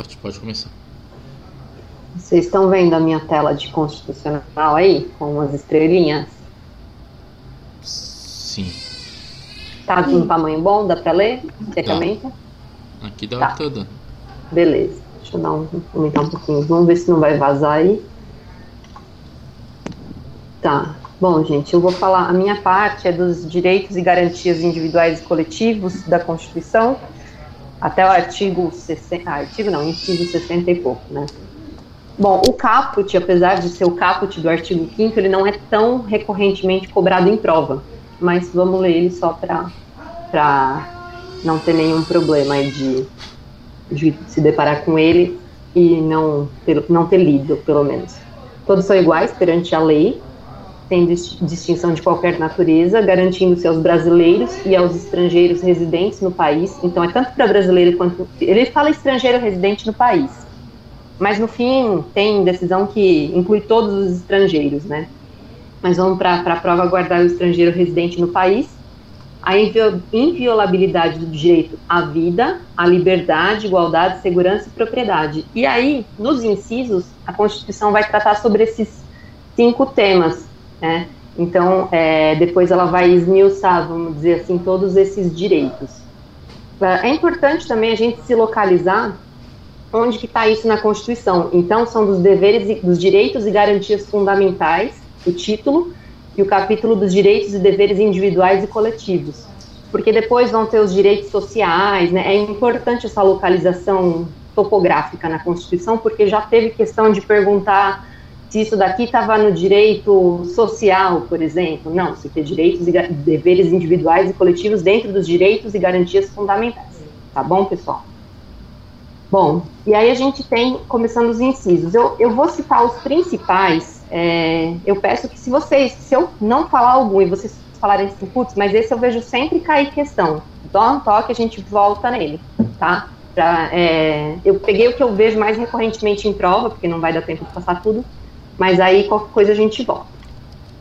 Pode, pode começar. Vocês estão vendo a minha tela de constitucional aí, com as estrelinhas? Sim. Tá com um tamanho bom? Dá pra ler? Você Tá. comenta? Aqui dá Tá. toda. Beleza. Deixa eu dar um, aumentar um pouquinho. Vamos ver se não vai vazar aí. Tá. Bom, gente, eu vou falar. A minha parte é dos direitos e garantias individuais e coletivos da Constituição, até o artigo 60. Ah, artigo não, inciso 60 e pouco, né? Bom, o caput, apesar de ser o caput do artigo 5, ele não é tão recorrentemente cobrado em prova. Mas vamos ler ele só para não ter nenhum problema de de se deparar com ele e não não ter lido, pelo menos. Todos são iguais perante a lei, sem dis- distinção de qualquer natureza, garantindo-se aos brasileiros e aos estrangeiros residentes no país. Então, é tanto para brasileiro quanto. Ele fala estrangeiro residente no país, mas no fim tem decisão que inclui todos os estrangeiros, né? Mas vamos para a prova guardar o estrangeiro residente no país a invio- inviolabilidade do direito à vida, à liberdade, igualdade, segurança e propriedade. E aí, nos incisos, a Constituição vai tratar sobre esses cinco temas, né? Então, é, depois ela vai esmiuçar, vamos dizer assim, todos esses direitos. É importante também a gente se localizar onde que está isso na Constituição. Então, são dos deveres, e, dos direitos e garantias fundamentais, o título, e o capítulo dos direitos e deveres individuais e coletivos. Porque depois vão ter os direitos sociais, né? É importante essa localização topográfica na Constituição, porque já teve questão de perguntar se isso daqui estava no direito social, por exemplo. Não, se tem direitos e deveres individuais e coletivos dentro dos direitos e garantias fundamentais. Tá bom, pessoal? Bom, e aí a gente tem, começando os incisos. Eu, eu vou citar os principais. é, eu peço que se vocês, se eu não falar algum e vocês falarem assim, putz, mas esse eu vejo sempre cair questão. Dá um toque, a gente volta nele, tá? Pra, é, eu peguei o que eu vejo mais recorrentemente em prova, porque não vai dar tempo de passar tudo, mas aí qualquer coisa a gente volta.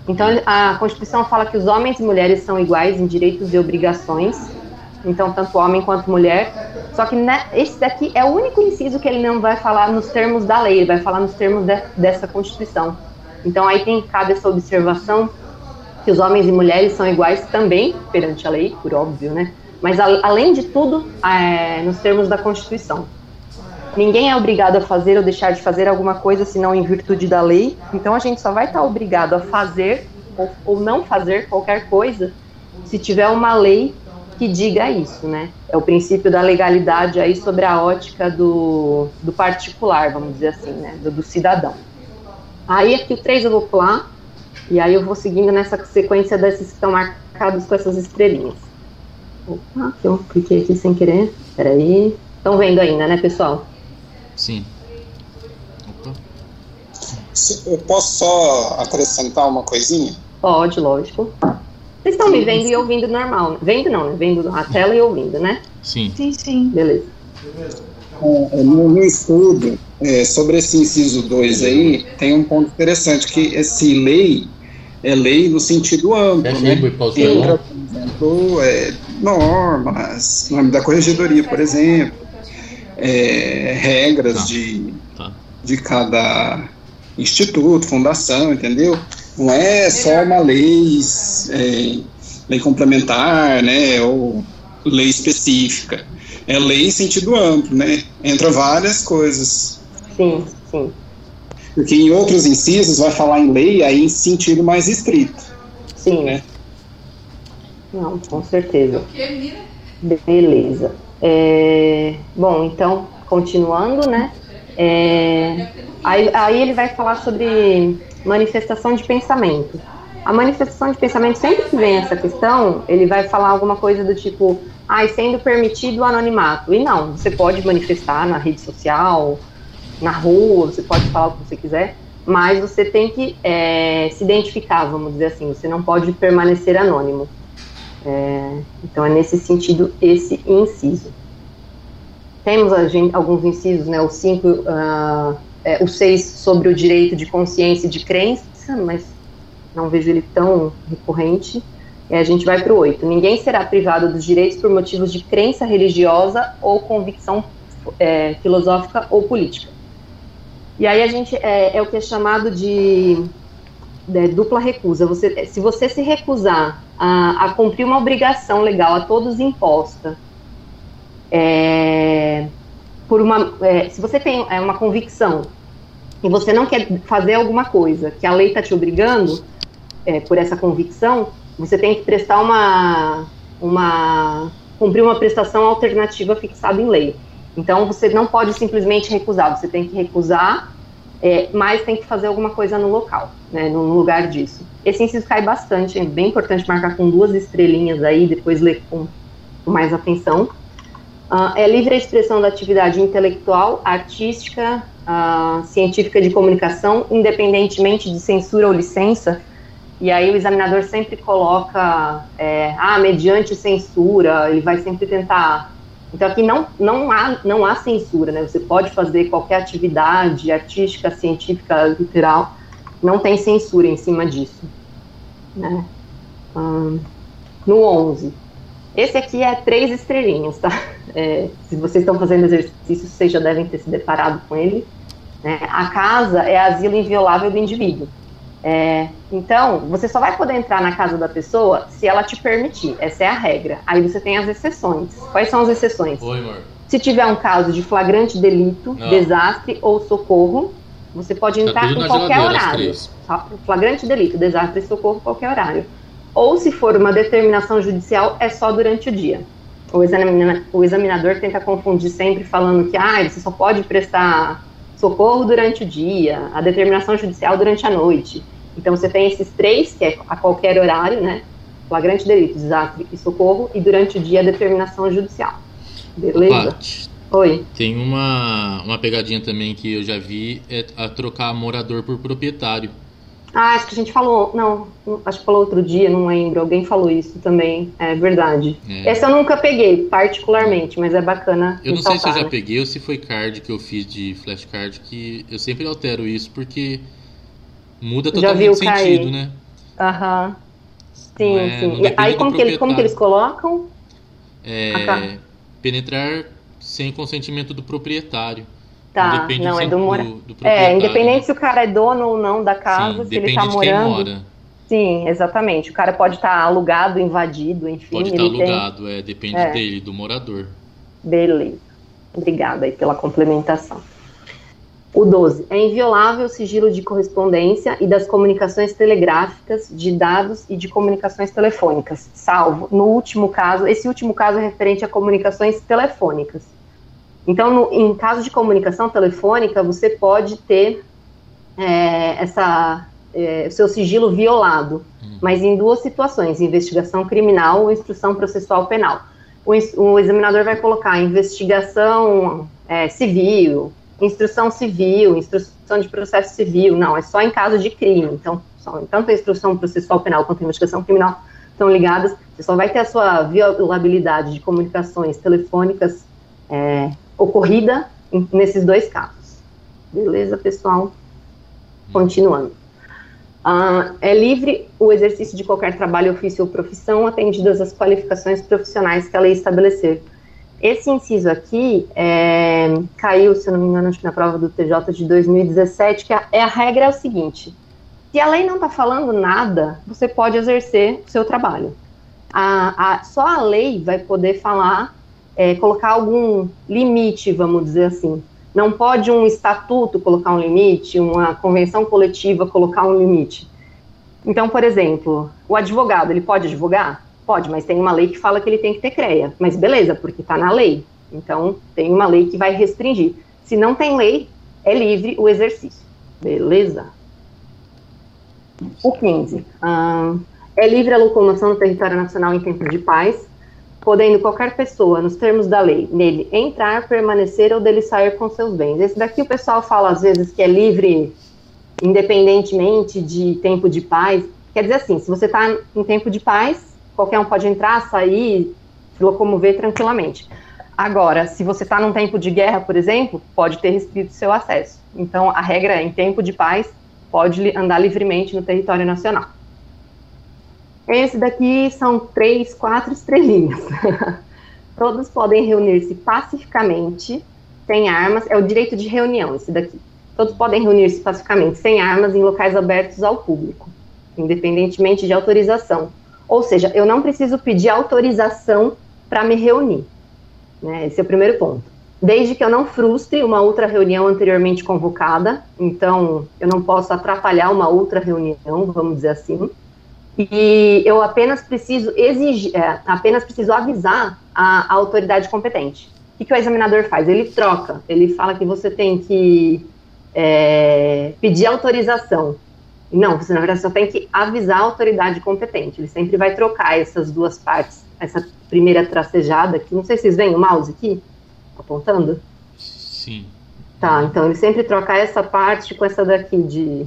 Então, a Constituição fala que os homens e mulheres são iguais em direitos e obrigações, então tanto homem quanto mulher. Só que né, esse daqui é o único inciso que ele não vai falar nos termos da lei, ele vai falar nos termos de- dessa Constituição. Então aí tem cabe essa observação que os homens e mulheres são iguais também perante a lei, por óbvio, né? Mas a- além de tudo, é, nos termos da Constituição. Ninguém é obrigado a fazer ou deixar de fazer alguma coisa senão em virtude da lei. Então a gente só vai estar obrigado a fazer ou, ou não fazer qualquer coisa se tiver uma lei que diga isso, né? É o princípio da legalidade aí sobre a ótica do, do particular, vamos dizer assim, né? Do, do cidadão. Aí aqui o 3 eu vou pular, e aí eu vou seguindo nessa sequência desses que estão marcados com essas estrelinhas. Opa, eu cliquei aqui sem querer. Peraí. Estão vendo ainda, né, pessoal? Sim. Opa. Se- Eu posso só acrescentar uma coisinha? Pode, lógico. Vocês estão me vendo e ouvindo normal. né? Vendo não, né? Vendo a tela e ouvindo, né? Sim. Sim, sim. Beleza. É, No, no estudo é, sobre esse inciso 2 aí, tem um ponto interessante, que esse lei é lei no sentido amplo, né? Bui, pausa Entra, por exemplo, é, normas, nome da corregedoria, por exemplo, é, regras Tá. de, Tá. de cada instituto, fundação, entendeu? Não é só uma lei, é, lei complementar, né, ou lei específica. É lei em sentido amplo, né? Entra várias coisas. Sim, sim. Porque em outros incisos vai falar em lei aí em sentido mais estrito. Sim. Né? Não, com certeza. Beleza. É, bom, então, continuando, né? É, aí, aí ele vai falar sobre manifestação de pensamento. A manifestação de pensamento, sempre que vem essa questão, ele vai falar alguma coisa do tipo, ai, sendo permitido o anonimato. E não, você pode manifestar na rede social, na rua, você pode falar o que você quiser, mas você tem que é, se identificar, vamos dizer assim, você não pode permanecer anônimo. É, então é nesse sentido esse inciso. Temos gente, alguns incisos, né? O 5, é, o 6 sobre o direito de consciência e de crença, mas não vejo ele tão recorrente. E a gente vai para o 8. Ninguém será privado dos direitos por motivos de crença religiosa ou convicção é, filosófica ou política. E aí a gente é, é o que é chamado de, de dupla recusa. Você, se você se recusar a, a, cumprir uma obrigação legal a todos imposta, é, por uma, é, se você tem é, uma convicção e você não quer fazer alguma coisa que a lei está te obrigando é, por essa convicção, você tem que prestar uma, uma cumprir uma prestação alternativa fixada em lei. Então você não pode simplesmente recusar, você tem que recusar, é, mas tem que fazer alguma coisa no local, né, no lugar disso. Esse inciso cai bastante, é bem importante marcar com duas estrelinhas aí, depois ler com, com mais atenção. Uh, é livre a expressão da atividade intelectual, artística, uh, científica de comunicação, independentemente de censura ou licença. E aí o examinador sempre coloca, é, ah, mediante censura, ele vai sempre tentar. Então aqui não, não, há, não há censura, né? Você pode fazer qualquer atividade artística, científica, literal, não tem censura em cima disso. Né? no 11, esse aqui é três estrelinhas, tá? É, se vocês estão fazendo exercício, vocês já devem ter se deparado com ele. Né? A casa é asilo inviolável do indivíduo. É, então, você só vai poder entrar na casa da pessoa se ela te permitir. Essa é a regra. Aí você tem as exceções. Quais são as exceções? Oi, amor. Se tiver um caso de flagrante delito, Não. desastre ou socorro, você pode tá entrar tá em qualquer horário. Flagrante delito, desastre e socorro, qualquer horário ou se for uma determinação judicial, é só durante o dia. O, examina, o examinador tenta confundir sempre falando que ah, você só pode prestar socorro durante o dia, a determinação judicial durante a noite. Então você tem esses três, que é a qualquer horário, né? Flagrante delito, desastre e socorro, e durante o dia a determinação judicial. Beleza? Oi. Tem uma, uma pegadinha também que eu já vi, é a trocar morador por proprietário. Ah, acho que a gente falou, não, acho que falou outro dia, não lembro, alguém falou isso também, é verdade. É. Essa eu nunca peguei, particularmente, mas é bacana. Eu não sei se eu já né? peguei ou se foi card que eu fiz de flashcard, que eu sempre altero isso porque muda totalmente o sentido, cair. né? Aham. Sim, é, sim. E aí como que, eles, como que eles colocam? É, penetrar sem consentimento do proprietário. Tá, depende não, é do, mora... do, do É, independente se o cara é dono ou não da casa, Sim, se ele tá morando. Mora. Sim, exatamente. O cara pode estar tá alugado, invadido, enfim. Pode estar tá alugado, tem... é, depende é. dele, do morador. Beleza. Obrigada aí pela complementação. O 12. É inviolável o sigilo de correspondência e das comunicações telegráficas, de dados e de comunicações telefônicas, salvo no último caso, esse último caso é referente a comunicações telefônicas então, no, em caso de comunicação telefônica, você pode ter é, essa, é, o seu sigilo violado, hum. mas em duas situações: investigação criminal ou instrução processual penal. O, o examinador vai colocar investigação é, civil, instrução civil, instrução de processo civil. Não, é só em caso de crime. Então, só, tanto a instrução processual penal quanto a investigação criminal estão ligadas. Você só vai ter a sua violabilidade de comunicações telefônicas é, ocorrida nesses dois casos. Beleza, pessoal? Continuando. Uh, é livre o exercício de qualquer trabalho, ofício ou profissão, atendidas as qualificações profissionais que a lei estabelecer. Esse inciso aqui é, caiu, se eu não me engano, acho que na prova do TJ de 2017, que a, é a regra é o seguinte: se a lei não está falando nada, você pode exercer o seu trabalho. A, a, só a lei vai poder falar é, colocar algum limite, vamos dizer assim. Não pode um estatuto colocar um limite, uma convenção coletiva colocar um limite. Então, por exemplo, o advogado, ele pode advogar? Pode, mas tem uma lei que fala que ele tem que ter CREA. Mas beleza, porque está na lei. Então, tem uma lei que vai restringir. Se não tem lei, é livre o exercício. Beleza? O 15. é livre a locomoção no território nacional em tempo de paz, podendo qualquer pessoa, nos termos da lei, nele entrar, permanecer ou dele sair com seus bens. Esse daqui o pessoal fala às vezes que é livre independentemente de tempo de paz. Quer dizer assim, se você está em tempo de paz, qualquer um pode entrar, sair, se locomover tranquilamente. Agora, se você está num tempo de guerra, por exemplo, pode ter restrito seu acesso. Então, a regra é, em tempo de paz, pode andar livremente no território nacional. Esse daqui são três, quatro estrelinhas. Todos podem reunir-se pacificamente, sem armas, é o direito de reunião, esse daqui. Todos podem reunir-se pacificamente, sem armas, em locais abertos ao público, independentemente de autorização. Ou seja, eu não preciso pedir autorização para me reunir. Né? Esse é o primeiro ponto. Desde que eu não frustre uma outra reunião anteriormente convocada, então eu não posso atrapalhar uma outra reunião, vamos dizer assim. E eu apenas preciso exigir, é, apenas preciso avisar a, a autoridade competente. O que, que, o examinador faz? Ele troca, ele fala que você tem que é, pedir autorização. Não, você na verdade só tem que avisar a autoridade competente. Ele sempre vai trocar essas duas partes. Essa primeira tracejada aqui, não sei se vocês veem o mouse aqui, apontando? Sim. Tá, então ele sempre troca essa parte com essa daqui de.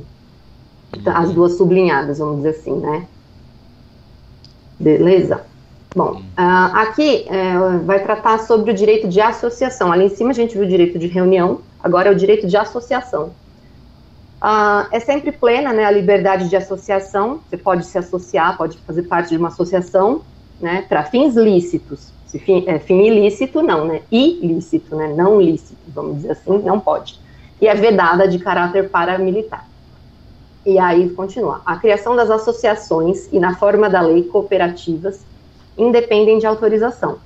As duas sublinhadas, vamos dizer assim, né? Beleza? Bom, uh, aqui uh, vai tratar sobre o direito de associação. Ali em cima a gente viu o direito de reunião, agora é o direito de associação. Uh, é sempre plena né, a liberdade de associação, você pode se associar, pode fazer parte de uma associação, né, para fins lícitos. Se fim, é, fim ilícito, não, né? Ilícito, né? Não lícito, vamos dizer assim, não pode. E é vedada de caráter paramilitar. E aí continua. A criação das associações e na forma da lei cooperativas independem de autorização,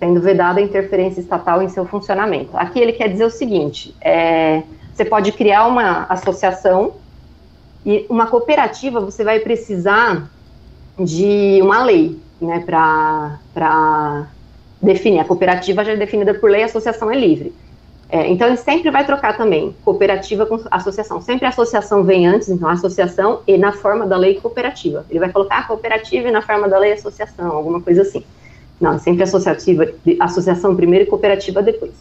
tendo vedada a interferência estatal em seu funcionamento. Aqui ele quer dizer o seguinte: é, você pode criar uma associação e uma cooperativa você vai precisar de uma lei, né, para definir. A cooperativa já é definida por lei, a associação é livre. É, então, ele sempre vai trocar também cooperativa com associação. Sempre a associação vem antes, então, a associação e na forma da lei cooperativa. Ele vai colocar cooperativa e na forma da lei associação, alguma coisa assim. Não, sempre associativa, associação primeiro e cooperativa depois.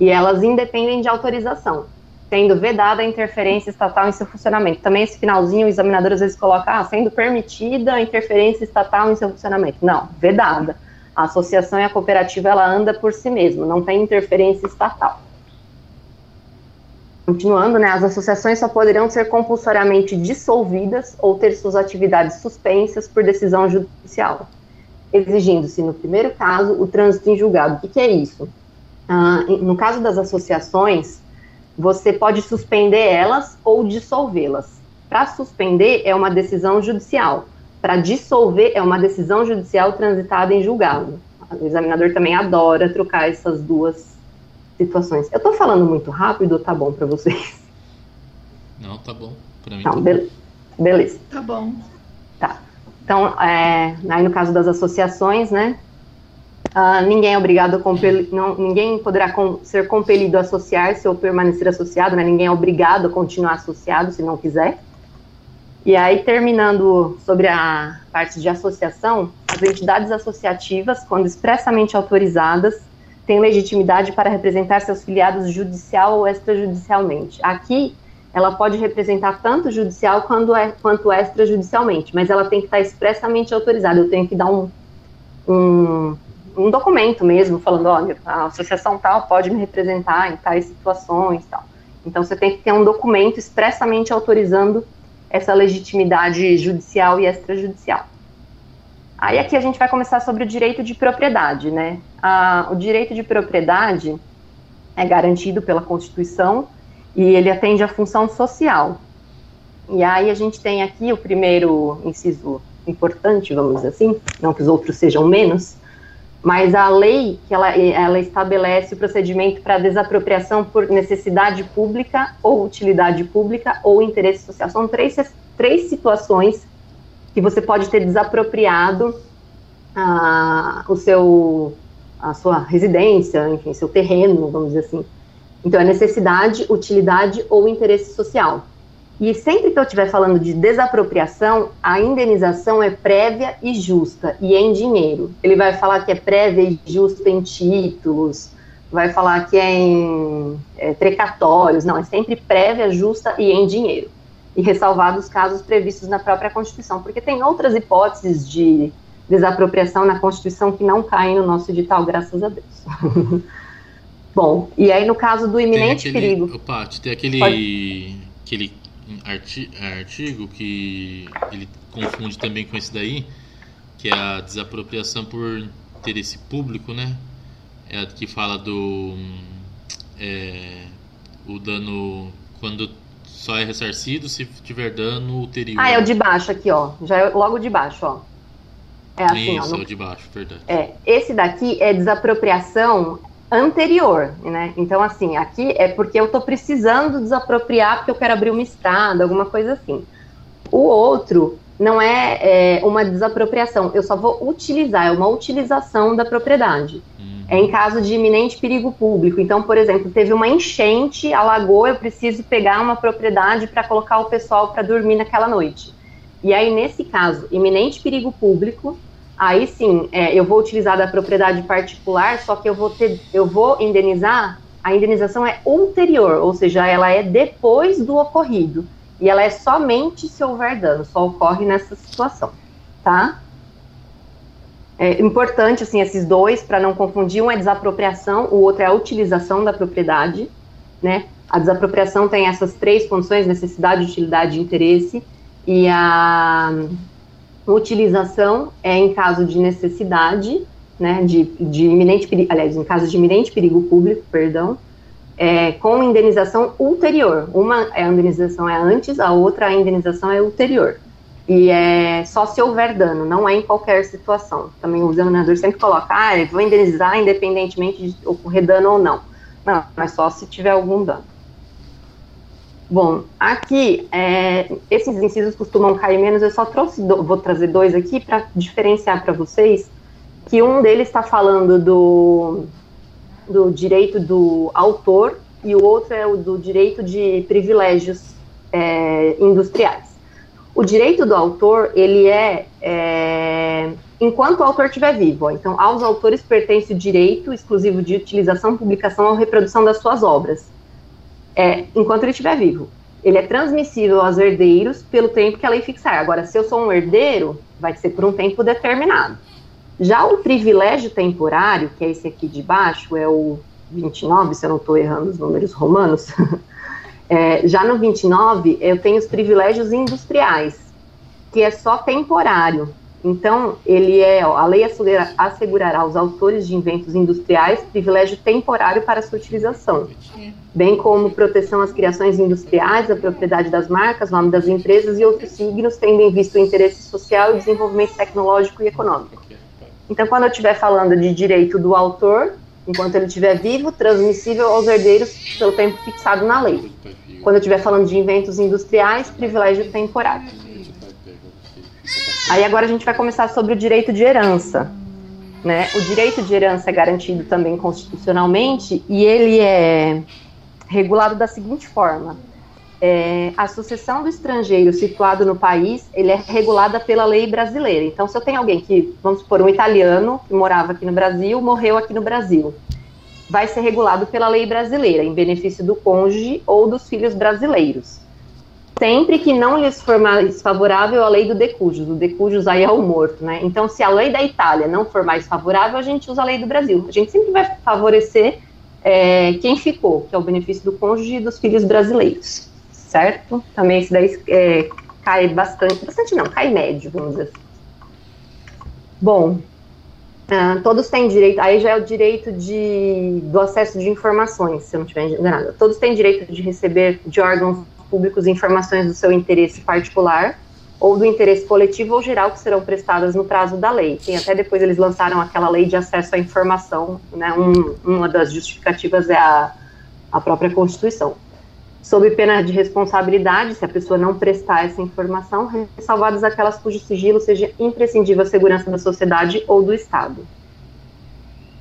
E elas independem de autorização, tendo vedada a interferência estatal em seu funcionamento. Também esse finalzinho, o examinador às vezes coloca, ah, sendo permitida a interferência estatal em seu funcionamento. Não, vedada a associação e a cooperativa ela anda por si mesma, não tem interferência estatal. Continuando, né, as associações só poderão ser compulsoriamente dissolvidas ou ter suas atividades suspensas por decisão judicial, exigindo-se, no primeiro caso, o trânsito em julgado. O que, é isso? Ah, no caso das associações, você pode suspender elas ou dissolvê-las. Para suspender é uma decisão judicial para dissolver é uma decisão judicial transitada em julgado. O examinador também adora trocar essas duas situações. Eu estou falando muito rápido tá bom para vocês? Não, tá bom. Para mim Não, tá be bom. Beleza. Tá bom. Tá. Então, é, aí no caso das associações, né? Uh, ninguém é obrigado a compel... não, ninguém poderá com, ser compelido a associar-se ou permanecer associado, né? Ninguém é obrigado a continuar associado se não quiser. E aí, terminando sobre a parte de associação, as entidades associativas, quando expressamente autorizadas, têm legitimidade para representar seus filiados judicial ou extrajudicialmente. Aqui, ela pode representar tanto judicial quanto, é, quanto extrajudicialmente, mas ela tem que estar expressamente autorizada. Eu tenho que dar um, um, um documento mesmo, falando, olha, a associação tal pode me representar em tais situações tal. Então, você tem que ter um documento expressamente autorizando essa legitimidade judicial e extrajudicial. Aí aqui a gente vai começar sobre o direito de propriedade, né? o direito de propriedade é garantido pela Constituição e ele atende à função social. E aí a gente tem aqui o primeiro inciso importante, vamos dizer assim, não que os outros sejam menos, mas a lei que ela, ela estabelece o procedimento para desapropriação por necessidade pública ou utilidade pública ou interesse social. São três, três situações que você pode ter desapropriado ah, o seu, a sua residência, enfim, seu terreno, vamos dizer assim. Então, é necessidade, utilidade ou interesse social. E sempre que eu estiver falando de desapropriação, a indenização é prévia e justa, e é em dinheiro. Ele vai falar que é prévia e justa em títulos, vai falar que é em é, precatórios, não, é sempre prévia, justa e em dinheiro. E ressalvados os casos previstos na própria Constituição, porque tem outras hipóteses de desapropriação na Constituição que não caem no nosso edital, graças a Deus. Bom, e aí no caso do iminente aquele, perigo. Opa, tem aquele, aquele artigo que ele confunde também com esse daí, que é a desapropriação por interesse público, né? É a que fala do é, o dano quando só é ressarcido se tiver dano ulterior. Ah, é o de baixo aqui, ó. Já é logo de baixo, ó. É assim, Isso, ó. No... é o de baixo, verdade. É, esse daqui é desapropriação anterior, né? Então, assim, aqui é porque eu estou precisando desapropriar porque eu quero abrir uma estrada, alguma coisa assim. O outro não é, é uma desapropriação, eu só vou utilizar, é uma utilização da propriedade. Uhum. É em caso de iminente perigo público. Então, por exemplo, teve uma enchente, alagou, eu preciso pegar uma propriedade para colocar o pessoal para dormir naquela noite. E aí, nesse caso, iminente perigo público, aí sim, é, eu vou utilizar da propriedade particular, só que eu vou ter, eu vou indenizar, a indenização é ulterior, ou seja, ela é depois do ocorrido. E ela é somente se houver dano, só ocorre nessa situação, tá? É importante, assim, esses dois, para não confundir, um é desapropriação, o outro é a utilização da propriedade, né? A desapropriação tem essas três condições, necessidade, utilidade e interesse, e a utilização é em caso de necessidade, né, de, de iminente perigo, aliás, em caso de iminente perigo público, perdão, é, com indenização ulterior. Uma é a indenização é antes, a outra a indenização é ulterior. E é só se houver dano, não é em qualquer situação. Também o examinador sempre coloca, ah, vou indenizar independentemente de ocorrer dano ou não. Não, mas só se tiver algum dano. Bom, aqui, é, esses incisos costumam cair menos, eu só trouxe, do, vou trazer dois aqui para diferenciar para vocês, que um deles está falando do, do direito do autor e o outro é o do direito de privilégios é, industriais. O direito do autor, ele é, é enquanto o autor estiver vivo. Então, aos autores pertence o direito exclusivo de utilização, publicação ou reprodução das suas obras é, enquanto ele estiver vivo. Ele é transmissível aos herdeiros pelo tempo que a lei fixar. Agora, se eu sou um herdeiro, vai ser por um tempo determinado. Já o privilégio temporário, que é esse aqui de baixo, é o 29, se eu não estou errando os números romanos, é, já no 29 eu tenho os privilégios industriais, que é só temporário. Então, ele é, ó, a lei assegurará aos autores de inventos industriais privilégio temporário para sua utilização, bem como proteção às criações industriais, a propriedade das marcas, nome das empresas e outros signos, tendo em vista o interesse social e desenvolvimento tecnológico e econômico. Então, quando eu estiver falando de direito do autor, enquanto ele estiver vivo, transmissível aos herdeiros pelo tempo fixado na lei. Quando eu estiver falando de inventos industriais, privilégio temporário. Aí agora a gente vai começar sobre o direito de herança. Né? O direito de herança é garantido também constitucionalmente e ele é regulado da seguinte forma: é, a sucessão do estrangeiro situado no país, ele é regulada pela lei brasileira. Então, se eu tenho alguém que, vamos supor, um italiano que morava aqui no Brasil, morreu aqui no Brasil, vai ser regulado pela lei brasileira, em benefício do cônjuge ou dos filhos brasileiros sempre que não lhes for mais favorável a lei do decujus. O decujus aí é o morto, né? Então, se a lei da Itália não for mais favorável, a gente usa a lei do Brasil. A gente sempre vai favorecer é, quem ficou, que é o benefício do cônjuge e dos filhos brasileiros, certo? Também isso daí é, cai bastante, bastante não, cai médio, vamos dizer assim. Bom, Uh, todos têm direito, aí já é o direito de, do acesso de informações, se eu não estiver enganado. Todos têm direito de receber de órgãos públicos informações do seu interesse particular ou do interesse coletivo ou geral que serão prestadas no prazo da lei. Tem até depois eles lançaram aquela lei de acesso à informação, né? Um, uma das justificativas é a, a própria Constituição. Sob pena de responsabilidade, se a pessoa não prestar essa informação, ressalvadas aquelas cujo sigilo seja imprescindível à segurança da sociedade ou do Estado.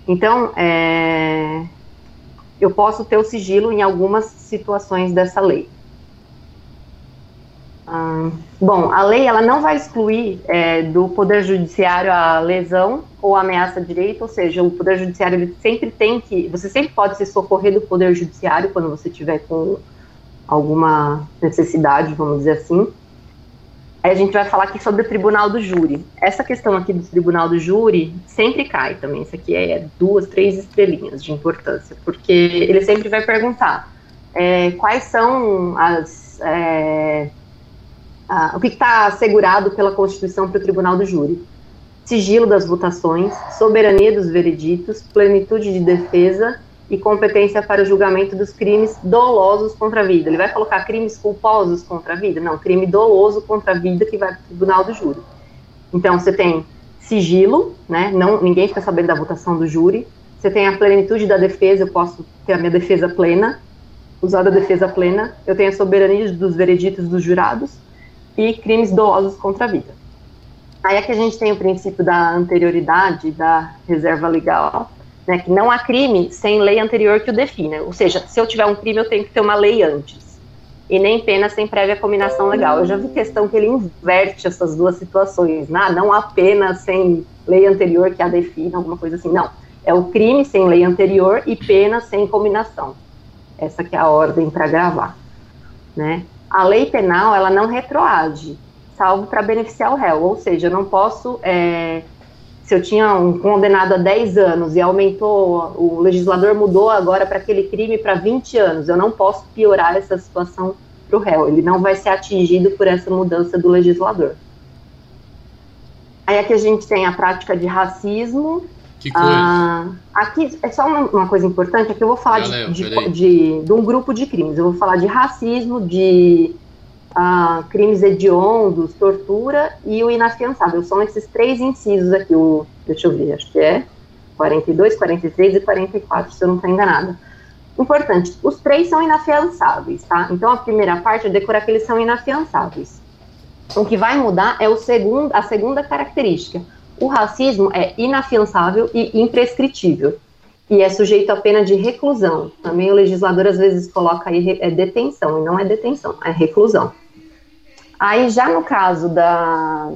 Então, é, eu posso ter o sigilo em algumas situações dessa lei. Ah, bom, a lei ela não vai excluir é, do poder judiciário a lesão ou ameaça de direito, ou seja, o poder judiciário sempre tem que, você sempre pode se socorrer do poder judiciário quando você tiver com alguma necessidade, vamos dizer assim. Aí a gente vai falar aqui sobre o tribunal do júri. Essa questão aqui do tribunal do júri sempre cai também. Isso aqui é duas, três estrelinhas de importância, porque ele sempre vai perguntar é, quais são as é, ah, o que está assegurado pela Constituição para o Tribunal do Júri. Sigilo das votações, soberania dos vereditos, plenitude de defesa e competência para o julgamento dos crimes dolosos contra a vida. Ele vai colocar crimes culposos contra a vida? Não, crime doloso contra a vida que vai para o tribunal do júri. Então, você tem sigilo, né? Não, ninguém fica sabendo da votação do júri. Você tem a plenitude da defesa, eu posso ter a minha defesa plena, usar a defesa plena. Eu tenho a soberania dos vereditos dos jurados e crimes dolosos contra a vida. Aí é que a gente tem o princípio da anterioridade, da reserva legal, né, que não há crime sem lei anterior que o defina. Ou seja, se eu tiver um crime, eu tenho que ter uma lei antes. E nem pena sem prévia combinação legal. Eu já vi questão que ele inverte essas duas situações. Né? Não há pena sem lei anterior que a defina, alguma coisa assim. Não. É o crime sem lei anterior e pena sem combinação. Essa que é a ordem para gravar. Né? A lei penal, ela não retroage, salvo para beneficiar o réu. Ou seja, eu não posso... É, se eu tinha um condenado a 10 anos e aumentou, o legislador mudou agora para aquele crime para 20 anos, eu não posso piorar essa situação para o réu, ele não vai ser atingido por essa mudança do legislador. Aí aqui a gente tem a prática de racismo. Que coisa. Ah, aqui é só uma, coisa importante, aqui eu vou falar de, de, de, de um grupo de crimes. Eu vou falar de racismo, de ah, crimes hediondos, tortura e o inafiançável. São esses três incisos aqui, o, deixa eu ver, acho que é 42, 43 e 44, se eu não estou enganada. Importante, os três são inafiançáveis, tá? Então a primeira parte é decorar que eles são inafiançáveis. O que vai mudar é o segundo, a segunda característica. O racismo é inafiançável e imprescritível e é sujeito a pena de reclusão. Também o legislador às vezes coloca aí é detenção, e não é detenção, é reclusão. Aí, já no caso da,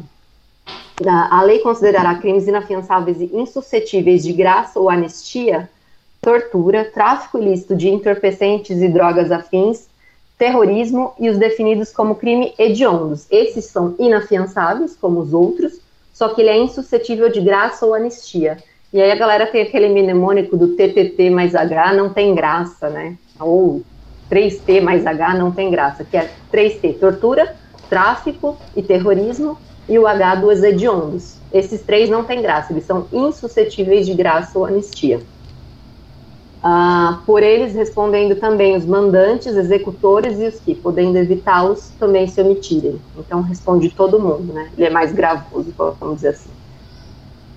da. A lei considerará crimes inafiançáveis e insuscetíveis de graça ou anistia, tortura, tráfico ilícito de entorpecentes e drogas afins, terrorismo e os definidos como crime hediondos. Esses são inafiançáveis, como os outros, só que ele é insuscetível de graça ou anistia. E aí a galera tem aquele mnemônico do TTT mais H não tem graça, né? Ou 3T mais H não tem graça, que é 3T, tortura, tráfico e terrorismo, e o H dos hediondos. Esses três não têm graça, eles são insuscetíveis de graça ou anistia. Ah, por eles respondendo também os mandantes, executores e os que, podendo evitá-los, também se omitirem. Então responde todo mundo, né? Ele é mais gravoso, vamos dizer assim.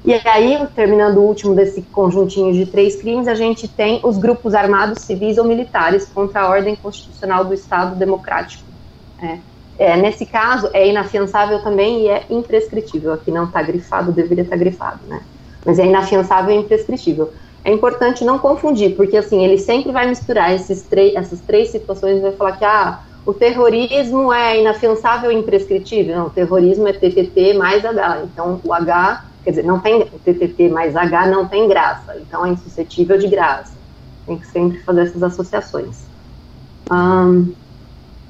E aí, terminando o último desse conjuntinho de três crimes, a gente tem os grupos armados civis ou militares contra a ordem constitucional do Estado democrático. É. É, nesse caso, é inafiançável também e é imprescritível. Aqui não está grifado, deveria estar tá grifado, né? Mas é inafiançável e imprescritível. É importante não confundir, porque assim, ele sempre vai misturar esses essas três situações e vai falar que ah, o terrorismo é inafiançável e imprescritível. Não, o terrorismo é TTT mais H. Então, o H, quer dizer, não tem TTT mais H não tem graça. Então, é insuscetível de graça. Tem que sempre fazer essas associações. Um,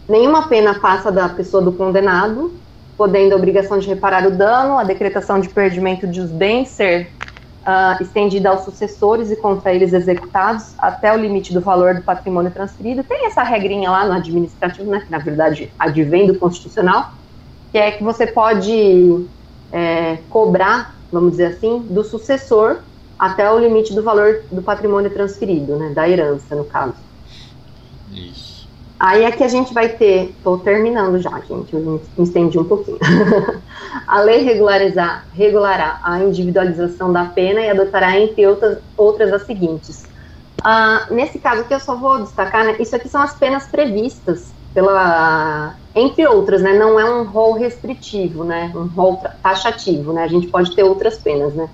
Nenhuma pena passa da pessoa do condenado, podendo a obrigação de reparar o dano, a decretação de perdimento dos bens ser uh, estendida aos sucessores e contra eles executados até o limite do valor do patrimônio transferido. Tem essa regrinha lá no administrativo, né, que na verdade advém do constitucional, que é que você pode é, cobrar, vamos dizer assim, do sucessor até o limite do valor do patrimônio transferido, né, da herança, no caso. Isso. Aí aqui a gente vai ter, estou terminando já, gente, me estendi um pouquinho. a lei regularizar, regulará a individualização da pena e adotará, entre outras, outras as seguintes. Ah, nesse caso aqui eu só vou destacar, né, isso aqui são as penas previstas pela, entre outras, né, não é um rol restritivo, né, um rol taxativo, né, a gente pode ter outras penas, né.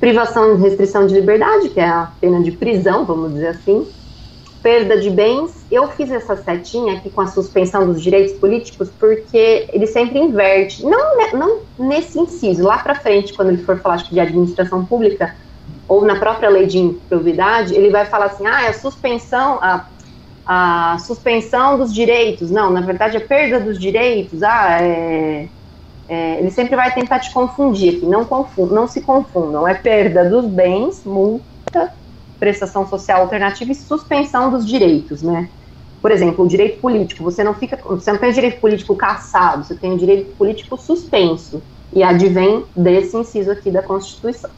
Privação de restrição de liberdade, que é a pena de prisão, vamos dizer assim, perda de bens, eu fiz essa setinha aqui com a suspensão dos direitos políticos porque ele sempre inverte, não, não nesse inciso, lá para frente, quando ele for falar de administração pública, ou na própria lei de improbidade, ele vai falar assim, ah, é a suspensão, a, a suspensão dos direitos, não, na verdade é perda dos direitos, ah, é, é, ele sempre vai tentar te confundir aqui, não, confund, não se confundam, é perda dos bens, multa, prestação social alternativa e suspensão dos direitos, né? Por exemplo, o direito político, você não fica, você não tem direito político cassado, você tem o direito político suspenso e advém desse inciso aqui da Constituição.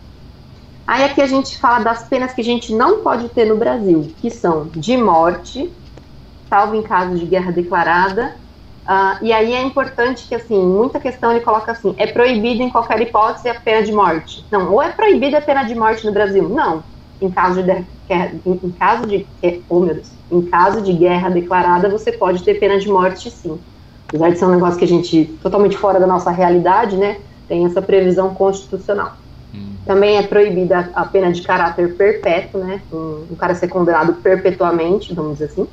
Aí aqui a gente fala das penas que a gente não pode ter no Brasil, que são de morte, salvo em caso de guerra declarada. Uh, e aí é importante que, assim, muita questão ele coloca assim, é proibido em qualquer hipótese a pena de morte. Não, ou é proibida a pena de morte no Brasil? Não. Em caso de, em, caso de, oh meu Deus, em caso de guerra declarada, você pode ter pena de morte, sim. Apesar de ser um negócio que a gente, totalmente fora da nossa realidade, né, tem essa previsão constitucional. Hum. Também é proibida a pena de caráter perpétuo, né, um, um cara ser condenado perpetuamente, vamos dizer assim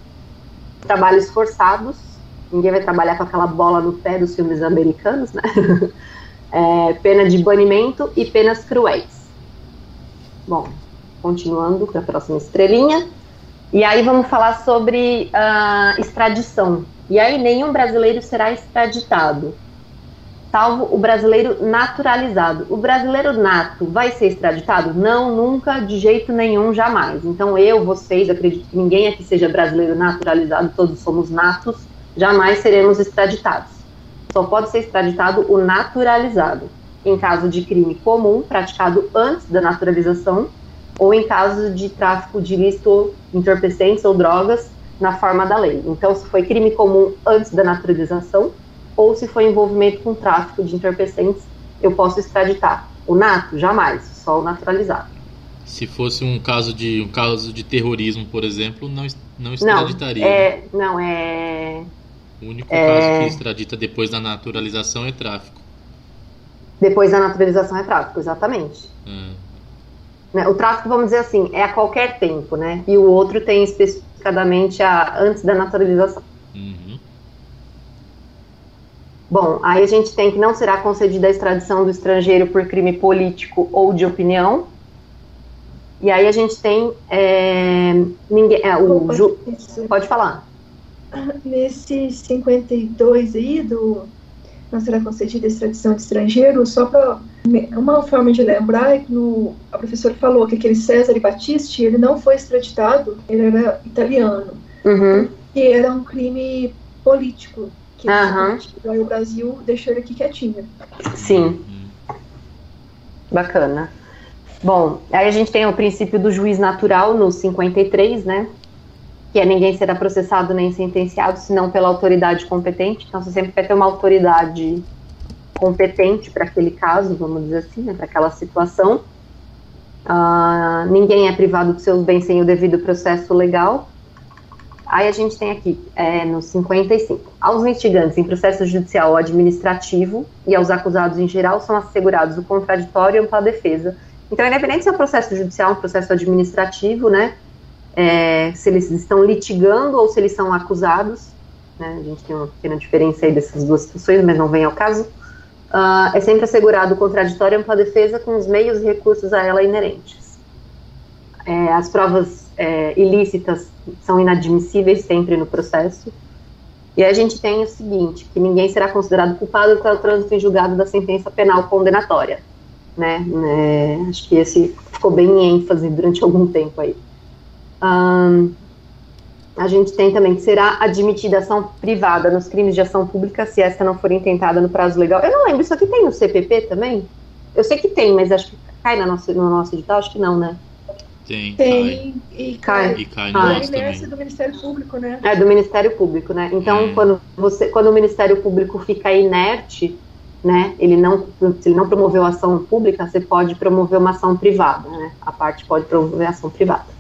trabalhos forçados, ninguém vai trabalhar com aquela bola no pé dos filmes americanos, né? É, pena de banimento e penas cruéis. Bom, continuando para a próxima estrelinha. E aí vamos falar sobre uh, extradição. E aí nenhum brasileiro será extraditado salvo o brasileiro naturalizado. O brasileiro nato vai ser extraditado? Não, nunca, de jeito nenhum, jamais. Então eu, vocês, acredito que ninguém aqui seja brasileiro naturalizado, todos somos natos, jamais seremos extraditados. Só pode ser extraditado o naturalizado, em caso de crime comum praticado antes da naturalização, ou em caso de tráfico de ilícito, entorpecentes ou drogas na forma da lei. Então, se foi crime comum antes da naturalização, ou se for envolvimento com tráfico de entorpecentes, eu posso extraditar. O nato, jamais, só o naturalizado. Se fosse um caso de um caso de terrorismo, por exemplo, não, não extraditaria. Não, é, não, é... O único é... caso que extradita depois da naturalização é tráfico. Depois da naturalização é tráfico, exatamente. É. O tráfico, vamos dizer assim, é a qualquer tempo, né? E o outro tem especificadamente a antes da naturalização. Uhum. Bom, aí a gente tem que não será concedida a extradição do estrangeiro por crime político ou de opinião. E aí a gente tem é, ninguém, é, o ju, pode falar. Nesse 52 aí do não será concedida extradição de estrangeiro, só para uma forma de lembrar é que no, a professora falou que aquele César Battisti ele não foi extraditado, ele era italiano, uhum. e era um crime político que uhum. o Brasil deixou ele aqui quietinho. Sim. Bacana. Bom, aí a gente tem o princípio do juiz natural no 53, né? Que é ninguém será processado nem sentenciado senão pela autoridade competente. Então você sempre vai ter uma autoridade competente para aquele caso, vamos dizer assim, né, para aquela situação. Uh, ninguém é privado dos seus bens sem o devido processo legal. Aí a gente tem aqui, é, no 55, aos instigantes em processo judicial ou administrativo e aos acusados em geral são assegurados o contraditório e ampla defesa. Então, independente se é um processo judicial um processo administrativo, né, é, se eles estão litigando ou se eles são acusados, né, a gente tem uma pequena diferença aí dessas duas situações, mas não vem ao caso, uh, é sempre assegurado o contraditório e ampla defesa com os meios e recursos a ela inerentes. É, as provas é, ilícitas são inadmissíveis sempre no processo. E a gente tem o seguinte, que ninguém será considerado culpado pelo trânsito em julgado da sentença penal condenatória. Né? É, acho que esse ficou bem em ênfase durante algum tempo aí. Um, a gente tem também que será admitida ação privada nos crimes de ação pública se esta não for intentada no prazo legal. Eu não lembro, isso aqui tem no CPP também? Eu sei que tem, mas acho que cai no nosso, no nosso edital, acho que não, né? Tem, tem cai. E cai. E cai no ah, inércia do Ministério Público, né? É, do Ministério Público, né? Então, é. quando, você, quando o Ministério Público fica inerte, né, ele não, se ele não promoveu ação pública, você pode promover uma ação privada, né? A parte pode promover ação privada.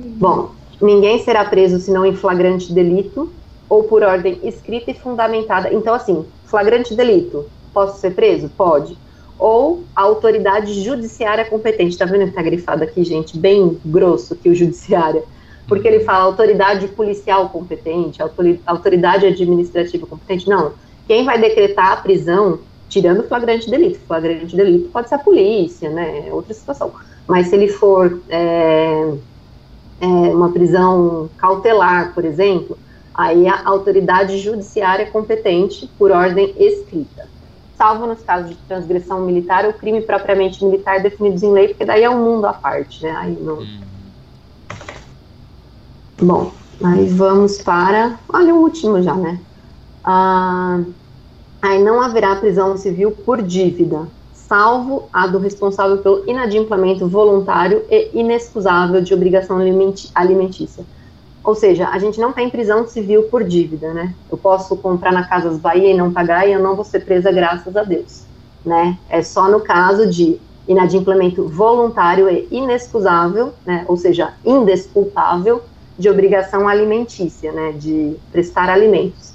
Bom, ninguém será preso senão em flagrante delito ou por ordem escrita e fundamentada. Então, assim, flagrante delito, posso ser preso? Pode ou a autoridade judiciária competente. Tá vendo que tá grifado aqui, gente? Bem grosso que o judiciária. Porque ele fala autoridade policial competente, autoridade administrativa competente. Não. Quem vai decretar a prisão, tirando flagrante delito. Flagrante delito pode ser a polícia, né? Outra situação. Mas se ele for é, é, uma prisão cautelar, por exemplo, aí a autoridade judiciária competente por ordem escrita salvo nos casos de transgressão militar ou crime propriamente militar definidos em lei, porque daí é um mundo à parte, né? Aí não. Hum. Bom, aí vamos para. Olha o último já, né? Ah, aí não haverá prisão civil por dívida, salvo a do responsável pelo inadimplemento voluntário e inexcusável de obrigação alimentícia. Ou seja, a gente não tem prisão civil por dívida, né? Eu posso comprar na Casas Bahia e não pagar e eu não vou ser presa graças a Deus, né? É só no caso de inadimplemento voluntário e inexcusável, né? Ou seja, indesculpável de obrigação alimentícia, né? De prestar alimentos.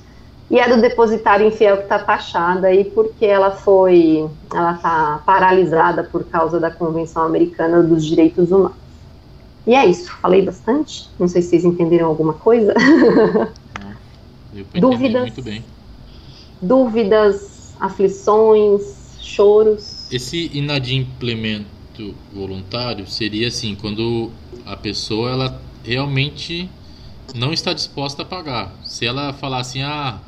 E a do depositário infiel que está taxada aí porque ela foi, ela está paralisada por causa da Convenção Americana dos Direitos Humanos. E é isso, falei bastante. Não sei se vocês entenderam alguma coisa. dúvidas? Muito bem. Dúvidas, aflições, choros. Esse inadimplemento voluntário seria assim, quando a pessoa ela realmente não está disposta a pagar. Se ela falar assim, ah,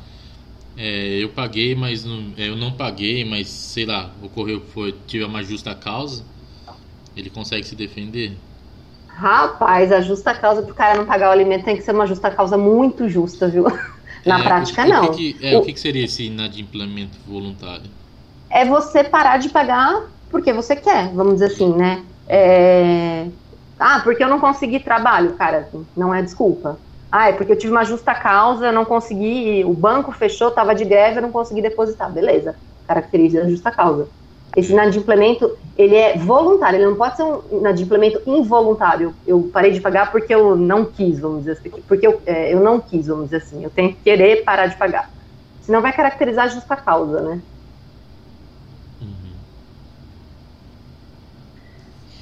é, eu paguei, mas não, é, eu não paguei, mas sei lá, ocorreu, foi, tive uma justa causa, ele consegue se defender? Rapaz, a justa causa para o cara não pagar o alimento tem que ser uma justa causa muito justa, viu? Na é, prática, o, não. O que, que, é, o, o que, que seria esse inadimplemento voluntário? É você parar de pagar porque você quer, vamos dizer assim, né? É... Ah, porque eu não consegui trabalho, cara, não é desculpa. Ah, é porque eu tive uma justa causa, eu não consegui, o banco fechou, estava de greve, eu não consegui depositar. Beleza, caracteriza a justa causa. Esse inadimplemento, ele é voluntário, ele não pode ser um inadimplemento involuntário. Eu parei de pagar porque eu não quis, vamos dizer assim. Porque eu, é, eu não quis, vamos dizer assim. Eu tenho que querer parar de pagar. Senão vai caracterizar a justa causa, né? Uhum.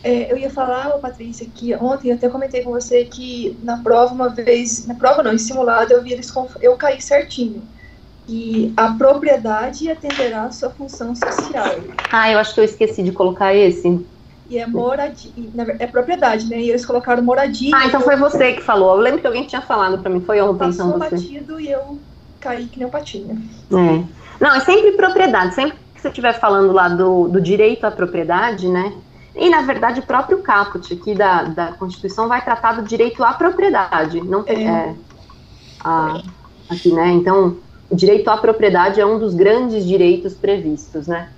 É, eu ia falar, Patrícia, que ontem eu até comentei com você que na prova, uma vez, na prova não, em simulado, eu vi eles, eu caí certinho e a propriedade atenderá a sua função social. Ah, eu acho que eu esqueci de colocar esse. E é moradia, é propriedade, né? E eles colocaram moradia. Ah, então foi você que falou. Eu lembro que alguém tinha falado para mim, foi ontem, Passou então você. batido e eu caí que nem um patinho. É. Não, é sempre propriedade. Sempre que você estiver falando lá do, do direito à propriedade, né? E, na verdade, o próprio caput aqui da, da Constituição vai tratar do direito à propriedade. Não é. é a, aqui, né? Então, o direito à propriedade é um dos grandes direitos previstos, né?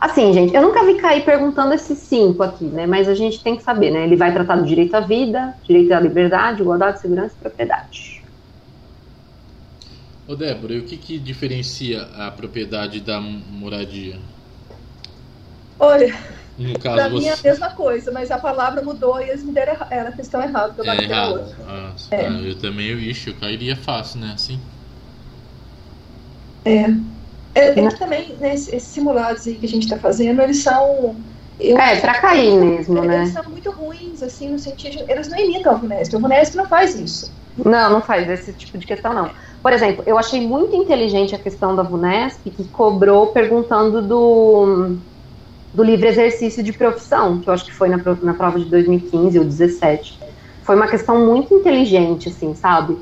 Assim, gente, eu nunca vi cair perguntando esses cinco aqui, né? Mas a gente tem que saber, né? Ele vai tratar do direito à vida, direito à liberdade, igualdade, segurança e propriedade. Ô Débora, e o que, que diferencia a propriedade da moradia? Olha, no caso, pra você... mim é a mesma coisa, mas a palavra mudou e eles me deram a questão errada. É errado. Ah, tá. é. Eu também, eu, ixi, eu cairia fácil, né? Assim. É. É, é que também, né, esses simulados aí que a gente está fazendo, eles são. Eu, é, para cair mesmo, eles né? Eles são muito ruins, assim, no sentido. De, eles não imitam a VUNESP. A VUNESP não faz isso. Não, não faz esse tipo de questão, não. Por exemplo, eu achei muito inteligente a questão da VUNESP, que cobrou perguntando do, do livre exercício de profissão, que eu acho que foi na, na prova de 2015 ou 2017. Foi uma questão muito inteligente, assim, sabe?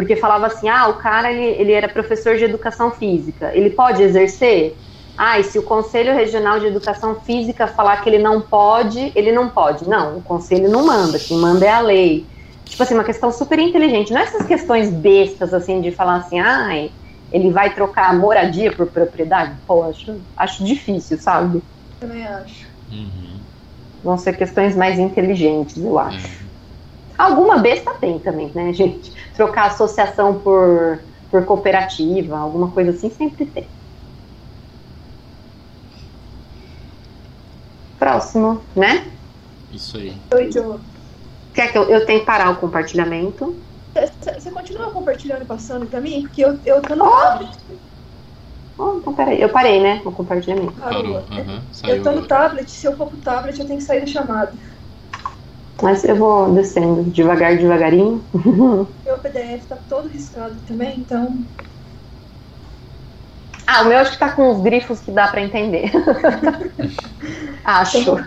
porque falava assim, ah, o cara ele, ele era professor de educação física, ele pode exercer? Ah, e se o Conselho Regional de Educação Física falar que ele não pode, ele não pode. Não, o conselho não manda, quem manda é a lei. Tipo assim, uma questão super inteligente. Não é essas questões bestas, assim, de falar assim, ah, ele vai trocar moradia por propriedade? Pô, acho, acho difícil, sabe? Também acho. Uhum. Vão ser questões mais inteligentes, eu acho. Uhum. Alguma besta tem também, né, gente? Trocar associação por, por cooperativa, alguma coisa assim, sempre tem. Próximo, né? Isso aí. Oi, Joe. Quer que eu, eu tenho que parar o compartilhamento? Você continua compartilhando e passando pra mim? Porque eu, eu tô no oh! Oh, então peraí. Eu parei, né? O compartilhamento. Parou. Uhum. Eu tô no tablet. Se eu for pro tablet, eu tenho que sair da chamada. Mas eu vou descendo devagar, devagarinho. Meu PDF tá todo riscado também, então. Ah, o meu acho que tá com os grifos que dá para entender. acho. Então,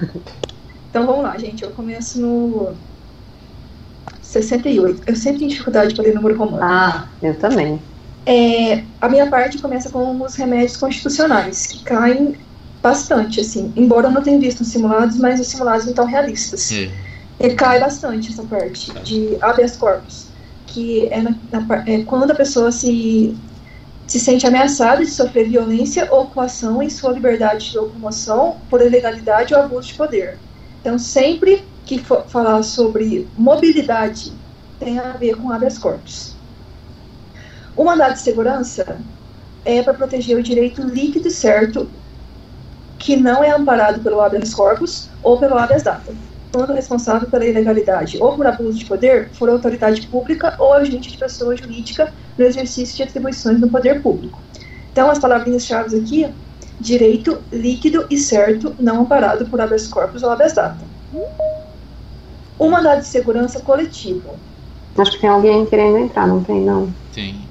então vamos lá, gente. Eu começo no 68. Eu sempre tenho dificuldade para ler número romano. Ah, eu também. É, a minha parte começa com os remédios constitucionais, que caem bastante, assim. Embora eu não tenha visto os simulados, mas os simulados não estão realistas. É ele cai bastante essa parte de habeas corpus, que é, na, na, é quando a pessoa se se sente ameaçado de sofrer violência ou coação em sua liberdade de locomoção por ilegalidade ou abuso de poder. Então, sempre que for falar sobre mobilidade, tem a ver com habeas corpus. O mandado de segurança é para proteger o direito líquido e certo que não é amparado pelo habeas corpus ou pelo habeas data, quando responsável pela ilegalidade ou por abuso de poder for autoridade pública ou agente de pessoa jurídica no exercício de atribuições no poder público. Então, as palavrinhas-chave aqui, direito líquido e certo não amparado por habeas corpus ou habeas data. O mandado de segurança coletivo. Acho que tem alguém querendo entrar, não tem, não? Tem.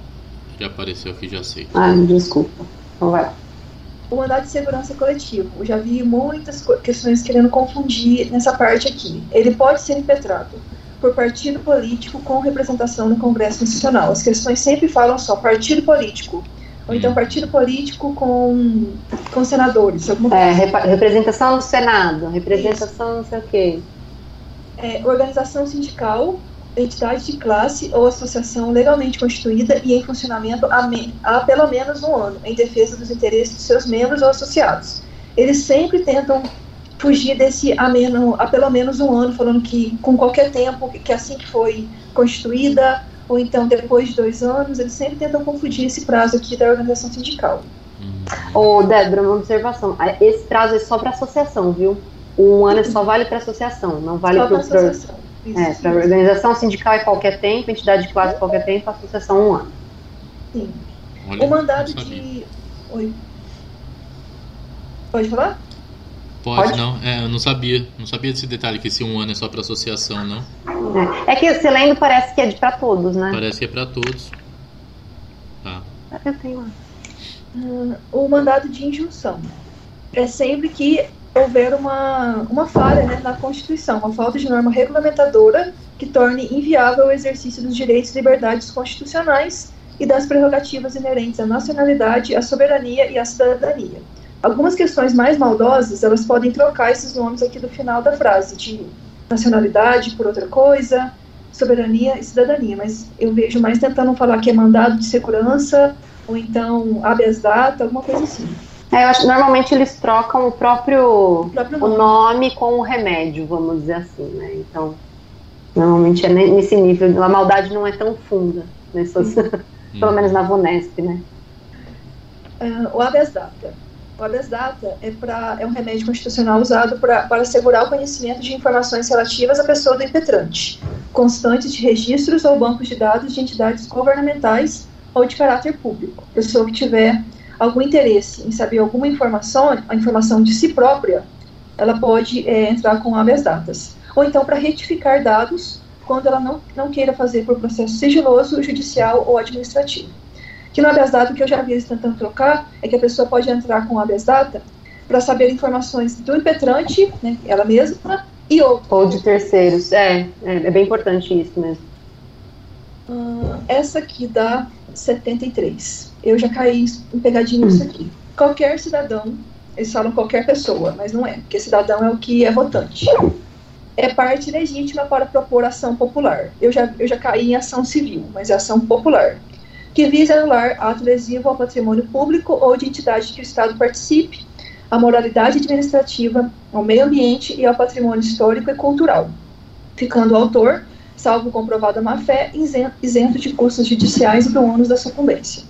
Já apareceu aqui, já sei. Ah, desculpa. Então vai lá. O mandado de segurança coletivo. Eu já vi muitas questões querendo confundir nessa parte aqui. Ele pode ser impetrado por partido político com representação no Congresso Nacional. As questões sempre falam só partido político. Ou então partido político com, com senadores. Alguma é, representação no Senado, representação não sei o quê. É, organização sindical entidade de classe ou associação legalmente constituída e em funcionamento há, há, pelo menos um ano, em defesa dos interesses de seus membros ou associados. Eles sempre tentam fugir desse há, menos, há pelo menos um ano, falando que com qualquer tempo, que assim que foi constituída, ou então depois de dois anos, eles sempre tentam confundir esse prazo aqui da organização sindical. Ô, oh, Débora, uma observação. Esse prazo é só para associação, viu? Um ano só vale para associação, não vale para associação. É, para organização sindical é qualquer tempo, entidade de classe qualquer tempo, associação um ano. Sim. Olha, o mandado de. Oi. Pode falar? Pode, Pode, não. É, eu não sabia. Não sabia desse detalhe que esse um ano é só para associação, não. É, é que você lendo parece que é para todos, né? Parece que é para todos. Tá. Eu tenho lá. Uh, o mandado de injunção. É sempre que houver uma, uma falha né, na Constituição, uma falta de norma regulamentadora que torne inviável o exercício dos direitos e liberdades constitucionais e das prerrogativas inerentes à nacionalidade, à soberania e à cidadania. Algumas questões mais maldosas, elas podem trocar esses nomes aqui do final da frase, de nacionalidade por outra coisa, soberania e cidadania, mas eu vejo mais tentando falar que é mandado de segurança, ou então habeas data, alguma coisa assim. É, eu acho, normalmente eles trocam o próprio, o, próprio nome. o nome com o remédio, vamos dizer assim, né? Então, normalmente é nesse nível, a maldade não é tão funda, nessas, pelo menos na Vonesp, né? Uh, o habeas data. O habeas data é, pra, é um remédio constitucional usado pra, para assegurar o conhecimento de informações relativas à pessoa do impetrante, constantes de registros ou bancos de dados de entidades governamentais ou de caráter público. Pessoa que tiver algum interesse em saber alguma informação, a informação de si própria, ela pode é, entrar com habeas datas. Ou então para retificar dados quando ela não, não queira fazer por processo sigiloso, judicial ou administrativo. Que no habeas data, o que eu já vi eles tentando trocar, é que a pessoa pode entrar com habeas data para saber informações do impetrante, né, ela mesma, e outros. Ou de terceiros, é, é, é bem importante isso mesmo. Uh, essa aqui dá 73 eu já caí em pegadinha nisso aqui. Qualquer cidadão, eles falam qualquer pessoa, mas não é, porque cidadão é o que é votante. É parte legítima para propor ação popular. Eu já, eu já caí em ação civil, mas é ação popular. Que visa anular ato lesivo ao patrimônio público ou de entidade que o Estado participe, à moralidade administrativa, ao meio ambiente e ao patrimônio histórico e cultural, ficando o autor, salvo comprovada má-fé, isento de custos judiciais e do ônus da sucumbência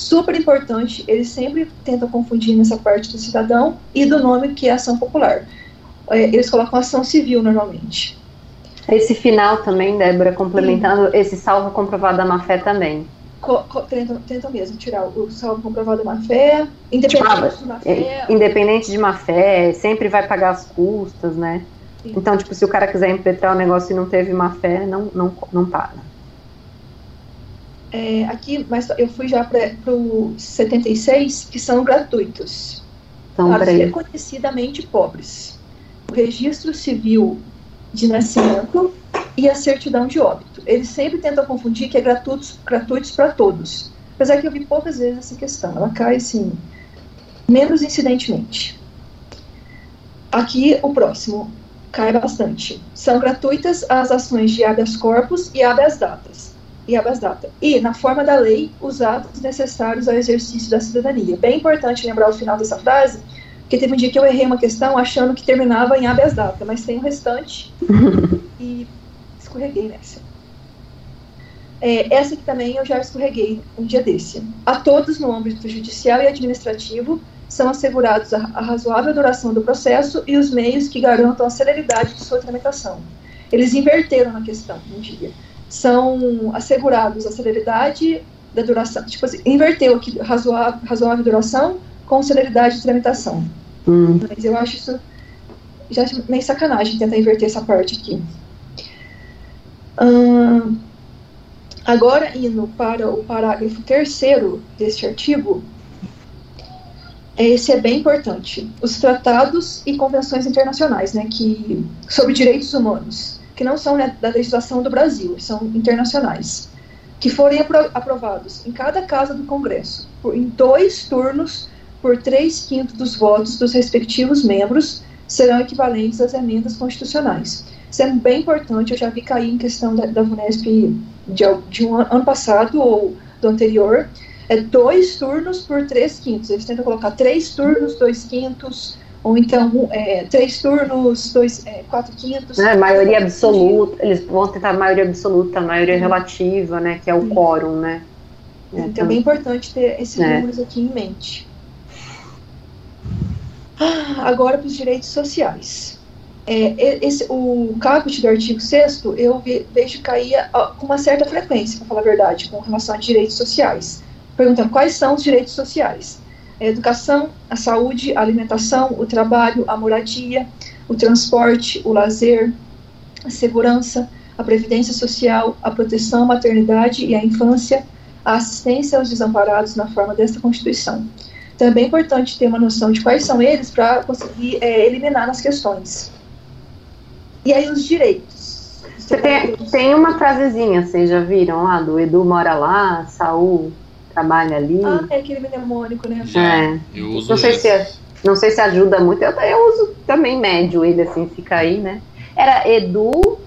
super importante, eles sempre tentam confundir nessa parte do cidadão e do nome que é ação popular. É, eles colocam ação civil normalmente. Esse final também, Débora, complementando, Sim. esse salvo comprovado da má-fé também. Co tentam, tentam mesmo tirar o salvo comprovado da má-fé, independente tipo, de má-fé. É, independente de má-fé, sempre vai pagar as custas, né? Então, tipo, se o cara quiser impetrar o negócio e não teve má-fé, não, não, não paga. É, aqui, mas eu fui já para o 76, que são gratuitos. Então, para reconhecidamente pobres. O registro civil de nascimento e a certidão de óbito. Eles sempre tentam confundir que é gratuitos, gratuitos para todos. Apesar que eu vi poucas vezes essa questão. Ela cai, assim, menos incidentemente. Aqui, o próximo cai bastante. São gratuitas as ações de habeas corpus e habeas datas e habeas data. E, na forma da lei, os atos necessários ao exercício da cidadania. Bem importante lembrar o final dessa frase, porque teve um dia que eu errei uma questão achando que terminava em habeas data, mas tem o restante e escorreguei nessa. É, essa aqui também eu já escorreguei um dia desse. A todos no âmbito judicial e administrativo são assegurados a, razoável duração do processo e os meios que garantam a celeridade de sua tramitação. Eles inverteram na questão um dia. São assegurados a celeridade da duração, tipo assim, inverteu aqui razoável, razoável duração com celeridade de tramitação. Hum. Mas eu acho isso já meio sacanagem tentar inverter essa parte aqui. Hum, agora, indo para o parágrafo terceiro deste artigo, esse é bem importante. Os tratados e convenções internacionais, né, que sobre direitos humanos, que não são né, da legislação do Brasil, são internacionais, que forem apro aprovados em cada casa do Congresso, por, em dois turnos, por três quintos dos votos dos respectivos membros, serão equivalentes às emendas constitucionais. Isso é bem importante, eu já vi cair em questão da, da VUNESP de, de um ano passado ou do anterior, é dois turnos por três quintos. Eles tentam colocar três turnos, dois quintos, ou então é, três turnos, dois, é, quatro quintos. É, maioria absoluta, eles vão tentar maioria absoluta, maioria uhum. relativa, né, que é o uhum. quórum, né. É, então é bem importante ter esses é. números aqui em mente. Ah, agora para os direitos sociais. É, esse, o caput do artigo 6 eu vejo cair com uma certa frequência, para falar a verdade, com relação a direitos sociais perguntando quais são os direitos sociais. A educação, a saúde, a alimentação, o trabalho, a moradia, o transporte, o lazer, a segurança, a previdência social, a proteção, a maternidade e a infância, a assistência aos desamparados na forma desta Constituição. Então é importante ter uma noção de quais são eles para conseguir é, eliminar nas questões. E aí os direitos. Tem, tem uma frasezinha, vocês já viram lá, do Edu mora lá, Saul trabalha ali. Ah, é aquele mnemônico, né? É. Eu uso não sei, se, não sei se ajuda muito. Eu, eu uso também médio ele, assim, fica aí, né? Era Edu,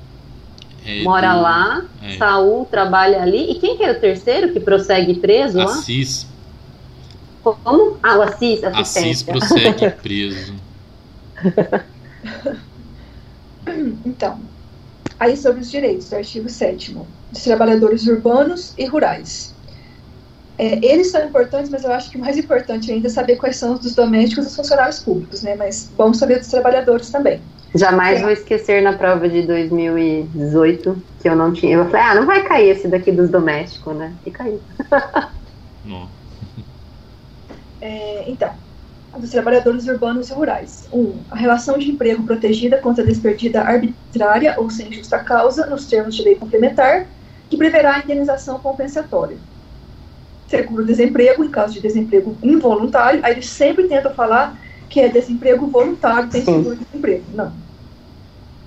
Edu mora lá, é. Saul trabalha ali. E quem que era o terceiro que prossegue preso Assis. lá? Como? Ah, o Assis, Assis prossegue preso. então, aí sobre os direitos, do artigo 7 dos trabalhadores urbanos e rurais. É, eles são importantes, mas eu acho que o mais importante ainda é saber quais são os dos domésticos e dos funcionários públicos, né? Mas bom saber dos trabalhadores também. Jamais é. vou esquecer na prova de 2018 que eu não tinha. Eu falei, ah, não vai cair esse daqui dos domésticos, né? E caiu. Não. É, então, dos trabalhadores urbanos e rurais. 1. Um, a relação de emprego protegida contra a despedida arbitrária ou sem justa causa, nos termos de lei complementar, que preverá a indenização compensatória seguro-desemprego, em caso de desemprego involuntário, aí eles sempre tentam falar que é desemprego voluntário, tem seguro-desemprego. Não.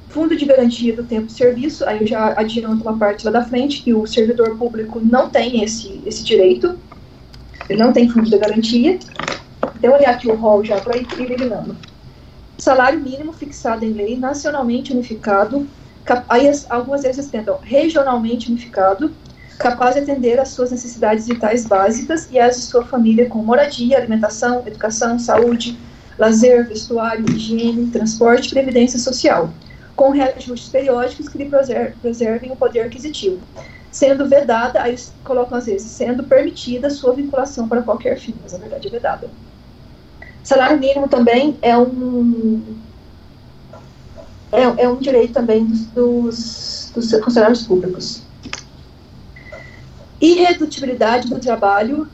Fundo de garantia do tempo de serviço, aí eu já adianto uma parte lá da frente, que o servidor público não tem esse, esse direito, ele não tem fundo de garantia. Então, olhar aqui o rol já para ir eliminando. Salário mínimo fixado em lei, nacionalmente unificado, aí algumas vezes tentam regionalmente unificado, capaz de atender às suas necessidades vitais básicas e às de sua família com moradia, alimentação, educação, saúde, lazer, vestuário, higiene, transporte e previdência social, com reajustes periódicos que lhe preservem o poder aquisitivo, sendo vedada, aí colocam às vezes, sendo permitida sua vinculação para qualquer fim, mas na verdade é vedada. Salário mínimo também é um é, é um direito também dos, dos funcionários públicos. Irredutibilidade do trabalho,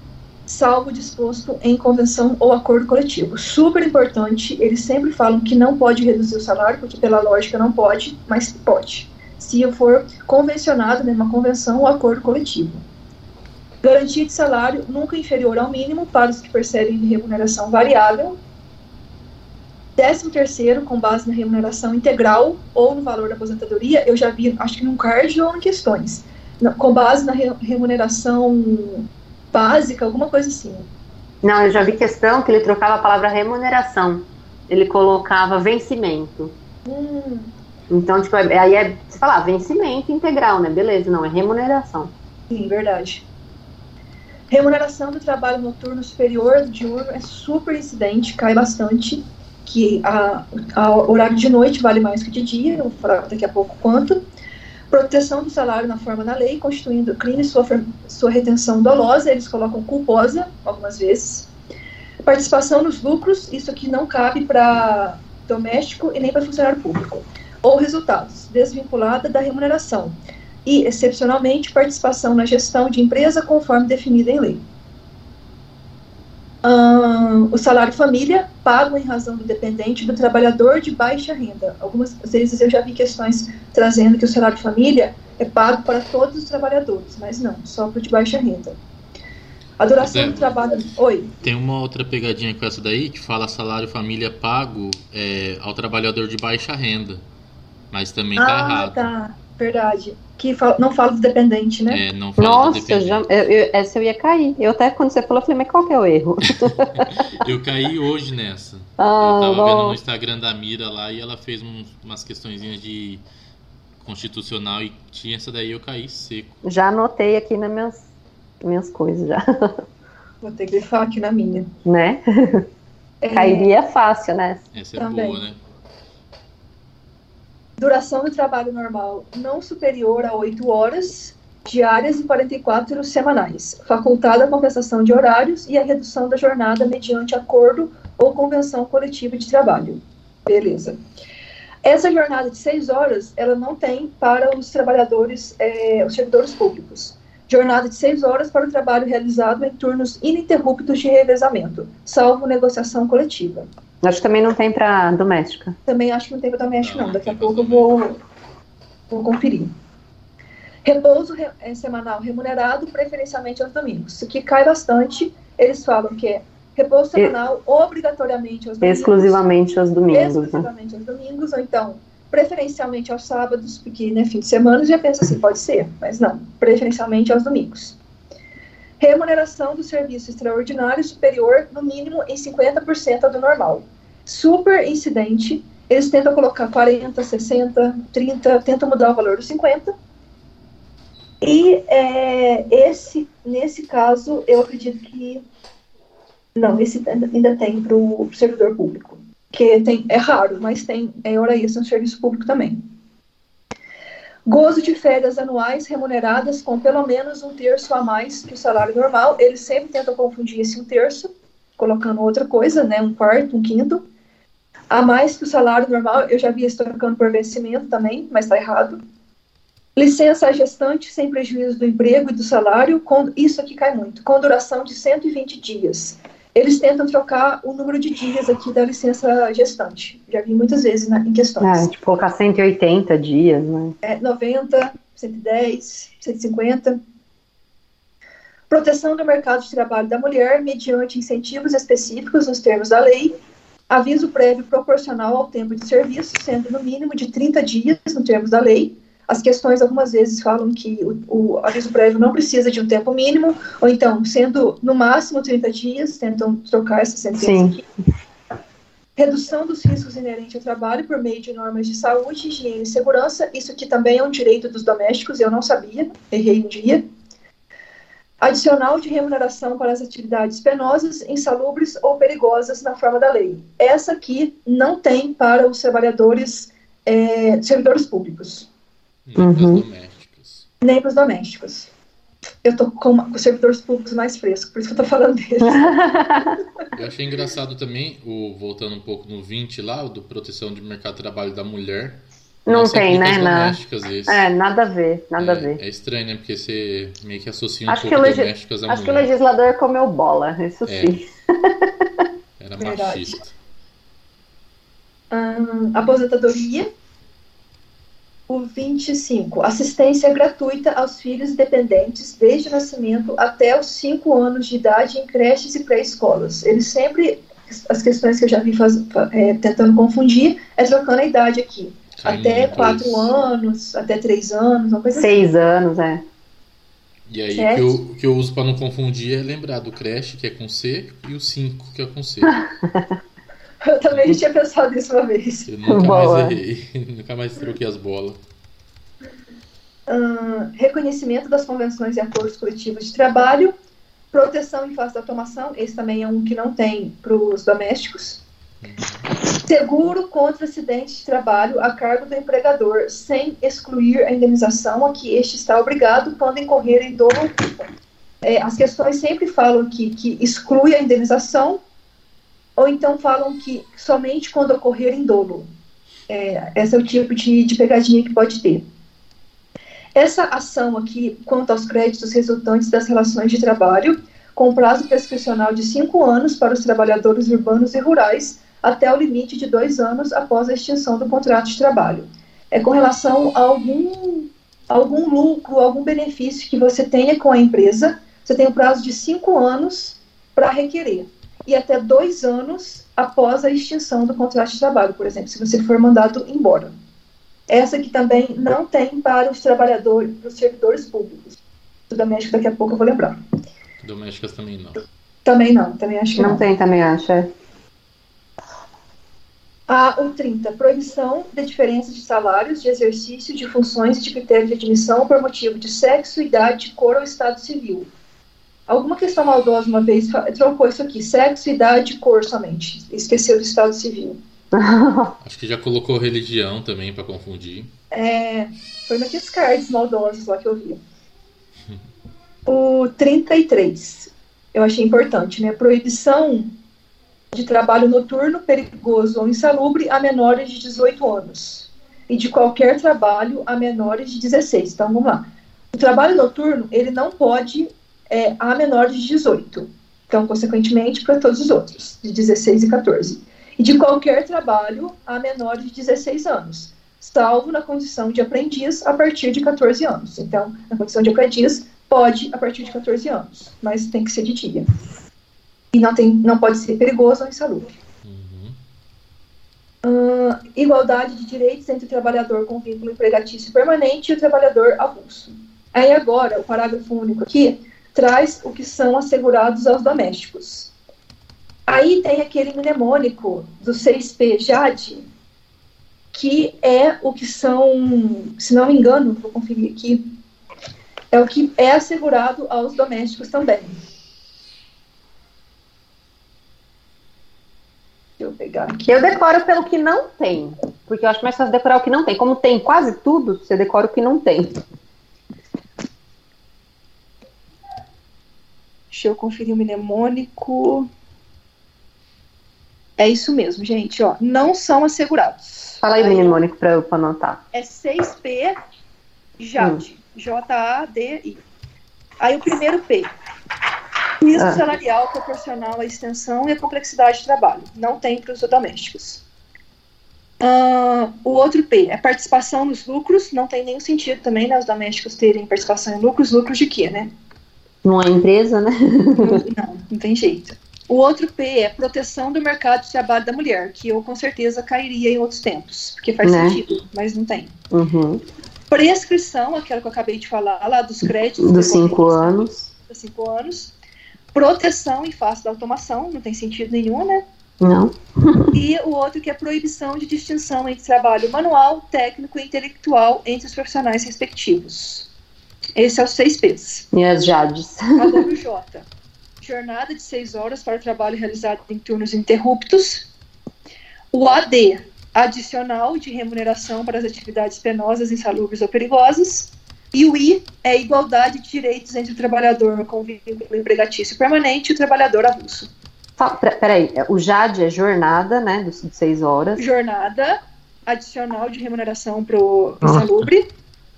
salvo disposto em convenção ou acordo coletivo. Super importante, eles sempre falam que não pode reduzir o salário, porque pela lógica não pode, mas pode, se for convencionado numa convenção ou acordo coletivo. Garantia de salário nunca inferior ao mínimo para os que percebem remuneração variável. Décimo terceiro, com base na remuneração integral ou no valor da aposentadoria, eu já vi, acho que num card ou em questões com base na remuneração básica, alguma coisa assim. Não, eu já vi questão que ele trocava a palavra remuneração. Ele colocava vencimento. Hum. Então, tipo, aí é, você fala, ah, vencimento integral, né? Beleza, não, é remuneração. Sim, verdade. Remuneração do trabalho noturno superior diurno é super incidente, cai bastante, que a, a horário de noite vale mais que de dia, eu vou falar daqui a pouco quanto. Proteção do salário na forma da lei, constituindo crime sua, sua retenção dolosa, eles colocam culposa, algumas vezes. Participação nos lucros, isso aqui não cabe para doméstico e nem para funcionário público. Ou resultados, desvinculada da remuneração. E, excepcionalmente, participação na gestão de empresa conforme definida em lei. O salário família, pago em razão do dependente do trabalhador de baixa renda. Algumas vezes eu já vi questões trazendo que o salário família é pago para todos os trabalhadores, mas não, só para o de baixa renda. A duração é, do trabalho. Oi. Tem uma outra pegadinha com essa daí que fala salário família pago é, ao trabalhador de baixa renda. Mas também tá ah, errado. Ah, tá. Verdade. Que fala, não fala do dependente, né? É, não fala Nossa, do dependente. Já, eu, eu, essa eu ia cair. Eu até quando você falou, eu falei, mas qual que é o erro? eu caí hoje nessa. Ah, eu tava bom. vendo no Instagram da Mira lá e ela fez uns, umas questõezinhas de constitucional e tinha essa daí eu caí seco. Já anotei aqui nas minhas, minhas coisas já. Vou ter que grifar aqui na minha. Né? É... Cairia fácil, né? Essa é Também. boa, né? Duração do trabalho normal não superior a 8 horas diárias e 44 semanais. Facultada a compensação de horários e a redução da jornada mediante acordo ou convenção coletiva de trabalho. Beleza. Essa jornada de 6 horas, ela não tem para os trabalhadores, é, os servidores públicos. Jornada de 6 horas para o trabalho realizado em turnos ininterruptos de revezamento, salvo negociação coletiva. Acho que também não tem para doméstica. Também acho que não tem para doméstica, não. Daqui a pouco eu vou, vou conferir. Repouso re, é, semanal remunerado, preferencialmente aos domingos. Isso que cai bastante. Eles falam que é repouso semanal e, obrigatoriamente aos domingos. Exclusivamente aos domingos. Né? Exclusivamente né? aos domingos, ou então preferencialmente aos sábados, porque né, fim de semana já pensa assim, pode ser, mas não, preferencialmente aos domingos remuneração do serviço extraordinário superior, no mínimo, em 50% do normal. Super incidente, eles tentam colocar 40, 60, 30, tentam mudar o valor dos 50. E é, esse, nesse caso, eu acredito que. Não, esse ainda tem para o servidor público. Que tem, é raro, mas tem é hora extra no serviço público também. Gozo de férias anuais remuneradas com pelo menos um terço a mais que o salário normal. Eles sempre tentam confundir esse um terço, colocando outra coisa, né? Um quarto, um quinto. A mais que o salário normal, eu já vi isso trocando por vencimento também, mas está errado. Licença gestante sem prejuízo do emprego e do salário, com, isso aqui cai muito, com duração de 120 dias eles tentam trocar o número de dias aqui da licença gestante. Já vi muitas vezes na, em questões. É, tipo, colocar 180 dias, né? É, 90, 110, 150. Proteção do mercado de trabalho da mulher mediante incentivos específicos nos termos da lei. Aviso prévio proporcional ao tempo de serviço, sendo no mínimo de 30 dias nos termos da lei as questões algumas vezes falam que o, o, aviso prévio não precisa de um tempo mínimo, ou então, sendo no máximo 30 dias, tentam trocar essa sentença Sim. aqui. Redução dos riscos inerentes ao trabalho por meio de normas de saúde, higiene e segurança. Isso aqui também é um direito dos domésticos, eu não sabia, errei um dia. Adicional de remuneração para as atividades penosas, insalubres ou perigosas na forma da lei. Essa aqui não tem para os trabalhadores, é, servidores públicos. Nem uhum. para os domésticos. Nem para os domésticos. Eu tô com, com os servidores públicos mais frescos, por isso que eu tô falando deles. eu achei engraçado também, o, voltando um pouco no 20 lá, o do proteção de mercado de trabalho da mulher. Não, tem, né? Na... É, nada a ver, nada é, a ver. É estranho, né? Porque você meio que associa um acho pouco legi... domésticas a Acho mulher. que o legislador comeu bola, isso é. sim. Era Verdade. machista. Hum, aposentadoria 25. Assistência gratuita aos filhos dependentes desde o nascimento até os 5 anos de idade em creches e pré-escolas. Eles sempre, as questões que eu já vi faz, é, tentando confundir, é trocando a idade aqui. até 4 anos, até 3 anos, uma coisa 6 assim. anos, é. E aí o que, eu, que eu uso para não confundir é lembrar do creche, que é com C, e o 5, que é com C. Eu também tinha pensado nisso uma vez. Eu nunca Boa. mais errei, nunca mais troquei as bolas. Uh, reconhecimento das convenções e acordos coletivos de trabalho, proteção em face da automação, esse também é um que não tem para os domésticos, seguro contra acidente de trabalho a cargo do empregador, sem excluir a indenização a que este está obrigado quando incorrer em dolo é, as questões sempre falam que, que exclui a indenização, ou então falam que somente quando ocorrer em dolo. É, esse é o tipo de, de pegadinha que pode ter. Essa ação aqui, quanto aos créditos resultantes das relações de trabalho, com prazo prescricional de cinco anos para os trabalhadores urbanos e rurais, até o limite de dois anos após a extinção do contrato de trabalho. É com relação a algum, algum lucro, algum benefício que você tenha com a empresa, você tem um prazo de cinco anos para requerer e até dois anos após a extinção do contrato de trabalho, por exemplo, se você for mandado embora. Essa que também não tem para os trabalhadores, para os servidores públicos. Do doméstico daqui a pouco eu vou lembrar. Domésticas também não. Também não, também acho que não. Não tem, também acho, é. A, o 30, proibição de diferença de salários, de exercício de funções e de critério de admissão por motivo de sexo, idade, cor ou estado civil. Alguma questão maldosa uma vez trocou isso aqui, sexo, idade, cor somente. Esqueceu do estado civil. Acho que já colocou religião também para confundir. É, foi naqueles cards maldosos lá que eu vi. O 33, eu achei importante, né? Proibição de trabalho noturno, perigoso ou insalubre a menores de 18 anos. E de qualquer trabalho a menores de 16. Então, vamos lá. O trabalho noturno, ele não pode é, a menores de 18. Então, consequentemente, para todos os outros, de 16 e 14. E de qualquer trabalho a menores de 16 anos, salvo na condição de aprendiz a partir de 14 anos. Então, na condição de aprendiz, pode a partir de 14 anos, mas tem que ser de dia. E não, tem, não pode ser perigoso ou insalubre. Uh, igualdade de direitos entre o trabalhador com vínculo empregatício permanente e o trabalhador avulso. Aí agora, o parágrafo único aqui, traz o que são assegurados aos domésticos. Aí tem aquele mnemônico do 6P JADE, que é o que são, se não me engano, vou conferir aqui, é o que é assegurado aos domésticos também. Eu pegar aqui. Eu decoro pelo que não tem, porque eu acho mais fácil decorar o que não tem. Como tem quase tudo, você decora o que não tem. Deixa eu conferir o mnemônico. É isso mesmo, gente, ó. Não são assegurados. Fala aí, aí mnemônico para eu anotar. É 6P JAD. Hum. J-A-D-I. Aí o primeiro P. Piso ah. salarial proporcional à extensão e à complexidade de trabalho. Não tem para os domésticos. Uh, o outro P é participação nos lucros. Não tem nenhum sentido também né, os domésticos terem participação em lucros. Lucros de quê, né? Numa empresa, né? não, não tem jeito. O outro P é proteção do mercado de trabalho da mulher, que eu com certeza cairia em outros tempos, porque faz né? sentido, mas não tem. Uhum. Prescrição, aquela que eu acabei de falar lá, dos créditos. Dos cinco anos. Dos cinco anos. Proteção em face da automação, não tem sentido nenhum, né? Não. e o outro que é proibição de distinção entre trabalho manual, técnico e intelectual entre os profissionais respectivos. Esse é os seis P's. E as JADs. Agora o J. Jornada de seis horas para o trabalho realizado em turnos interruptos. O AD, adicional de remuneração para as atividades penosas, insalubres ou perigosas. E o I é igualdade de direitos entre o trabalhador com vínculo empregatício permanente e o trabalhador avulso. Peraí, o JAD é jornada, né, de seis horas. Jornada adicional de remuneração para o insalubre.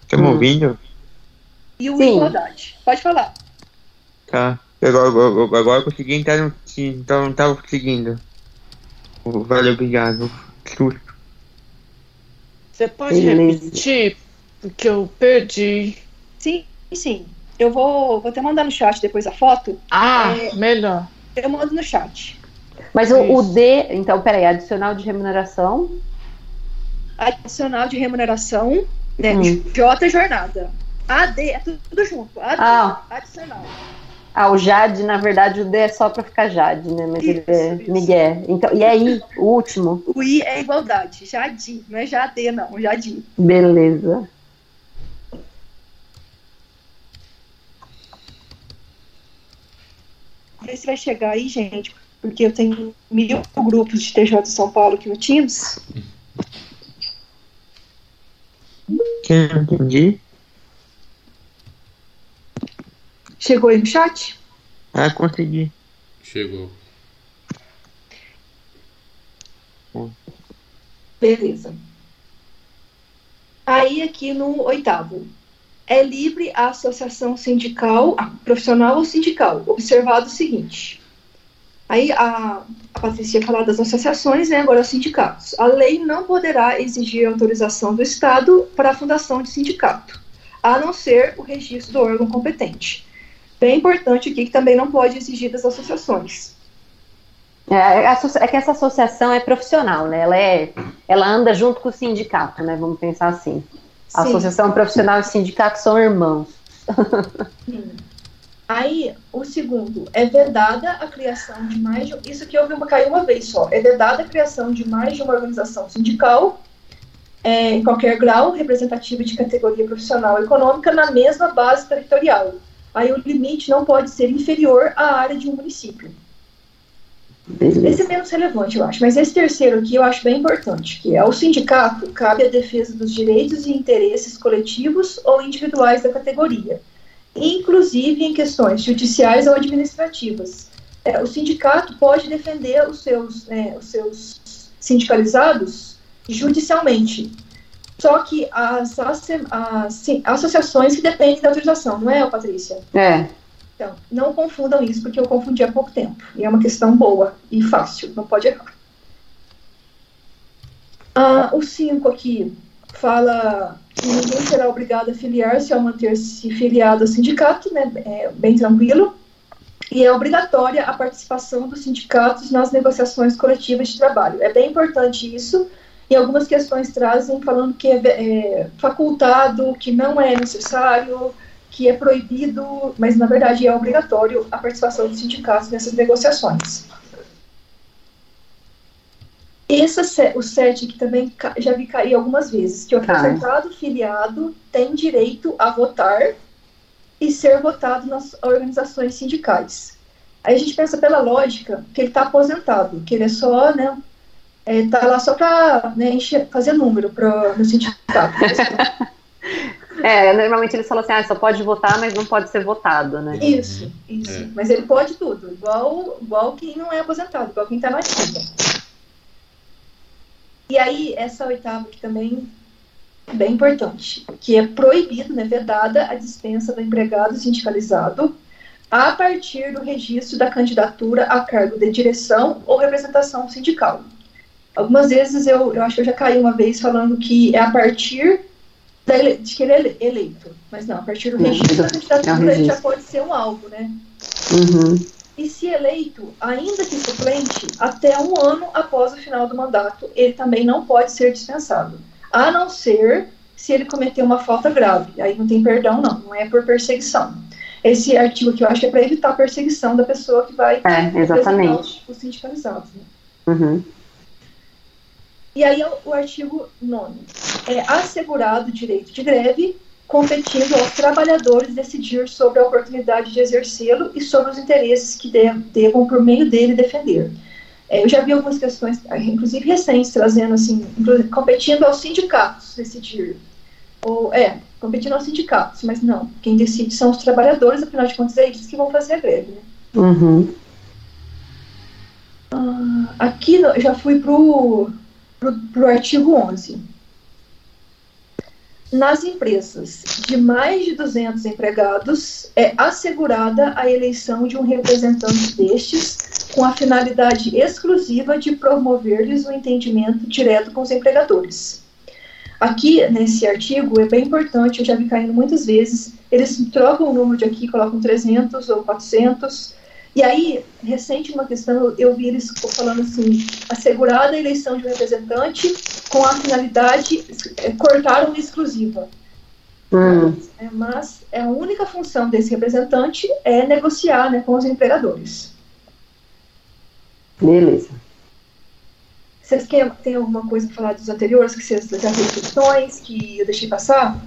Estamos hum. E o Sim. igualdade. Pode falar. Tá. Agora, agora, agora eu consegui entrar no então não estava conseguindo. Valeu, obrigado. Susto. Você pode Beleza. repetir? Porque eu perdi. Sim, sim. Eu vou, vou até mandar no chat depois a foto. Ah, é, melhor. Eu mando no chat. Mas o, o, D, então, peraí, adicional de remuneração? Adicional de remuneração, né? Hum. J jornada. AD, é tudo junto. AD, ah. adicional. Ah, o Jade, na verdade, o D é só para ficar Jade, né? Mas isso, ele é isso. Miguel. Então, e é aí, o último? O I é igualdade. Jade, não é Jade, não. Jade. Beleza. Vê se vai chegar aí, gente, porque eu tenho mil grupos de TJ de São Paulo aqui no Teams. Quem? eu não entendi. Chegou aí no chat? Ah, consegui. Chegou. Beleza. Aí aqui no oitavo. É livre a associação sindical, a profissional ou sindical. Observado o seguinte. Aí a, a Patrícia ia falar das associações, né, agora os sindicatos. A lei não poderá exigir autorização do Estado para a fundação de sindicato, a não ser o registro do órgão competente. Bem importante aqui que também não pode exigir das associações. É, é que essa associação é profissional, né? Ela, é, ela anda junto com o sindicato, né? Vamos pensar assim. A Sim. associação profissional e o sindicato são irmãos. Sim. Aí, o segundo, é vedada a criação de mais de. Isso aqui eu vi uma, caiu uma vez só. É vedada a criação de mais de uma organização sindical, é, em qualquer grau, representativa de categoria profissional ou econômica, na mesma base territorial. Aí, o limite não pode ser inferior à área de um município. Esse é menos relevante, eu acho. Mas esse terceiro aqui eu acho bem importante, que é o sindicato cabe a defesa dos direitos e interesses coletivos ou individuais da categoria, inclusive em questões judiciais ou administrativas. É, o sindicato pode defender os seus, né, os seus sindicalizados judicialmente. Só que as, as, as associações que dependem da autorização, não é, Patrícia? É. Então, não confundam isso, porque eu confundi há pouco tempo. E é uma questão boa e fácil, não pode errar. Ah, o 5 aqui fala que ninguém será obrigado a filiar-se ao manter-se filiado ao sindicato, né, é bem tranquilo. E é obrigatória a participação dos sindicatos nas negociações coletivas de trabalho. É bem importante isso, e algumas questões trazem falando que é, é facultado, que não é necessário, que é proibido, mas na verdade é obrigatório a participação dos sindicatos nessas negociações. Esse, o 7, que também já vi cair algumas vezes, que o aposentado filiado tem direito a votar e ser votado nas organizações sindicais. Aí a gente pensa pela lógica que ele está aposentado, que ele é só, né, é, tá lá só para né, fazer número pro, no sindicato. É, normalmente eles falam assim, ah, só pode votar, mas não pode ser votado, né? Isso, isso. É. Mas ele pode tudo, igual, igual quem não é aposentado, igual quem está na ativa. E aí, essa oitava que também é bem importante, que é proibido, né, vedada a dispensa do empregado sindicalizado a partir do registro da candidatura a cargo de direção ou representação sindical. Algumas vezes eu, eu acho que eu já caí uma vez falando que é a partir de que ele é eleito. Mas não, a partir do registro da candidatura é ele já pode ser um alvo, né? Uhum. E se eleito, ainda que suplente, até um ano após o final do mandato, ele também não pode ser dispensado. A não ser se ele cometer uma falta grave. Aí não tem perdão, não. Não é por perseguição. Esse artigo aqui eu acho que é para evitar a perseguição da pessoa que vai é, exatamente. Os sindicalizados. Né? Uhum. E aí o, o artigo 9. É assegurado o direito de greve, competindo aos trabalhadores decidir sobre a oportunidade de exercê-lo e sobre os interesses que devam, por meio dele, defender. É, eu já vi algumas questões, inclusive recentes, trazendo assim, competindo aos sindicatos decidir. Ou, é, competindo aos sindicatos, mas não, quem decide são os trabalhadores, afinal de contas, é eles que vão fazer a greve. Né? Uhum. Ah, aqui eu já fui pro para o artigo 11. Nas empresas de mais de 200 empregados, é assegurada a eleição de um representante destes com a finalidade exclusiva de promover-lhes o entendimento direto com os empregadores. Aqui, nesse artigo, é bem importante, eu já vi caindo muitas vezes, eles trocam o número de aqui, colocam 300 ou 400, e aí, recente uma questão, eu vi eles falando assim, assegurada a eleição de um representante com a finalidade, é, cortar uma exclusiva. Hum. É, mas é a única função desse representante é negociar né, com os empregadores. Beleza. Vocês querem, têm alguma coisa para falar dos anteriores, que vocês já viram questões, que eu deixei passar?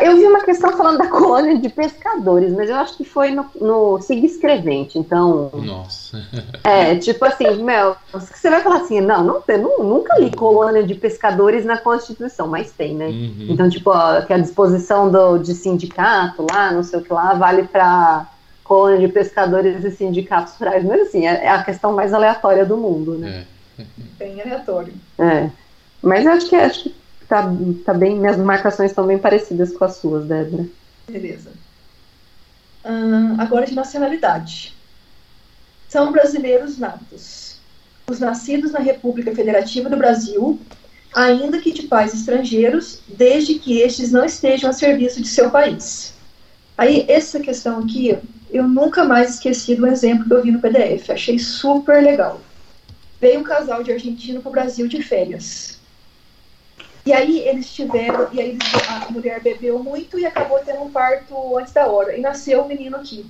Eu vi uma questão falando da colônia de pescadores, mas eu acho que foi no, no Siga Escrevente, então. Nossa. É, tipo assim, Mel, você vai falar assim, não, não tem, não, nunca li colônia de pescadores na Constituição, mas tem, né? Uhum. Então, tipo, ó, que a disposição do, de sindicato lá, não sei o que lá, vale para colônia de pescadores e sindicatos rurais, mas assim, é, é a questão mais aleatória do mundo, né? É. Bem aleatório. É. Mas eu acho que acho que tá, tá bem, minhas marcações estão bem parecidas com as suas, Débora. Beleza. Agora de nacionalidade. São brasileiros natos. Os nascidos na República Federativa do Brasil, ainda que de pais estrangeiros, desde que estes não estejam a serviço de seu país. Aí, essa questão aqui, eu nunca mais esqueci do exemplo que eu vi no PDF. Achei super legal. Veio um casal de argentino para o Brasil de férias. E aí eles tiveram, e aí eles- a mulher bebeu muito e acabou tendo um parto antes da hora. E nasceu o menino aqui.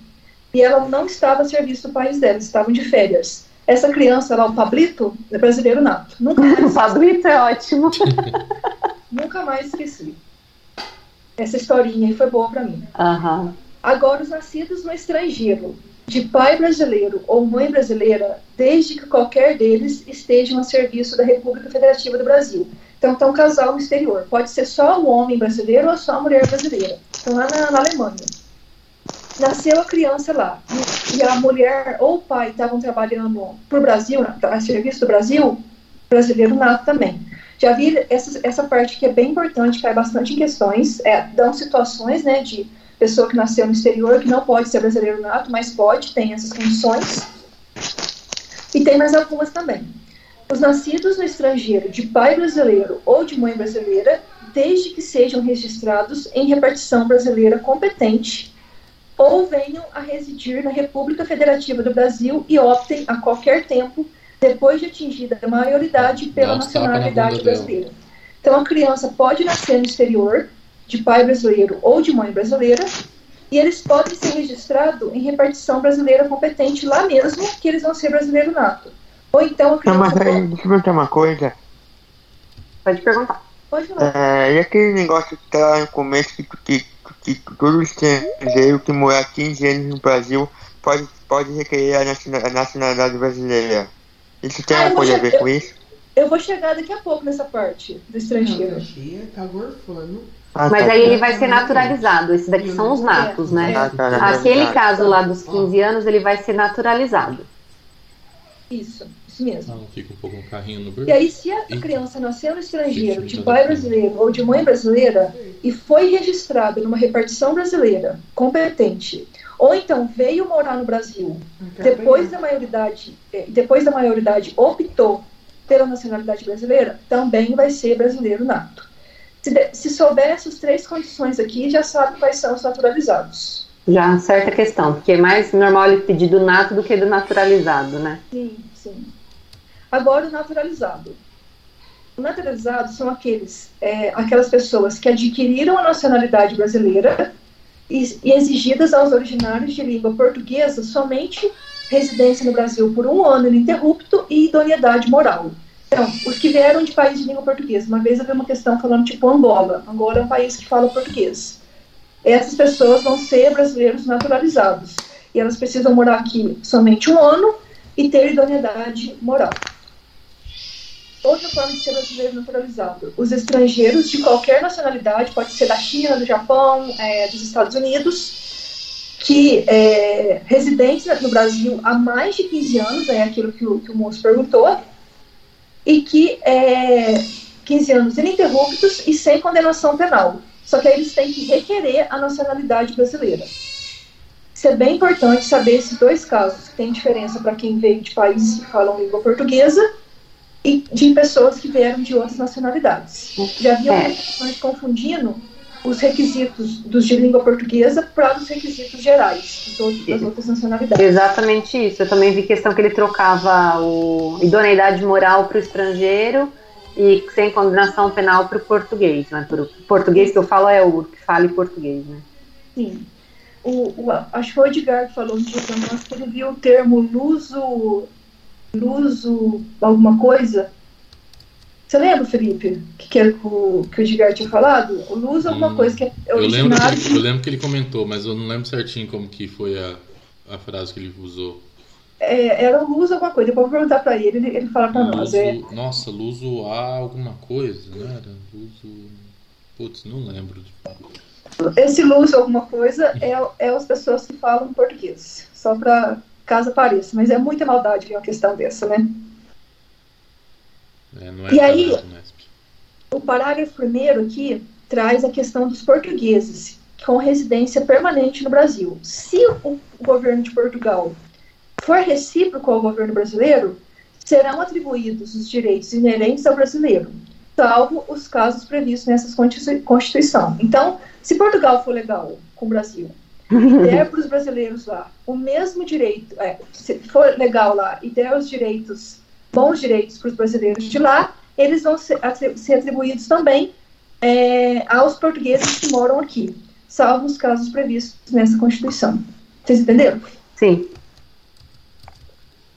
E ela não estava a serviço do país dela, estavam de férias. Essa criança lá, o Pablito, é brasileiro nato. Nunca O mais, Pablito é ótimo. nunca mais esqueci. Essa historinha aí foi boa para mim. Aham. Agora, os nascidos no estrangeiro, de pai brasileiro ou mãe brasileira, desde que qualquer deles estejam a serviço da República Federativa do Brasil. Então, tá um casal no exterior. Pode ser só o homem brasileiro ou só a mulher brasileira. Então, lá na, na Alemanha. Nasceu a criança lá. E, a mulher ou o pai estavam trabalhando para o Brasil, a serviço do Brasil, brasileiro nato também. Já vi essa, essa parte que é bem importante, cai bastante em questões. É, dão situações né, de pessoa que nasceu no exterior, que não pode ser brasileiro nato, mas pode, tem essas condições. E tem mais algumas também. Os nascidos no estrangeiro de pai brasileiro ou de mãe brasileira, desde que sejam registrados em repartição brasileira competente, ou venham a residir na República Federativa do Brasil e optem a qualquer tempo, depois de atingida a maioridade, pela na nacionalidade dela. brasileira. Então, a criança pode nascer no exterior, de pai brasileiro ou de mãe brasileira, e eles podem ser registrados em repartição brasileira competente lá mesmo, que eles vão ser brasileiro nato. Ou então a Não, criança mas aí, deixa eu perguntar uma coisa. Pode perguntar. pode falar. É, e aquele negócio que tá lá no começo que, que, que, que todo estrangeiro que morar 15 anos no Brasil pode, pode requerer a, naciona- a nacionalidade brasileira. Isso tem Ah, eu alguma coisa a ver che- com isso? Eu vou chegar daqui a pouco nessa parte do estrangeiro. Aqui tá gorfando. Ah, Mas tá. aí ele vai ser naturalizado. Esses daqui são os natos, né? Ah, tá, tá, Aquele tá. caso lá dos 15 anos, ele vai ser naturalizado. Isso, isso mesmo. Ah, não fica um pouco um carrinho no E berço? aí, se a Eita. criança nasceu no estrangeiro, de pai brasileiro ou de mãe brasileira, e foi registrada numa repartição brasileira competente, ou então veio morar no Brasil, depois da maioridade, eh, depois da maioridade optou pela nacionalidade brasileira, também vai ser brasileiro nato. Se, de- se souber essas três condições aqui, já sabe quais são os naturalizados. Já acerta a questão, porque é mais normal ele pedir do nato do que do naturalizado, né? Sim, sim. Agora o naturalizado. O naturalizado são aqueles, é, aquelas pessoas que adquiriram a nacionalidade brasileira e, e exigidas aos originários de língua portuguesa somente residência no Brasil por um ano ininterrupto e idoneidade moral. Então, os que vieram de país de língua portuguesa. Uma vez vi uma questão falando tipo Angola. Angola é um país que fala português. Essas pessoas vão ser brasileiros naturalizados. E elas precisam morar aqui somente um ano e ter idoneidade moral. Outra forma de ser brasileiro naturalizado. Os estrangeiros de qualquer nacionalidade, pode ser da China, do Japão, é, dos Estados Unidos, que é, residentes no Brasil há mais de 15 anos, é aquilo que o, que o moço perguntou, e que é, 15 anos ininterruptos e sem condenação penal. Só que aí eles têm que requerer a nacionalidade brasileira. Isso é bem importante saber esses dois casos, que tem diferença para quem veio de países que falam língua portuguesa e de pessoas que vieram de outras nacionalidades. Já havia É. questões confundindo os requisitos dos de língua portuguesa para os requisitos gerais das outras nacionalidades. Exatamente isso. Eu também vi questão que ele trocava o idoneidade moral para o estrangeiro e sem condenação penal para o português. Né? Pro português que eu falo é o que fale português, né? Sim. O, o, acho que o Edgar falou um dia que ele viu o termo luso, luso alguma coisa, Você lembra, Felipe, que, que, o, que o Edgar tinha falado? O Luz é alguma Hum, coisa que é Eu lembro, que, eu lembro que ele comentou, mas eu não lembro certinho como que foi a, a frase que ele usou. É, era o Luz alguma coisa. Depois eu vou perguntar pra ele, ele, ele fala pra nós. É, Luso, nossa, Luso A alguma coisa, não era? Luso. Putz, não lembro. esse Luz alguma coisa é, é as pessoas que falam português. Só pra caso pareça. Mas é muita maldade ver uma questão dessa, né? É, é E aí- Unesp. O parágrafo primeiro aqui traz a questão dos portugueses com residência permanente no Brasil. Se o governo de Portugal for recíproco ao governo brasileiro, serão atribuídos os direitos inerentes ao brasileiro, salvo os casos previstos nessa Constitu- Constituição. Então, se Portugal for legal com o Brasil der para os brasileiros lá o mesmo direito, é, se for legal lá e der os direitos, bons direitos para os brasileiros de lá, eles vão ser, ser atribuídos também é, aos portugueses que moram aqui, salvo os casos previstos nessa Constituição. Vocês entenderam? Sim.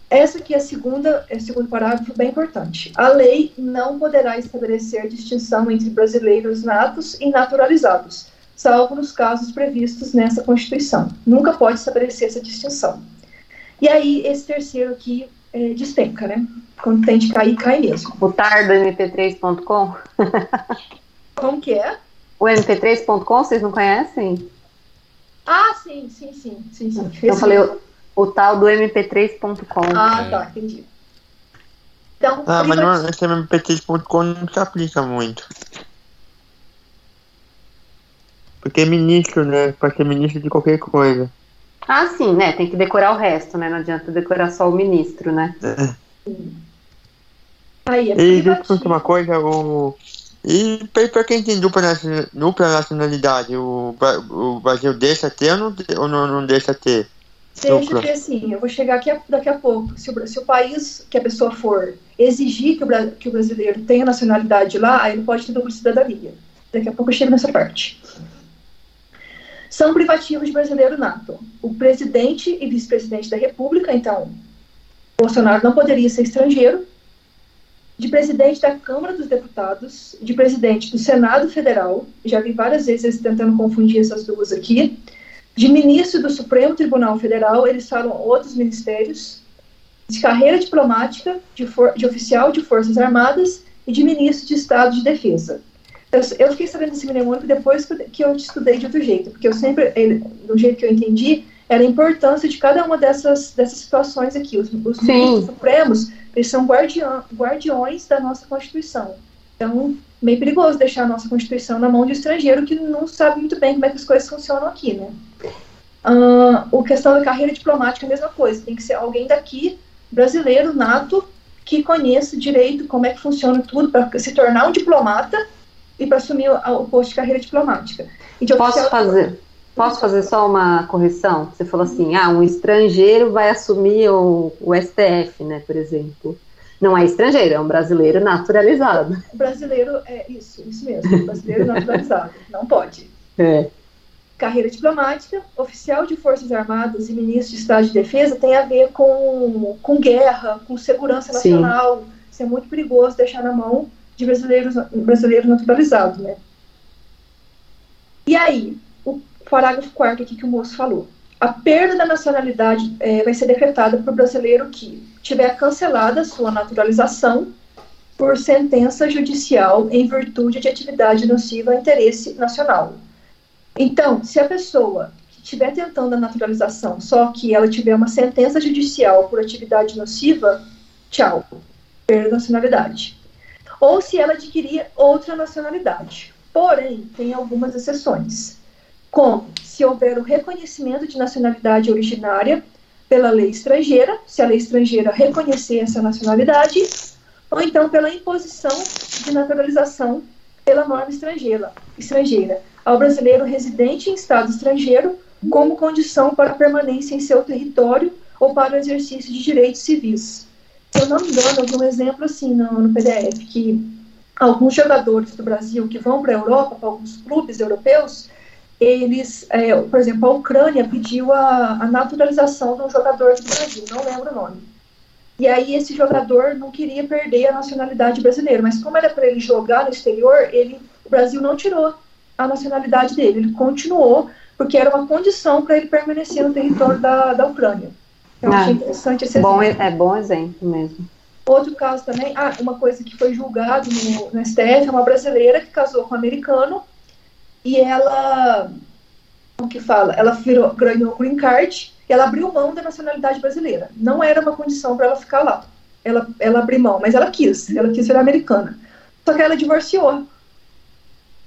Essa aqui é a segunda, é o segundo parágrafo bem importante. A lei não poderá estabelecer distinção entre brasileiros natos e naturalizados, salvo nos casos previstos nessa Constituição. Nunca pode estabelecer essa distinção. E aí, esse terceiro aqui é, despenca, né? Quando tem de cair, cai mesmo. O tar do mp3.com? Como que é? O mp3.com, vocês não conhecem? Ah, sim, sim, sim, sim, sim. Eu falei o, o tal do mp3.com. Ah, É. tá, entendi. Então, Ah, mas não, esse MPT.com não se aplica muito. Porque é ministro, né? Pode ser ministro de qualquer coisa. Ah, sim, né? Tem que decorar o resto, né? Não adianta decorar só o ministro, né? aí é E deixa eu uma coisa, o. E pra, pra quem tem dupla, nacion- dupla nacionalidade, o, o Brasil deixa ter ou não, ou não, não deixa ter? Deixa Dupla. que assim, eu vou chegar aqui a- daqui a pouco. Se o, se o país que a pessoa for exigir que o, que o brasileiro tenha nacionalidade lá, aí ele pode ter dupla cidadania. Daqui a pouco eu chego nessa parte. São privativos de brasileiro nato. O presidente e vice-presidente da República, então, Bolsonaro não poderia ser estrangeiro. De presidente da Câmara dos Deputados, de presidente do Senado Federal, já vi várias vezes eles tentando confundir essas duas aqui de ministro do Supremo Tribunal Federal, eles falam outros ministérios, de carreira diplomática, de, de oficial de Forças Armadas e de ministro de Estado de Defesa. Eu, eu fiquei sabendo desse mnemônico depois que eu, que eu estudei de outro jeito, porque eu sempre, ele, do jeito que eu entendi, era a importância de cada uma dessas, dessas situações aqui. Os, os ministros supremos, eles são guardiã, guardiões da nossa Constituição. Então, meio perigoso deixar a nossa Constituição na mão de estrangeiro que não sabe muito bem como é que as coisas funcionam aqui, né? Ah, o questão da carreira diplomática é a mesma coisa, tem que ser alguém daqui, brasileiro, nato, que conheça direito como é que funciona tudo para se tornar um diplomata e para assumir o, o posto de carreira diplomática. E de Posso fazer, posso fazer só uma correção? Você falou assim, ah, um estrangeiro vai assumir o, o STF, né, por exemplo. Não é estrangeiro, é um brasileiro naturalizado. brasileiro é isso, isso mesmo, brasileiro naturalizado, não pode. É. carreira diplomática, oficial de Forças Armadas e ministro de Estado de Defesa tem a ver com, com guerra, com segurança Sim. nacional. Isso é muito perigoso deixar na mão de brasileiros, brasileiros naturalizados, né? E aí, o parágrafo 4 aqui que o moço falou. A perda da nacionalidade eh, vai ser decretada para o brasileiro que tiver cancelada sua naturalização por sentença judicial em virtude de atividade nociva ao interesse nacional. Então, se a pessoa que estiver tentando a naturalização, só que ela tiver uma sentença judicial por atividade nociva, tchau, perda da nacionalidade. Ou se ela adquirir outra nacionalidade. Porém, tem algumas exceções, como se houver o reconhecimento de nacionalidade originária pela lei estrangeira, se a lei estrangeira reconhecer essa nacionalidade, ou então pela imposição de naturalização pela norma estrangeira, estrangeira ao brasileiro residente em estado estrangeiro como condição para permanência em seu território ou para o exercício de direitos civis. Se eu não me engano, eu um exemplo assim no, no PDF, que alguns jogadores do Brasil que vão para a Europa, para alguns clubes europeus, eles, é, por exemplo, a Ucrânia pediu a, a naturalização de um jogador do Brasil, não lembro o nome. E aí esse jogador não queria perder a nacionalidade brasileira, mas como era para ele jogar no exterior, ele, o Brasil não tirou a nacionalidade dele, ele continuou, porque era uma condição para ele permanecer no território da, da Ucrânia. Eu Ah, achei interessante esse Bom, exemplo. é bom exemplo mesmo. Outro caso também, ah, uma coisa que foi julgado no, no STF, é uma brasileira que casou com um americano e ela, como que fala? Ela virou, ganhou o green card e ela abriu mão da nacionalidade brasileira. Não era uma condição para ela ficar lá. Ela, ela abriu mão, mas ela quis, ela quis virar americana. Só que ela divorciou.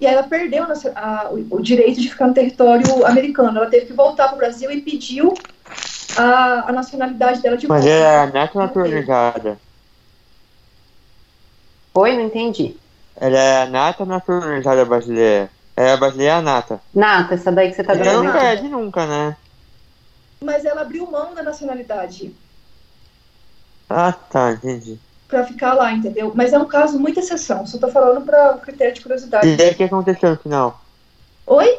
E aí ela perdeu a a- o, o direito de ficar no território americano. Ela teve que voltar para o Brasil e pediu a, a nacionalidade dela de Mas volta. ela é nata naturalizada. Oi, não entendi. Ela é nata naturalizada brasileira. Ela é brasileira nata. Nata, essa daí que você tá Ela dando. não perde nunca, né? Mas ela abriu mão da nacionalidade Ah, tá, entendi. para ficar lá, entendeu? Mas é um caso muito exceção. Só tô falando para o critério de curiosidade. E aí o que aconteceu no final? Oi?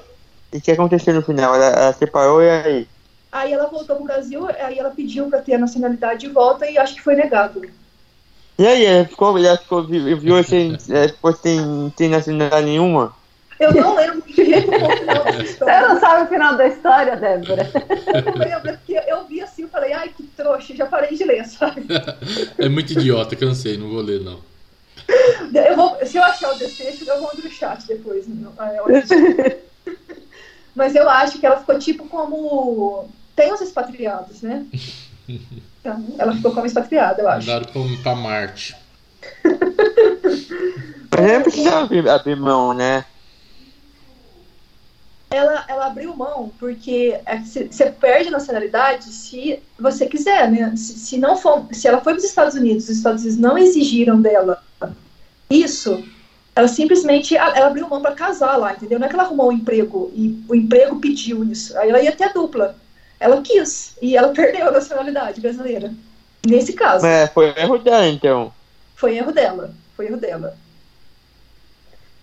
E o que aconteceu no final? Ela, ela separou e aí? Aí ela voltou pro Brasil, aí ela pediu para ter a nacionalidade de volta e acho que foi negado. E aí, ela ficou, ela ficou, vi- viu sem, ela ficou sem, sem nacionalidade nenhuma? Eu não lembro porque o final dessa Você não sabe o final da história, Débora? Eu não lembro, porque eu vi assim e falei, ai que trouxa, já parei de ler, sabe? É muito idiota, cansei, não vou ler não. Eu vou, se eu achar o desfecho, eu mando no chat depois. não- eu acho. Mas eu acho que ela ficou tipo como. Tem os expatriados, né? Então, ela ficou como expatriada, eu acho. Mandaram pra, pra Marte. Mas ela precisava abrir, mão, né? ela, ela abriu mão porque é você perde a nacionalidade se você quiser, né? Se, se não for, se ela foi para os Estados Unidos, os Estados Unidos não exigiram dela isso, ela simplesmente ela abriu mão para casar lá, entendeu? Não é que ela arrumou um emprego e o emprego pediu isso, aí ela ia ter dupla. Ela quis e ela perdeu a nacionalidade brasileira. Nesse caso, Mas foi erro dela, então. foi erro dela, foi erro dela.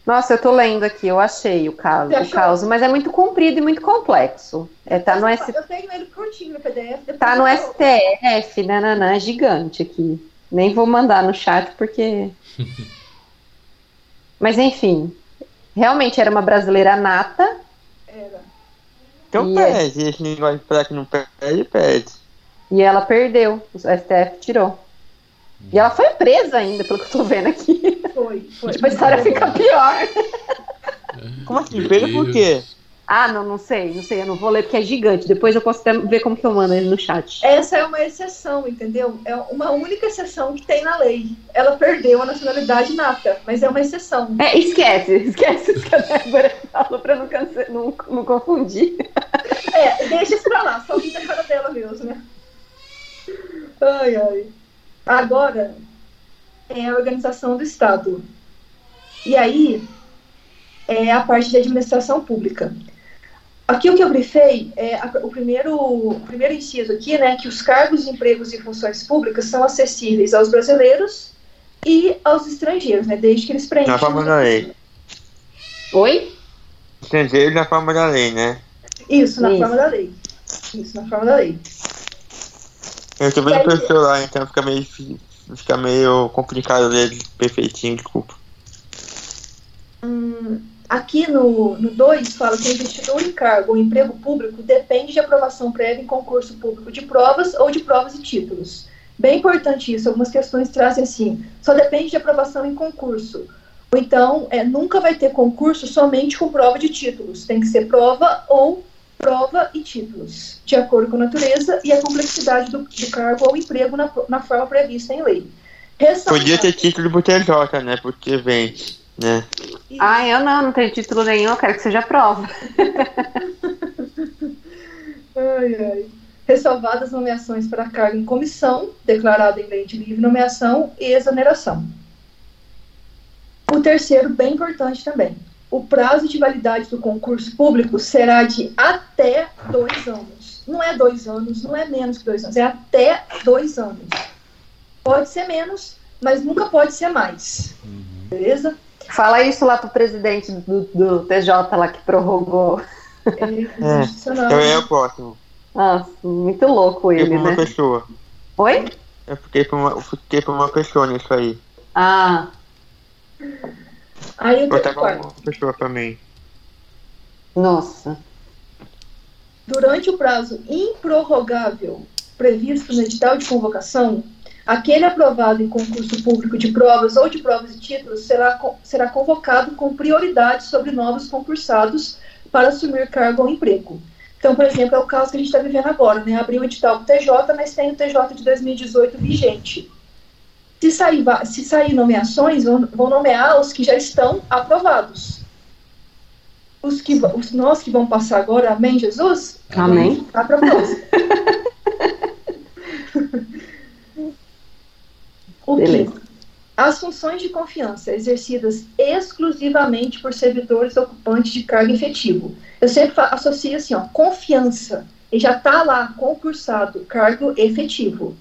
Nossa, eu tô lendo aqui, eu achei o caso, o caso, mas é muito comprido e muito complexo. É, tá no, S, Eu tenho ele curtinho no PDF. depois tá no eu- STF, nananã, é gigante aqui. Nem vou mandar no chat porque. mas enfim, realmente era uma brasileira nata. Então E é- pede. Esse negócio de falar que não pede, pede. E ela perdeu, o STF tirou. E ela foi presa ainda, pelo que eu tô vendo aqui. Foi, foi. Tipo, a história fica pior. Como assim? Pede por quê? Ah, não, não sei, não sei, eu não vou ler porque é gigante. Depois eu posso até ver como que eu mando ele no chat. Essa é uma exceção, entendeu? É uma única exceção que tem na lei. Ela perdeu a nacionalidade nata, mas é uma exceção. É, esquece, esquece o que a Débora falou pra não, não, não confundir. É, deixa isso pra lá, só vi da cara dela mesmo, né? Ai, ai. Agora é a organização do Estado. E aí é a parte de administração pública. Aqui o que eu grifei é a- o primeiro, o primeiro inciso aqui, né, que os cargos, empregos e funções públicas são acessíveis aos brasileiros e aos estrangeiros, né, desde que eles preenchem. Na forma da lei. Oi? Estrangeiro na forma da lei, né? Isso, na Isso. forma da lei. Isso, na forma da lei. Eu tô E vendo pelo celular, então fica meio, fi- fica meio complicado ler perfeitinho, desculpa. Hum, aqui no 2 fala que o investidor em cargo ou emprego público depende de aprovação prévia em concurso público de provas ou de provas e títulos. Bem importante isso, algumas questões trazem assim, só depende de aprovação em concurso. Ou então, é, nunca vai ter concurso somente com prova de títulos, tem que ser prova ou prova e títulos, de acordo com a natureza e a complexidade do, do cargo ou emprego na, na forma prevista em lei. Ressaltar- Podia ter título pro TJ, né? Porque vende, né? Ah, eu não, não tenho título nenhum, eu quero que seja prova. Ai, ai. Ressalvadas nomeações para cargo em comissão, declarada em lei de livre nomeação e exoneração. O terceiro, bem importante também. O prazo de validade do concurso público será de até dois anos. Não é dois anos, não é menos que dois anos, é até dois anos. Pode ser menos, mas nunca pode ser mais. Beleza? Fala isso lá pro presidente do, do TJ lá que prorrogou. É. Então é o próximo. Nossa, muito louco ele, uma né? pessoa. Oi? Eu fiquei pra uma, eu fiquei uma pessoa nisso aí. Ah, Aí o Eu quarto. uma pessoa também. nossa. Durante o prazo improrrogável previsto no edital de convocação, aquele aprovado em concurso público de provas ou de provas e títulos será, será convocado com prioridade sobre novos concursados para assumir cargo ou emprego. Então, por exemplo, é o caso que a gente está vivendo agora, né? Abriu o edital do TJ, mas tem o TJ de 2018 vigente. Se sair, se sair nomeações, vão, vão nomear os que já estão aprovados. Os que, os nós que vão passar agora, amém, Jesus? Amém. Tá pra próxima. o Beleza. As funções de confiança exercidas exclusivamente por servidores ocupantes de cargo efetivo. Eu sempre associo assim, ó, confiança. E já está lá, concursado, cargo efetivo.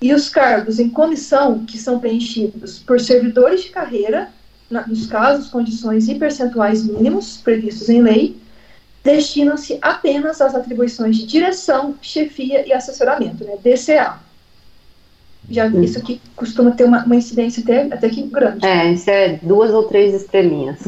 E os cargos em comissão, que são preenchidos por servidores de carreira, na- nos casos, condições e percentuais mínimos previstos em lei, destinam-se apenas às atribuições de direção, chefia e assessoramento, né? DCA. Já, Hum. Isso aqui costuma ter uma, uma incidência até, até que grande. É, isso é duas ou três estrelinhas.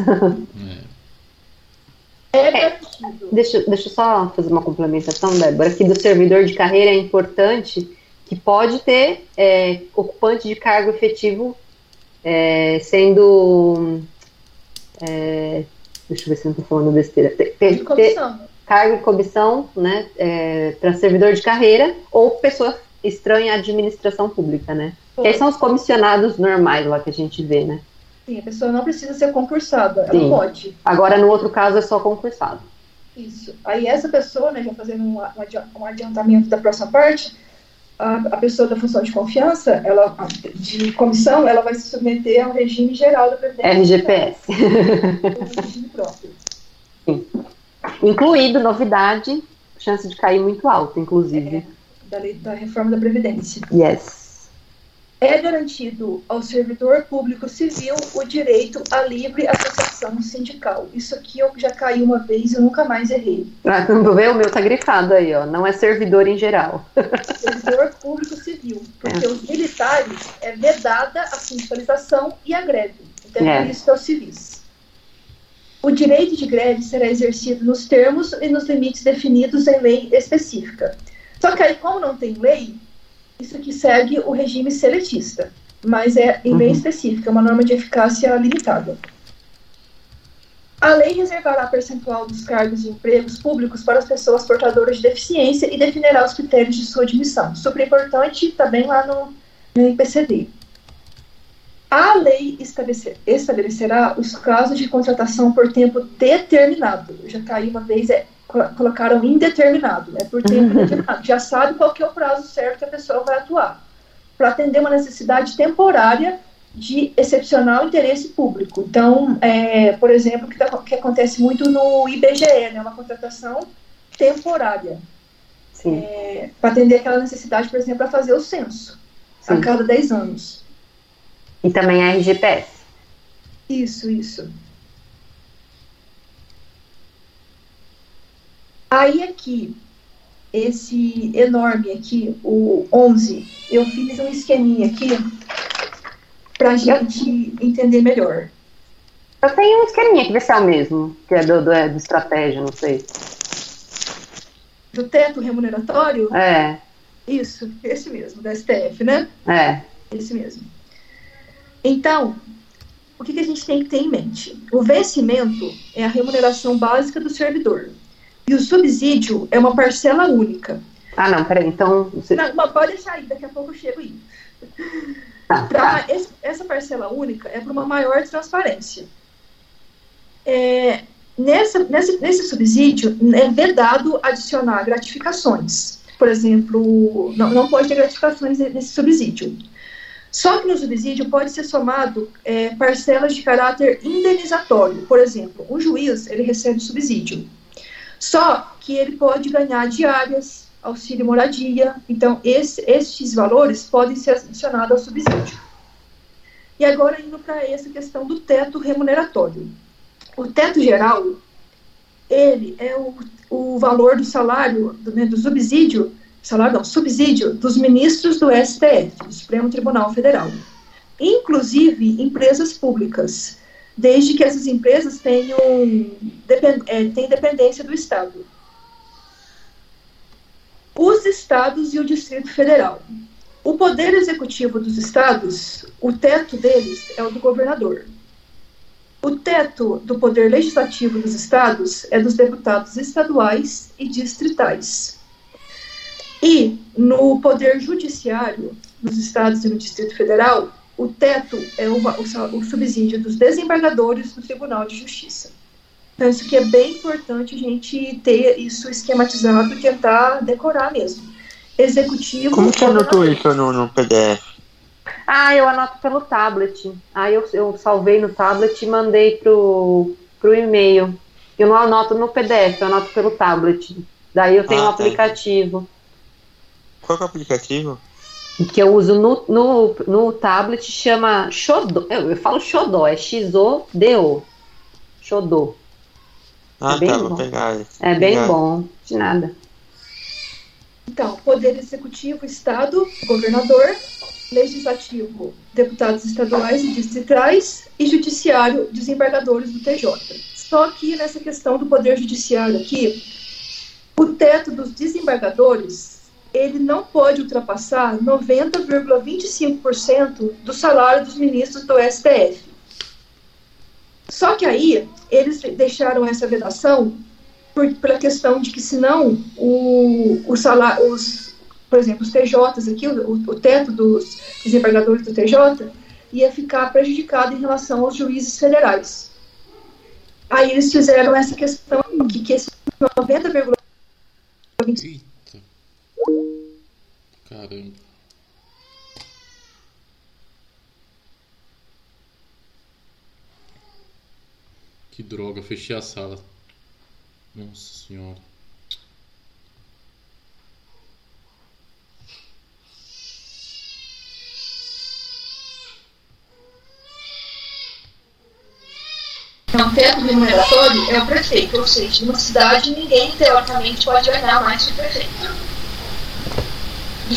É, garantido. Deixa, deixa eu só fazer uma complementação, Débora, que do servidor de carreira é importante que pode ter é, ocupante de cargo efetivo é, sendo. é, deixa eu ver se eu não estou falando besteira. Ter, ter- de ter cargo e comissão né, para servidor de carreira ou pessoa estranha à administração pública, né? Que aí são os comissionados normais lá que a gente vê, né? Sim, a pessoa não precisa ser concursada, ela Sim. pode. Agora, no outro caso, é só concursado. Isso. Aí essa pessoa, né, já fazendo um, um adi- adiantamento da próxima parte, a, a pessoa da função de confiança, ela, de comissão, ela vai se submeter ao regime geral da Previdência RGPS. Regime próprio. Incluído novidade, chance de cair muito alta, inclusive. Da, lei, da reforma da Previdência. Yes. É garantido ao servidor público civil o direito à livre associação sindical. Isso aqui eu já caí uma vez e eu nunca mais errei. Ah, quando vê, o meu tá grifado aí, ó. Não é servidor em geral. servidor público civil, porque os militares é vedada a sindicalização e a greve. Então, É. por isso que é o civis. O direito de greve será exercido nos termos e nos limites definidos em lei específica. Só que aí, como não tem lei, isso aqui segue o regime seletista, mas é em lei Uhum. específica, uma norma de eficácia limitada. A lei reservará percentual dos cargos e empregos públicos para as pessoas portadoras de deficiência e definirá os critérios de sua admissão. Super importante, bem lá no, no IPCD. A lei estabelecer- estabelecerá os casos de contratação por tempo determinado. Eu já caí uma vez, é, colocaram indeterminado, é por tempo determinado. Já sabe qual que é o prazo certo que a pessoa vai atuar. Para atender uma necessidade temporária de excepcional interesse público. Então, é, por exemplo, que, tá- que acontece muito no IBGE, né, uma contratação temporária, Sim, para atender aquela necessidade, por exemplo, para fazer o censo a sim. cada 10 anos. E também é RGPS. Isso, isso. Aí aqui, esse enorme aqui, o 11, eu fiz um esqueminha aqui para gente entender melhor. Eu tenho um esqueminha que vê se é o mesmo, que é do, do, é do estratégia, não sei. Do teto remuneratório, É, isso, esse mesmo, da STF, né? é. Esse mesmo. Então, o que, que a gente tem que ter em mente? O vencimento é a remuneração básica do servidor. E o subsídio é uma parcela única. Ah, não, peraí, então. Você... Não, mas pode deixar aí, daqui a pouco eu chego aí. Tá, Pra- tá. essa parcela única é para uma maior transparência. É, nessa, nesse, nesse subsídio, é vedado adicionar gratificações. Por exemplo, não, não pode ter gratificações nesse subsídio. Só que no subsídio pode ser somado é, parcelas de caráter indenizatório. Por exemplo, um juiz ele recebe subsídio. Só que ele pode ganhar diárias, auxílio moradia. Então, esse, estes valores podem ser adicionados ao subsídio. E agora indo para essa questão do teto remuneratório. O teto geral, ele é o, o valor do salário, do, né, do subsídio, salário não, subsídio dos ministros do STF, do Supremo Tribunal Federal, inclusive empresas públicas, desde que essas empresas tenham, depend, é, dependência do Estado. Os estados e o Distrito Federal. O poder executivo dos estados, o teto deles é o do governador. O teto do poder legislativo dos estados é dos deputados estaduais e distritais. E no poder judiciário dos estados e no Distrito Federal, o teto é o, o, o subsídio dos desembargadores do Tribunal de Justiça. Então, isso que é bem importante a gente ter isso esquematizado e tentar decorar mesmo. Executivo. Como que anotou isso no, no PDF? Ah, eu anoto pelo tablet. Aí eu, eu salvei no tablet e mandei pro, pro e-mail. Eu não anoto no PDF, eu anoto pelo tablet. Daí eu tenho ah, um tá. aplicativo. Qual é o aplicativo? Que eu uso no, no, no tablet, chama Xodó. Eu, eu falo Xodó, é X-O-D-O. Xodó. Ah, é bem tá, bom. pegar. É bem bom, de nada. Então, Poder Executivo, Estado, Governador, Legislativo, Deputados Estaduais e Distritais e Judiciário, Desembargadores do TJ. Só que nessa questão do Poder Judiciário aqui, o teto dos desembargadores ele não pode ultrapassar 90,25% do salário dos ministros do STF. Só que aí eles deixaram essa vedação por, pela questão de que senão o, o salário, os, por exemplo, os TJs aqui, o, o teto dos desembargadores do TJ ia ficar prejudicado em relação aos juízes federais. Aí eles fizeram essa questão que, que esse 90,25% Caramba. Que droga, fechei a sala. Nossa senhora. Então, teto remuneratório é o prefeito, ou seja, numa cidade ninguém teoricamente pode ganhar mais que o prefeito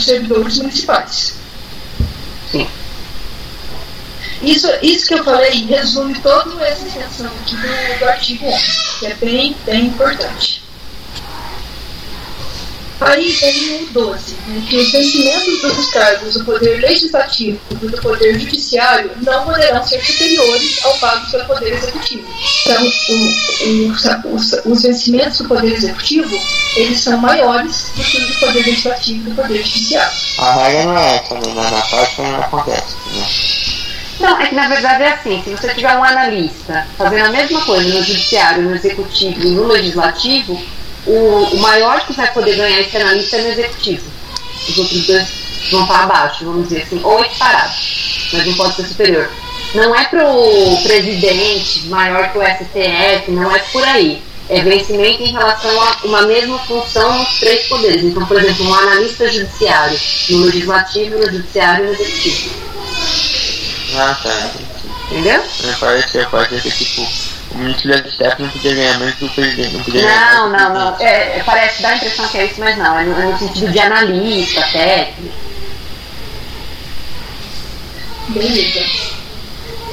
servidores municipais. Sim. Isso, isso que eu falei resume toda essa extensão aqui do, do artigo 11, que é bem, bem importante. Aí vem o 12, né, que os vencimentos dos cargos do Poder Legislativo e do Poder Judiciário não poderão ser superiores ao pago pelo Poder Executivo. Então, o, o, os, os vencimentos do Poder Executivo, eles são maiores do que o do Poder Legislativo e do Poder Judiciário. A regra não é essa, né? na prática não acontece. Né? Não, é que na verdade é assim, se você tiver um analista fazendo a mesma coisa no judiciário, no executivo e no legislativo, o, o maior que vai poder ganhar esse analista é no executivo. Os outros dois vão estar abaixo, vamos dizer assim, ou equiparados, mas não pode ser superior. Não é para o presidente maior que o STF, não é por aí. É vencimento em relação a uma mesma função nos três poderes. Então, por exemplo, um analista judiciário no legislativo, no judiciário e no executivo. Ah, tá. Entendeu? Parece, parece que tipo o ministro da STF não podia ganhar mais do presidente. Não, podia não, não, não. É, parece, dá a impressão que é isso, mas não. É no, é no sentido de analista, técnico. Beleza.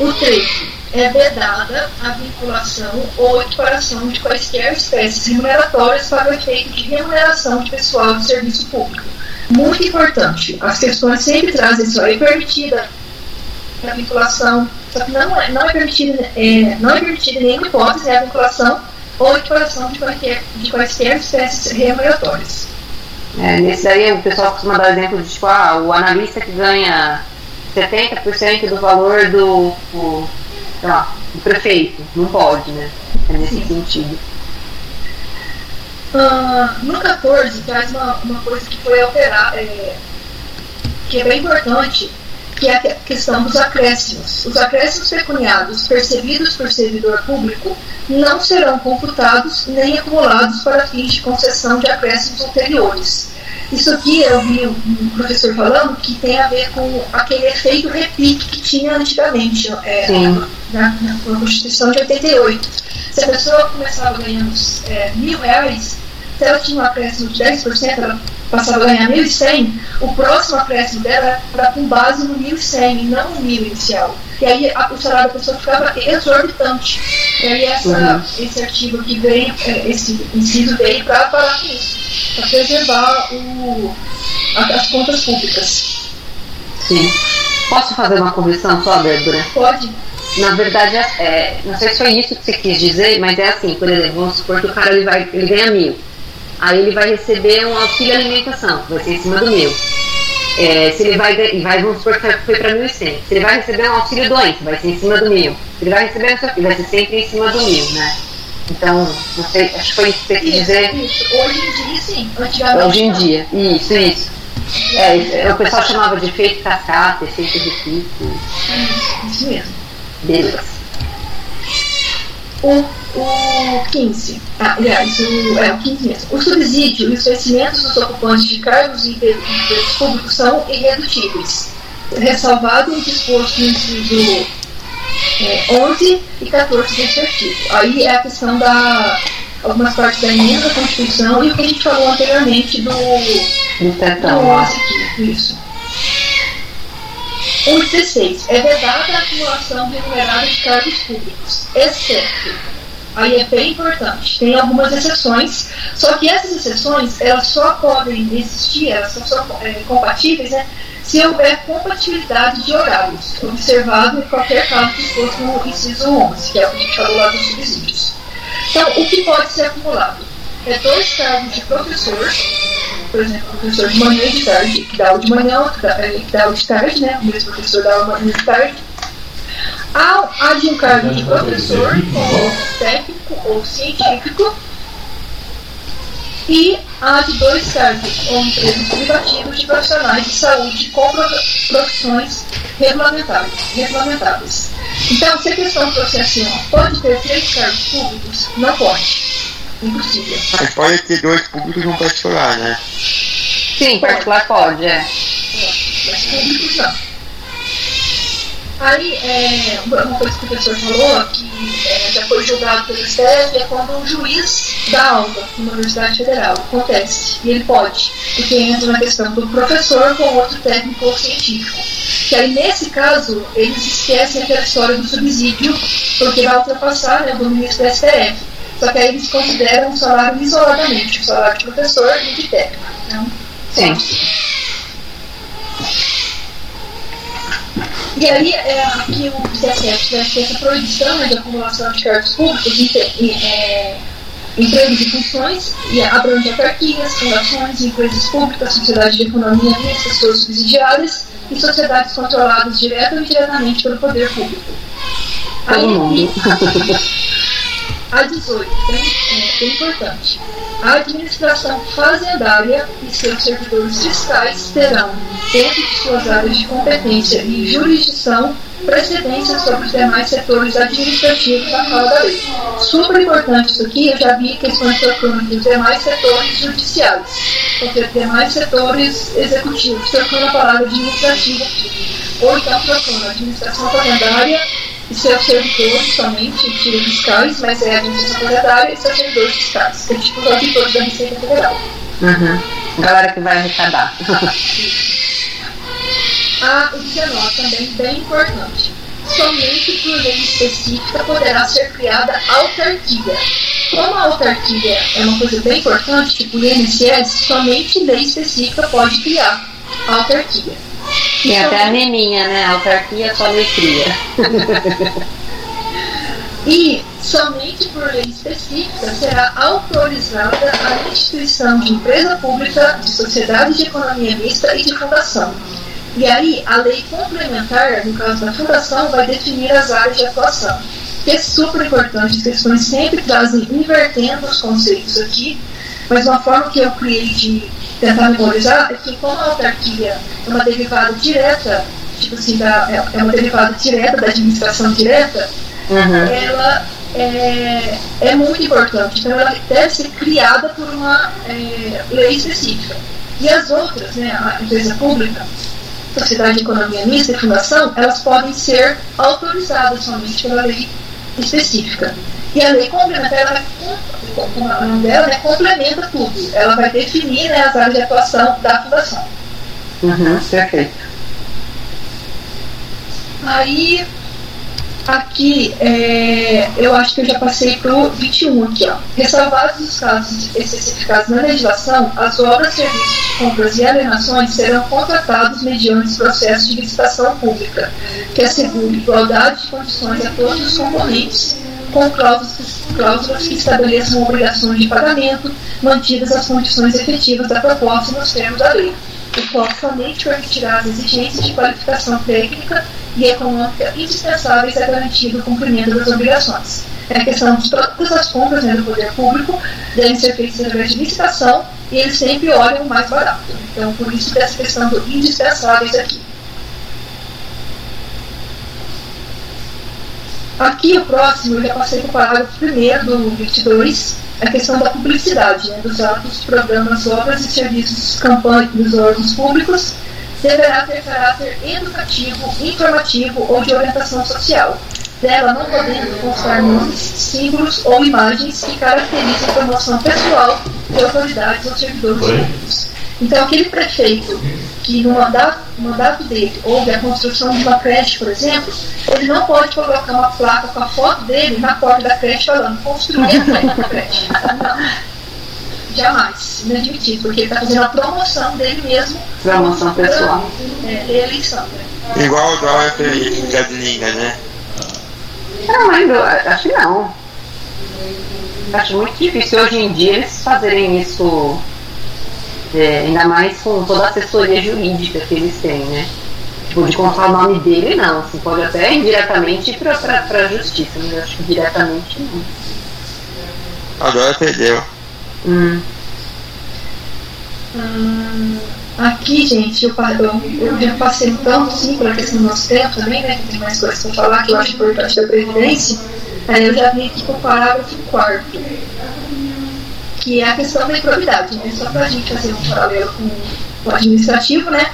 O 13. É vedada a vinculação ou equiparação de quaisquer espécies remuneratórias para o efeito de remuneração de pessoal de serviço público. Muito importante. As questões sempre trazem isso. É permitida a vinculação só que não, é, não é permitida é, não é permitida nenhuma hipótese a vinculação ou equiparação de quaisquer, de quaisquer espécies remuneratórias. É, nesse daí o pessoal costuma dar exemplo de tipo, ah, o analista que ganha 70% do valor do, do, lá, do prefeito. Não pode, né? É nesse Sim. sentido. Uh, no 14 traz uma, uma coisa que foi alterada, é, que é bem importante, que é a questão dos acréscimos. Os acréscimos pecuniários percebidos por servidor público não serão computados nem acumulados para fins de concessão de acréscimos anteriores. Isso aqui eu vi um professor falando que tem a ver com aquele efeito repique que tinha antigamente é, na, na, Constituição de 88. Se a pessoa começava ganhando é, mil reais, se ela tinha um acréscimo de 10%, ela passava a ganhar 1.100, o próximo acréscimo dela era com base no 1.100 e não no 1.000 inicial. E aí a, o salário da pessoa ficava exorbitante. E aí essa, uhum. esse artigo aqui veio, é, esse inciso veio para parar com isso, para preservar o, as contas públicas. Sim. Posso fazer uma correção só, Débora? Pode. Na verdade, é, não sei se foi isso que você quis dizer, mas é assim, por exemplo, vamos supor que o cara ele vai, ele ganha mil. Aí ele vai receber um auxílio alimentação, vai ser em cima do mil. É, se ele vai, vai, vamos supor que foi para 1.100. Se ele vai receber um auxílio doença, vai ser em cima do mil. Se ele vai receber um vai ser sempre em cima do mil, né? Então, não sei, acho que foi isso que você quis dizer. Isso, hoje em dia sim, antigamente. Hoje em dia, isso, isso. É, o pessoal chamava de efeito cascata, efeito de pico. Isso mesmo. Beleza. O, o 15. Ah, aliás, o, é o 15 mesmo. O subsídio e os vencimentos dos ocupantes de cargos e empregos públicos são irredutíveis. Ressalvado o disposto no inciso é, 11 e 14 desse artigo. Aí é a questão da algumas partes da emenda da Constituição e o que a gente falou anteriormente do, do tetão. aqui, isso. 1.16. É vedada a acumulação remunerada de cargos públicos, exceto. Aí é bem importante. Tem algumas exceções, só que essas exceções elas só podem existir, elas são só é, compatíveis, né? Se houver compatibilidade de horários, observado em qualquer caso disposto no inciso 11, que é o que a gente falou lá dos subsídios. Então, o que pode ser acumulado? É dois cargos de professor, por exemplo, professor de manhã e de tarde, que dá aula de manhã, outro que dá aula de tarde, né? O mesmo professor dá aula de tarde. Há, há de um cargo de professor, ou técnico ou científico, e há de dois cargos ou empregos privativos de profissionais de saúde com profissões regulamentáveis. Então, se a questão fosse assim, pode ter três cargos públicos? Não pode. Impossível. Mas pode ter dois públicos e um particular, né? Sim, particular pode, é. Mas públicos não. Aí, é, uma coisa que o professor falou, que é, já foi julgado pelo STF, é quando um juiz dá aula numa Universidade Federal. Acontece. E ele pode. Porque entra na questão do professor com outro técnico ou científico. Que aí, nesse caso, eles esquecem aquela história do subsídio, porque vai ultrapassar né, o ministro do STF. Só que aí eles consideram o salário isoladamente, o salário de professor e de técnico. Então, Sim. E aí, é, aqui o 17 vai ter essa proibição né, de acumulação de cargos públicos em, é, empregos e funções, e abrange autarquias, fundações, empresas públicas, sociedades de economia mista, pessoas subsidiárias e sociedades controladas direta ou indiretamente pelo poder público. Aí, a 18, bem, é, importante. A administração fazendária e seus servidores fiscais terão, dentro de suas áreas de competência e jurisdição, precedência sobre os demais setores administrativos na fala da lei. Super importante isso aqui, eu já vi questões trocando dos demais setores judiciais, porque demais setores executivos, trocando a palavra administrativa. Ou então trocando a administração fazendária seus servidores somente, tira fiscais, mas é a administração fazendária e seus servidores fiscais, que é tipo os auditores da Receita Federal. Uhum. Galera que vai arrecadar. a 19 também bem importante. Somente por lei específica poderá ser criada autarquia. Como a autarquia é uma coisa bem importante, tipo o INSS, somente lei específica pode criar autarquia. Tem até a meninha, né? Autarquia só lei cria. e somente por lei específica será autorizada a instituição de empresa pública, de sociedade de economia mista e de fundação. E aí, a lei complementar, no caso da fundação, vai definir as áreas de atuação. Que é super importante, as questões sempre trazem, invertendo os conceitos aqui, mas uma forma que eu criei de tentar memorizar é que como a autarquia é uma derivada direta, tipo assim, da, é, é uma derivada direta da administração direta, uhum. ela é, é, muito importante. Então ela deve ser criada por uma é, lei específica. E as outras, né, a empresa pública, sociedade de economia mista e fundação, elas podem ser autorizadas somente pela lei específica. E a lei complementar, ela, vai, dela, né, complementa tudo. Ela vai definir né, as áreas de atuação da fundação. Uhum, perfeito. Aí, aqui, é, eu acho que eu já passei para o 21 aqui, ó. Ressalvados os casos especificados na legislação, as obras, serviços de compras e alienações serão contratados mediante processo de licitação pública, que assegure igualdade de condições a todos os componentes com cláusulas, cláusulas que estabeleçam obrigações de pagamento, mantidas as condições efetivas da proposta nos termos da lei, o qual somente permitirá as exigências de qualificação técnica e econômica indispensáveis à garantia do cumprimento das obrigações. É a questão de todas as compras né, do poder público devem ser feitas através de licitação e eles sempre olham o mais barato. Então, por isso, dessa questão do indispensáveis aqui. Aqui o próximo, eu já passei para o parágrafo primeiro do 22, a questão da publicidade né, dos atos, programas, obras e serviços campanha dos órgãos públicos deverá ter caráter educativo, informativo ou de orientação social, dela não podendo constar nomes, símbolos ou imagens que caracterizem a promoção pessoal de autoridades ou servidores públicos. Então, aquele prefeito que no mandato, mandato dele houve a construção de uma creche, por exemplo, ele não pode colocar uma placa com a foto dele na porta da creche falando construindo a creche. Não. Jamais. Inadmitido, porque ele está fazendo a promoção dele mesmo. Promoção pessoal. É, eleição. Né? Igual o fez em Gasolina, né? Não, mas acho que não. Acho muito difícil hoje em dia eles fazerem isso é, ainda mais com toda a assessoria jurídica que eles têm, né? Tipo, de contar o nome dele, não. Assim, pode até indiretamente pra, pra, pra justiça, mas eu acho que diretamente não. Agora perdeu. Hum. Hum, aqui, gente, eu, eu, eu já passei tanto sim pela questão do nosso tempo também, né? Que tem mais coisas para falar que eu acho importante da Previdência. Aí eu já vim aqui para o parágrafo 4 que é a questão da improbidade, né? Só para a gente fazer um paralelo com o administrativo, né?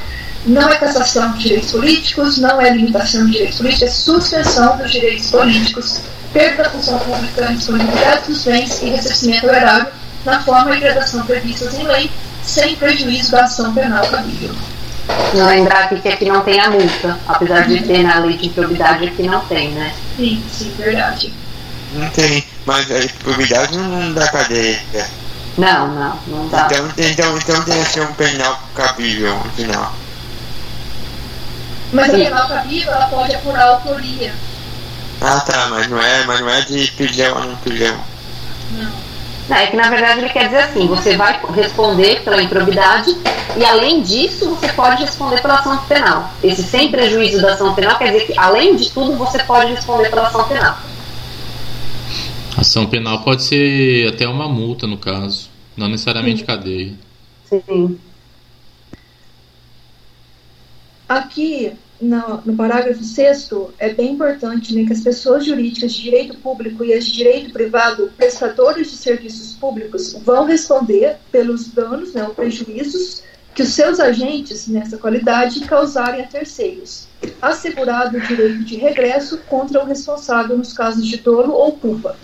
Não é cassação de direitos políticos, não é limitação de direitos políticos, é suspensão dos direitos políticos, perda da função pública, disponibilidade dos bens e ressarcimento horário na forma e gradação previstas em lei, sem prejuízo da ação penal cabível. Lembrar aqui que aqui não tem a multa, apesar de ter na lei de improbidade, aqui não tem, né? Sim, sim, verdade. Não tem, mas a improbidade não dá cadeia. Não, não, não dá. Então, então, então tem que ser um penal cabível no final. Mas a penal cabível ela pode apurar a autoria. Ah tá, mas não é, mas não é de pilhão ou não pilhão. Não. Não, é que na verdade ele quer dizer assim, você vai responder pela improbidade e além disso você pode responder pela ação penal. Esse sem prejuízo da ação penal quer dizer que além de tudo você pode responder pela ação penal. Ação penal pode ser até uma multa, no caso, não necessariamente Sim. cadeia. Sim. Aqui, no, no parágrafo 6 é bem importante né, que as pessoas jurídicas de direito público e as de direito privado, prestadores de serviços públicos, vão responder pelos danos né, ou prejuízos que os seus agentes, nessa qualidade, causarem a terceiros, assegurado o direito de regresso contra o responsável nos casos de dolo ou culpa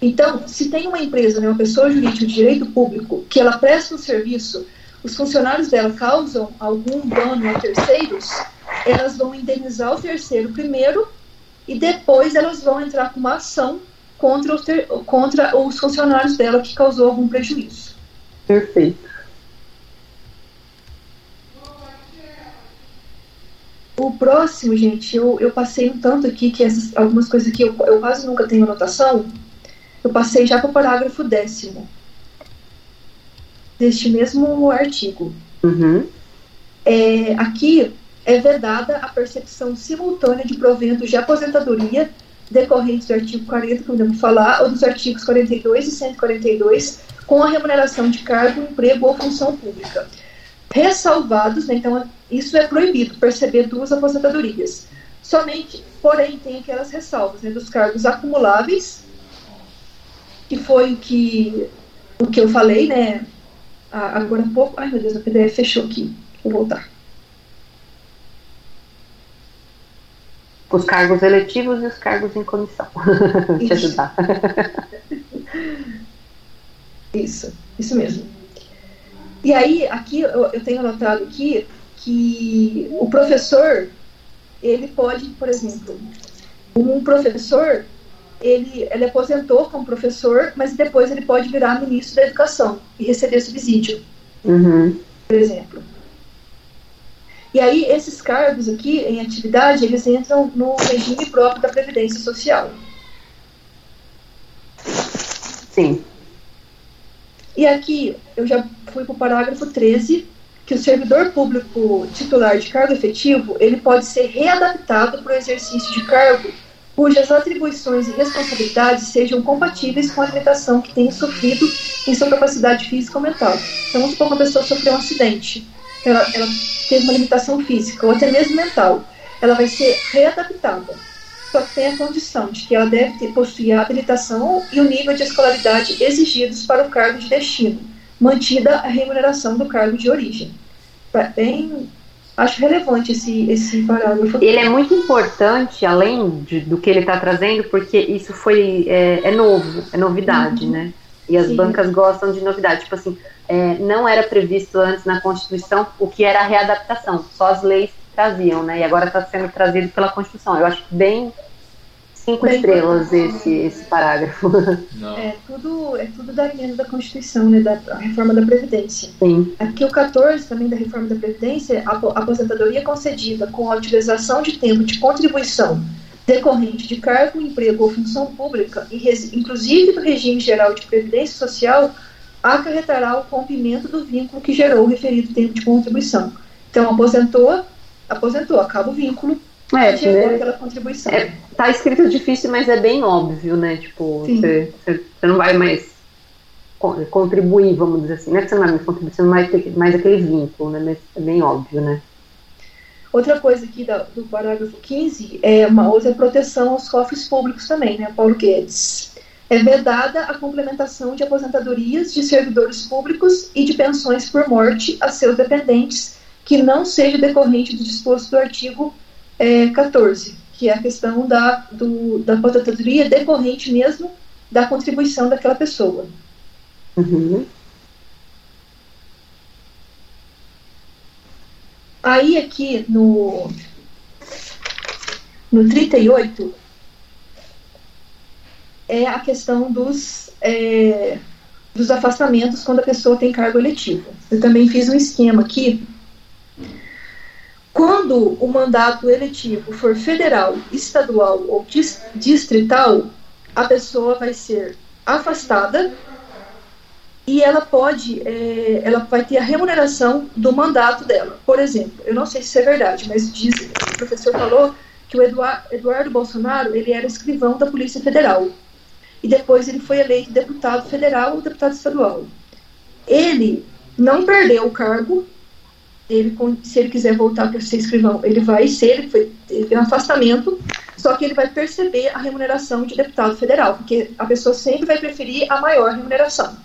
então, se tem uma empresa, né, uma pessoa jurídica de direito público, que ela presta um serviço, os funcionários dela causam algum dano a terceiros, elas vão indenizar o terceiro primeiro e depois elas vão entrar com uma ação contra, ter, contra os funcionários dela que causou algum prejuízo. Perfeito. O próximo, gente, eu, eu passei um tanto aqui que essas, algumas coisas aqui eu, eu quase nunca tenho anotação, eu passei já para o parágrafo décimo deste mesmo artigo. Uhum. É, aqui é vedada a percepção simultânea de proventos de aposentadoria decorrentes do artigo 40, que podemos falar, ou dos artigos 42 e 142, com a remuneração de cargo, emprego ou função pública. Ressalvados, né, então isso é proibido, perceber duas aposentadorias. Somente, porém, tem aquelas ressalvas né, dos cargos acumuláveis que foi o que, o que eu falei, né? Agora há pouco. Ai meu Deus, a PDF fechou aqui. Vou voltar. Os cargos eletivos e os cargos em comissão. Te ajudar. Isso, isso mesmo. E aí, aqui eu, eu tenho anotado aqui que o professor, ele pode, por exemplo, um professor, ele, ele aposentou como professor, mas depois ele pode virar ministro da educação e receber subsídio, Uhum. por exemplo. E aí, esses cargos aqui, em atividade, eles entram no regime próprio da Previdência Social. Sim. E aqui, eu já fui para o parágrafo 13, que o servidor público titular de cargo efetivo, ele pode ser readaptado para o exercício de cargo cujas atribuições e responsabilidades sejam compatíveis com a limitação que tenha sofrido em sua capacidade física ou mental. Então, vamos supor que uma pessoa sofreu um acidente, ela, ela teve uma limitação física ou até mesmo mental, ela vai ser readaptada. Só que tem a condição de que ela deve ter, possuir a habilitação e o nível de escolaridade exigidos para o cargo de destino, mantida a remuneração do cargo de origem. Bem, acho relevante esse, esse parágrafo. Ele é muito importante, além de- do que ele está trazendo, porque isso foi é, é novo, é novidade, Uhum. né? E as Sim. bancas gostam de novidade. Tipo assim, é, não era previsto antes na Constituição o que era a readaptação, só as leis traziam, né? E agora está sendo trazido pela Constituição. Eu acho bem cinco estrelas esse, esse parágrafo. Não. É tudo, é tudo da emenda da Constituição, né, da reforma da Previdência. Sim. Aqui o 14 também da reforma da Previdência, a apo- aposentadoria concedida com a utilização de tempo de contribuição decorrente de cargo, emprego ou função pública, e inclusive do regime geral de previdência social, acarretará o rompimento do vínculo que gerou o referido tempo de contribuição. Então, aposentou, aposentou, acaba o vínculo É, gerou né? aquela contribuição. É, tá escrito difícil, mas é bem óbvio, né? Tipo, você, você- você não vai mais con- contribuir, vamos dizer assim. Não é que você não vai mais contribuir, você não vai ter mais aquele vínculo, né? Mas é bem óbvio, né? Outra coisa aqui da- do parágrafo 15 é uma outra proteção aos cofres públicos também, né, Paulo Guedes? É vedada a complementação de aposentadorias de servidores públicos e de pensões por morte a seus dependentes que não seja decorrente do disposto do artigo eh, 14, que é a questão da, do, da aposentadoria decorrente mesmo da contribuição daquela pessoa. Uhum. Aí aqui no no 38 é a questão dos é, dos afastamentos quando a pessoa tem cargo eletivo. Eu também fiz um esquema aqui. Quando o mandato eletivo for federal, estadual ou dis- distrital, a pessoa vai ser afastada e ela pode, é, ela vai ter a remuneração do mandato dela. Por exemplo, eu não sei se é verdade, mas diz, o professor falou que o Eduardo, Eduardo Bolsonaro ele era escrivão da Polícia Federal e depois ele foi eleito deputado federal ou deputado estadual. Ele não perdeu o cargo. Ele, se ele quiser voltar para ser escrivão, ele vai ser, ele foi, teve um afastamento, só que ele vai perceber a remuneração de deputado federal, porque a pessoa sempre vai preferir a maior remuneração.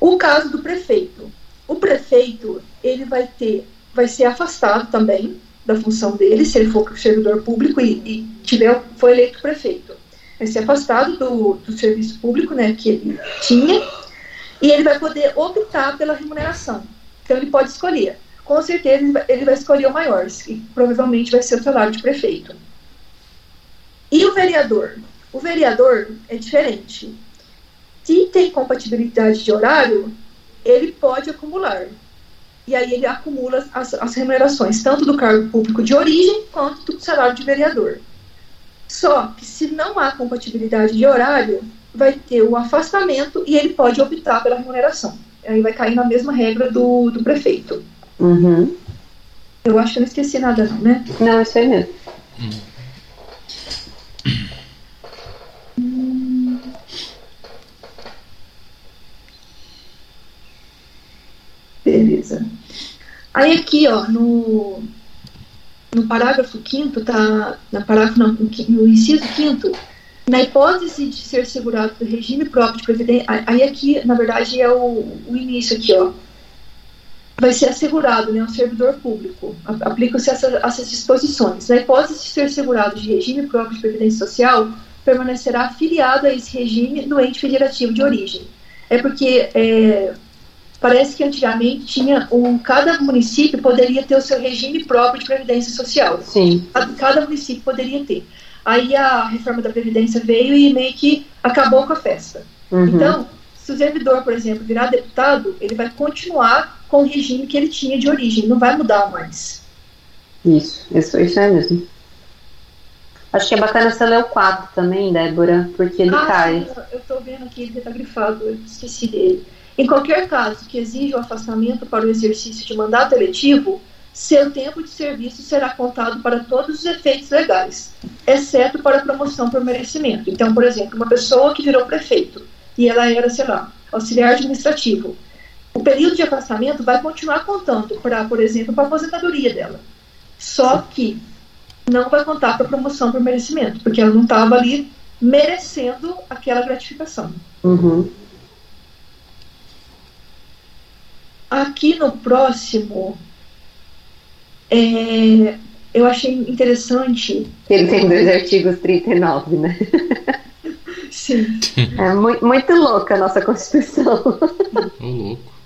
O caso do prefeito. O prefeito, ele vai ter, vai ser afastado também da função dele, se ele for servidor público e, e tiver, foi eleito prefeito. Vai ser afastado do, do serviço público, né, que ele tinha, e ele vai poder optar pela remuneração. Então ele pode escolher. Com certeza ele vai, escolher o maior, que provavelmente vai ser o salário de prefeito. E o vereador? O vereador é diferente. Se tem compatibilidade de horário, ele pode acumular. E aí ele acumula as, as remunerações, tanto do cargo público de origem quanto do salário de vereador. Só que se não há compatibilidade de horário, vai ter o afastamento e ele pode optar pela remuneração. Aí vai cair na mesma regra do, do prefeito. Uhum. Eu acho que eu não esqueci nada, não, né? Não, isso aí mesmo. Beleza. Aí aqui, ó, no, no parágrafo 5 tá, no parágrafo não, no, inciso 5 na hipótese de ser segurado do regime próprio de previdência, aí aqui, na verdade, é o, o início aqui, ó. vai ser assegurado, né, um servidor público. Aplicam-se essa, essas disposições. Na hipótese de ser assegurado de regime próprio de previdência social, permanecerá afiliado a esse regime no ente federativo de origem. É porque é, parece que antigamente tinha um, cada município poderia ter o seu regime próprio de previdência social. Sim. Cada, cada município poderia ter. Aí a reforma da previdência veio e meio que acabou com a festa. Uhum. Então, se o servidor, por exemplo, virar deputado, ele vai continuar com o regime que ele tinha de origem, não vai mudar mais. Isso, isso, isso é mesmo. Acho que é bacana você ler o 4 também, Débora, porque ele ah, cai. Eu estou vendo aqui, ele está grifado, eu esqueci dele. Em qualquer caso que exija o afastamento para o exercício de mandato eletivo, seu tempo de serviço será contado para todos os efeitos legais, exceto para promoção por merecimento. Então, por exemplo, uma pessoa que virou prefeito e ela era, sei lá, auxiliar administrativo, o período de afastamento vai continuar contando para, por exemplo, para a aposentadoria dela. Só que não vai contar para promoção por merecimento, porque ela não estava ali merecendo aquela gratificação. Uhum. Aqui no próximo, é, eu achei interessante. Ele tem dois artigos 39, né? Sim. É muito, muito louca a nossa Constituição. Ô, louco.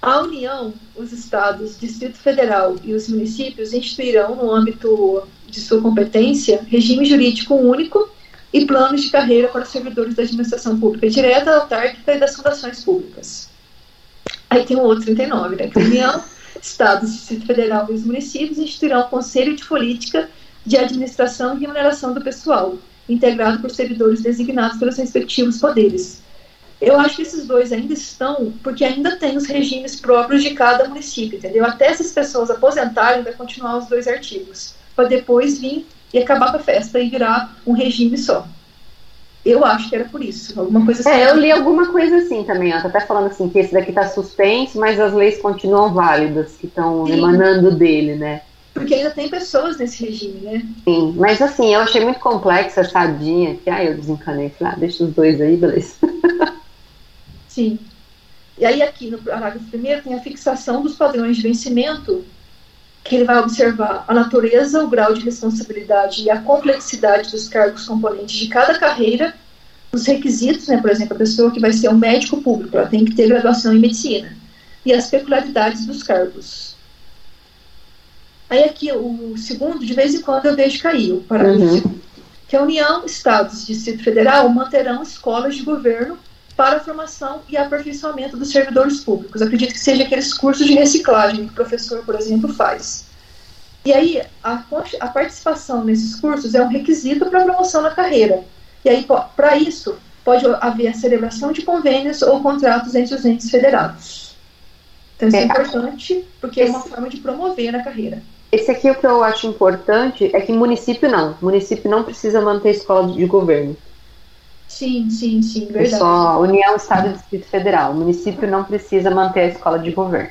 A União, os estados, Distrito Federal e os municípios instituirão, no âmbito de sua competência, regime jurídico único e planos de carreira para os servidores da administração pública direta, autárquica e das fundações públicas. Aí tem o outro 39, né? Que a União, estados, Distrito Federal e os municípios instituirão Conselho de Política de Administração e Remuneração do Pessoal, integrado por servidores designados pelos respectivos poderes, eu acho que esses dois ainda estão, porque ainda tem os regimes próprios de cada município, entendeu? Até essas pessoas aposentarem, vai continuar os dois artigos, para depois vir e acabar com a festa e virar um regime só. Eu acho que era por isso, alguma coisa assim. É, eu li alguma coisa assim também, ó, tá até falando assim que esse daqui tá suspenso, mas as leis continuam válidas, que estão emanando dele, né? Porque ainda tem pessoas nesse regime, né? Sim, mas assim, eu achei muito complexa essa adinha, que aí eu desencanei, falei, ah, deixa os dois aí, beleza. Sim. E aí aqui no parágrafo primeiro tem a fixação dos padrões de vencimento, que ele vai observar a natureza, o grau de responsabilidade e a complexidade dos cargos componentes de cada carreira, os requisitos, né, por exemplo, a pessoa que vai ser um médico público, ela tem que ter graduação em medicina, e as peculiaridades dos cargos. Aí aqui o segundo, de vez em quando eu vejo cair, o parágrafo Uhum. que a União, Estados e Distrito Federal manterão escolas de governo para a formação e aperfeiçoamento dos servidores públicos. Acredito que seja aqueles cursos de reciclagem que o professor, por exemplo, faz. E aí, a, a participação nesses cursos é um requisito para a promoção na carreira. E aí, para isso, pode haver a celebração de convênios ou contratos entre os entes federados. Então, isso é, É. importante, porque é uma forma de promover na carreira. Esse aqui o que eu acho importante é que município não. Município não precisa manter escola de governo. Sim, sim, sim, É verdade. só União, Estado e Distrito Federal. O município não precisa manter a escola de governo.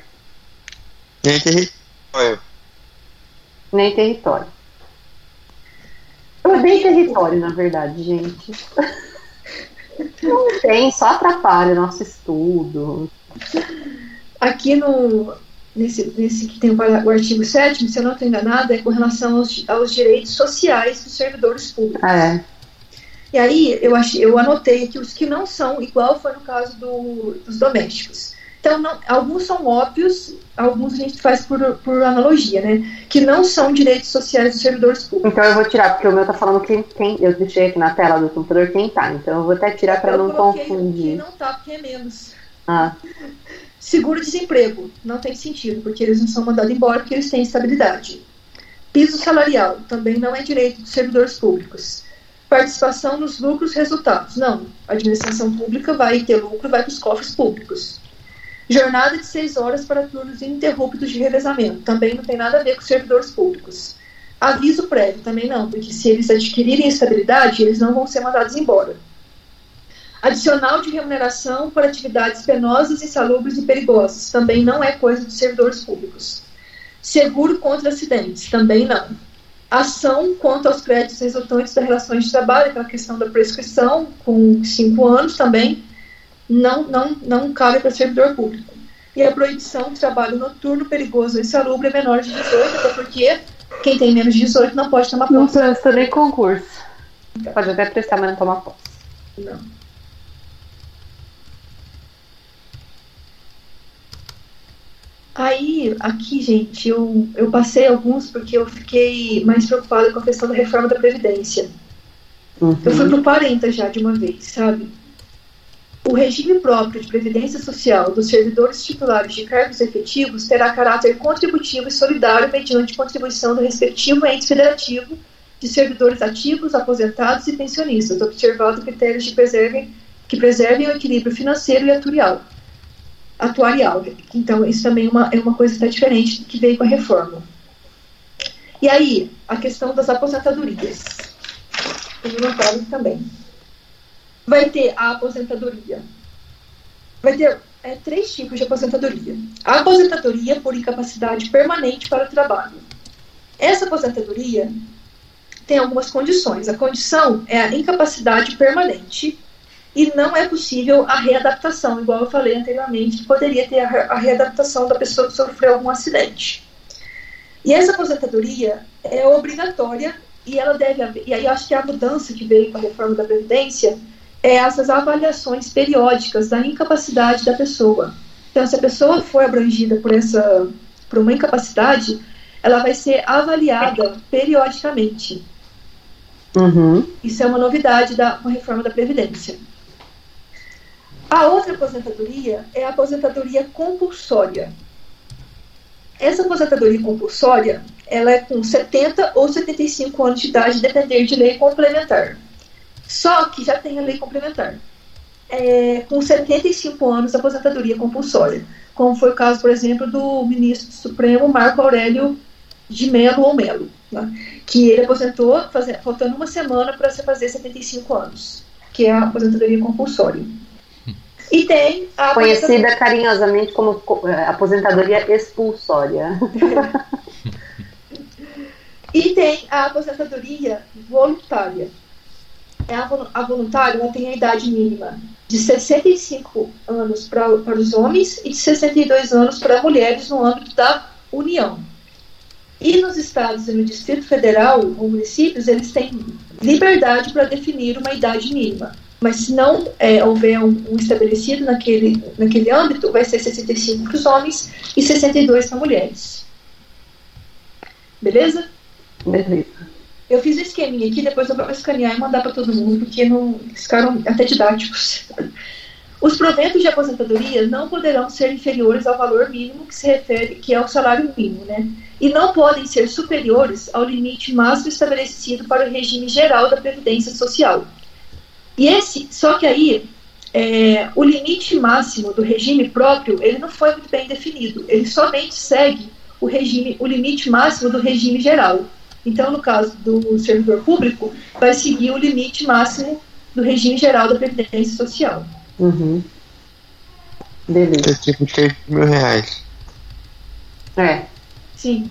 Nem território. Nem território. Eu odeio território, na verdade, gente. Não tem, só atrapalha o nosso estudo. Aqui no nesse, nesse que tem o, para- o artigo 7 se eu não estou enganada, é com relação aos, aos direitos sociais dos servidores públicos. É. E aí eu, achei, eu anotei aqui os que não são, igual foi no caso do, dos domésticos. Então, não- alguns são óbvios, alguns a gente faz por, por analogia, né? Que não são direitos sociais dos servidores públicos. Então eu vou tirar, porque o meu tá falando quem, quem eu deixei aqui na tela do computador quem tá. Então eu vou até tirar para não que confundir. não tá, porque é menos. Ah, Seguro-desemprego, não tem sentido, porque eles não são mandados embora, porque eles têm estabilidade. Piso salarial, também não é direito dos servidores públicos. Participação nos lucros resultados, não. A administração pública vai ter lucro, vai para os cofres públicos. Jornada de seis horas para turnos ininterruptos de revezamento, também não tem nada a ver com servidores públicos. Aviso prévio, também não, porque se eles adquirirem estabilidade, eles não vão ser mandados embora. Adicional de remuneração por atividades penosas, insalubres e perigosas. Também não é coisa dos servidores públicos. Seguro contra acidentes. Também não. Ação quanto aos créditos resultantes das relações de trabalho, aquela questão da prescrição, com cinco anos também, não, não, não cabe para servidor público. e a proibição de trabalho noturno perigoso e insalubre é menor de 18, até porque quem tem menos de 18 não pode tomar Não posse. presta nem concurso. Pode até prestar, mas não toma posse. Não. Aí, aqui, gente, eu, eu passei alguns porque eu fiquei mais preocupada com a questão da reforma da Previdência. Uhum. Eu fui pro 40 já de uma vez, sabe? O regime próprio de previdência social dos servidores titulares de cargos efetivos terá caráter contributivo e solidário mediante contribuição do respectivo ente federativo de servidores ativos, aposentados e pensionistas, observado critérios de preservem, que preservem o equilíbrio financeiro e atuarial. Atuarial. Então, isso também é uma, é uma coisa até diferente que veio com a reforma. E aí, a questão das aposentadorias. Tem uma frase também vai ter a aposentadoria. Vai ter é, três tipos de aposentadoria. A aposentadoria por incapacidade permanente para o trabalho. Essa aposentadoria tem algumas condições. A condição é a incapacidade permanente e não é possível a readaptação, igual eu falei anteriormente, que poderia ter a, re- a readaptação da pessoa que sofreu algum acidente. E essa aposentadoria é obrigatória e ela deve haver, e aí eu acho que a mudança que veio com a reforma da Previdência é essas avaliações periódicas da incapacidade da pessoa. Então, se a pessoa for abrangida por essa por uma incapacidade, ela vai ser avaliada periodicamente. Uhum. Isso é uma novidade da com a reforma da Previdência. A outra aposentadoria é a aposentadoria compulsória. Essa aposentadoria compulsória, ela é com 70 ou 75 anos de idade, depender de lei complementar. Só que já tem a lei complementar. É, com 75 anos, aposentadoria compulsória. Como foi o caso, por exemplo, do ministro do Supremo Marco Aurélio de Melo ou Melo, né? que ele aposentou faltando uma semana para se fazer 75 anos, que é a aposentadoria compulsória. E tem a Conhecida carinhosamente como co- eh, aposentadoria expulsória. E tem a aposentadoria voluntária. É a, volu- a voluntária ela tem a idade mínima de 65 anos pra, para os homens e de 62 anos para mulheres no âmbito da União. E nos estados e no Distrito Federal ou municípios, eles têm liberdade para definir uma idade mínima. Mas se não é, houver um, um estabelecido naquele, naquele âmbito, vai ser 65 para os homens e 62 para mulheres. Beleza? Beleza. Eu fiz um esqueminha aqui, depois eu vou escanear e mandar para todo mundo, porque não ficaram até didáticos. Os proventos de aposentadoria não poderão ser inferiores ao valor mínimo que se refere, que é o salário mínimo, né? E não podem ser superiores ao limite máximo estabelecido para o regime geral da Previdência Social. E esse, só que aí, é, o limite máximo do regime próprio, ele não foi muito bem definido. Ele somente segue o regime, o limite máximo do regime geral. Então, no caso do servidor público, vai seguir o limite máximo do regime geral da Previdência Social. Uhum. Beleza. É tipo 6 mil reais. É. Sim.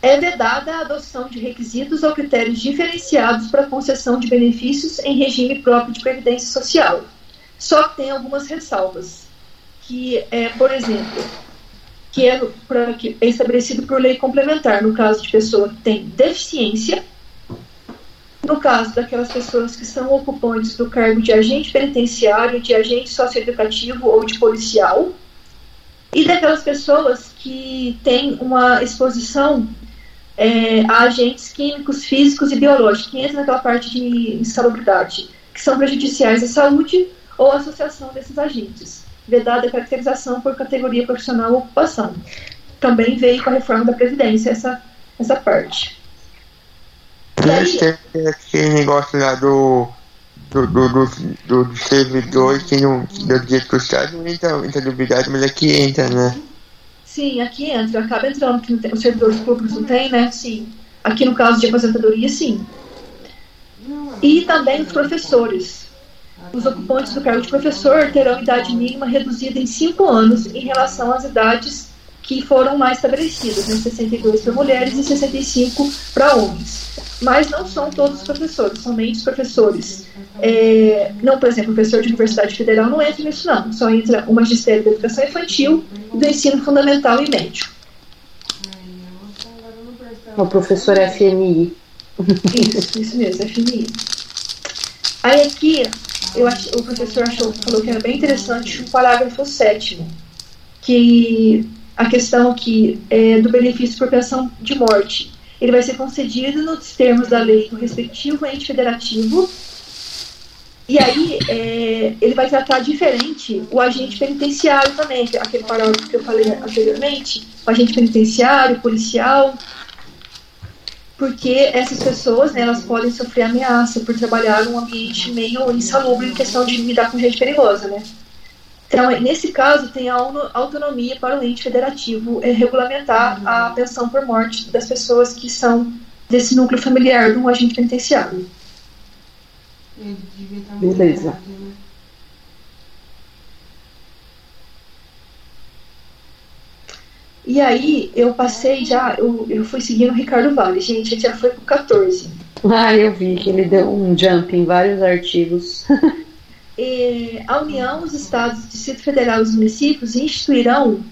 É vedada a adoção de requisitos ou critérios diferenciados para concessão de benefícios em regime próprio de previdência social. Só tem algumas ressalvas, que é, por exemplo, que é, pra, que é estabelecido por lei complementar no caso de pessoa que tem deficiência, no caso daquelas pessoas que são ocupantes do cargo de agente penitenciário, de agente socioeducativo ou de policial, e daquelas pessoas que têm uma exposição é, a agentes químicos, físicos e biológicos, que entra naquela parte de insalubridade, que são prejudiciais à saúde ou à associação desses agentes, vedada a caracterização por categoria profissional ou ocupação. Também veio com a reforma da Previdência essa, essa parte. Aí, Mas tem aquele negócio lá do. Do, do, do, do, do servidor que não. Do direito Estado não entra, entra duvidade, mas aqui entra, né? Sim, aqui entra, acaba entrando, que tem- os servidores públicos não tem, né? Sim. Aqui no caso de aposentadoria, sim. E também os professores. Os ocupantes do cargo de professor terão idade mínima reduzida em 5 anos em relação às idades que foram lá estabelecidas, né? 62 para mulheres e 65 para homens. Mas não são todos os professores, somente os professores. É, não, por exemplo, o professor de universidade federal não entra nisso, não. Só entra o magistério da educação infantil e do ensino fundamental e médio. O professor FMI. Isso, isso mesmo, FMI. Aí aqui, eu o professor achou, falou que era bem interessante o parágrafo sétimo, que a questão aqui é do benefício por pensão de morte. Ele vai ser concedido nos termos da lei do respectivo ente federativo e aí é, ele vai tratar diferente o agente penitenciário também, aquele parágrafo que eu falei anteriormente, o agente penitenciário, policial, porque essas pessoas, né, elas podem sofrer ameaça por trabalhar num ambiente meio insalubre em questão de lidar com gente perigosa, né. Então, nesse caso, tem a autonomia para o ente federativo é, regulamentar a pensão por morte das pessoas que são desse núcleo familiar de um agente penitenciário. Beleza. E aí eu passei já, eu, eu fui seguindo o Ricardo Vale, gente, ele já foi pro 14. Ah, eu vi que ele deu um jump em vários artigos. e, a União, os estados, o Distrito Federal e os municípios instituirão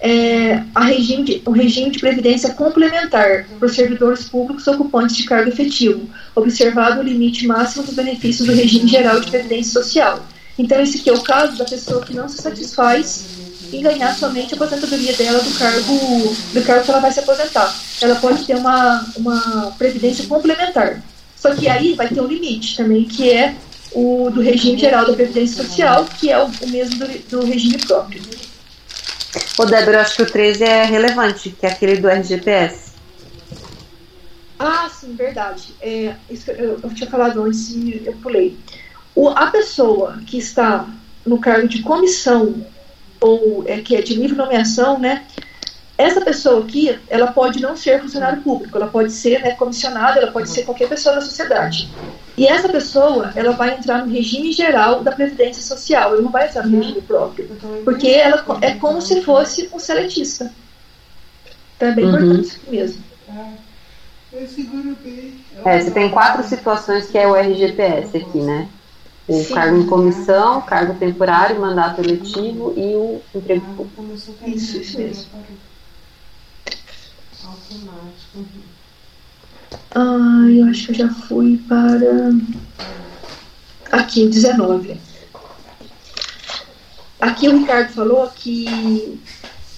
é, regime de, o regime de previdência complementar para os servidores públicos ocupantes de cargo efetivo, observado o limite máximo dos benefícios do regime geral de previdência social. Então, esse aqui é o caso da pessoa que não se satisfaz em ganhar somente a aposentadoria dela do cargo, do cargo que ela vai se aposentar. Ela pode ter uma, uma previdência complementar. Só que aí vai ter um limite também, que é o do regime geral da previdência social, que é o, o mesmo do, do regime próprio. Ô, Débora, eu acho que o 13 é relevante, que é aquele do RGPS. Ah, sim, verdade. É, eu, eu tinha falado antes e eu pulei. O, a pessoa que está no cargo de comissão ou é, que é de livre nomeação, né? Essa pessoa aqui, ela pode não ser funcionário público, ela pode ser né, comissionada, ela pode ser qualquer pessoa da sociedade. E essa pessoa, ela vai entrar no regime geral da Previdência Social, ela não vai entrar no regime próprio, porque ela é como se fosse um seletista. Então é bem uhum. importante mesmo. É, você tem quatro situações que é o RGPS aqui, né? O Sim. cargo em comissão, cargo temporário, mandato eletivo e o emprego público. Isso, isso mesmo. Ah, eu acho que eu já fui para. Aqui, 19. Aqui o Ricardo falou que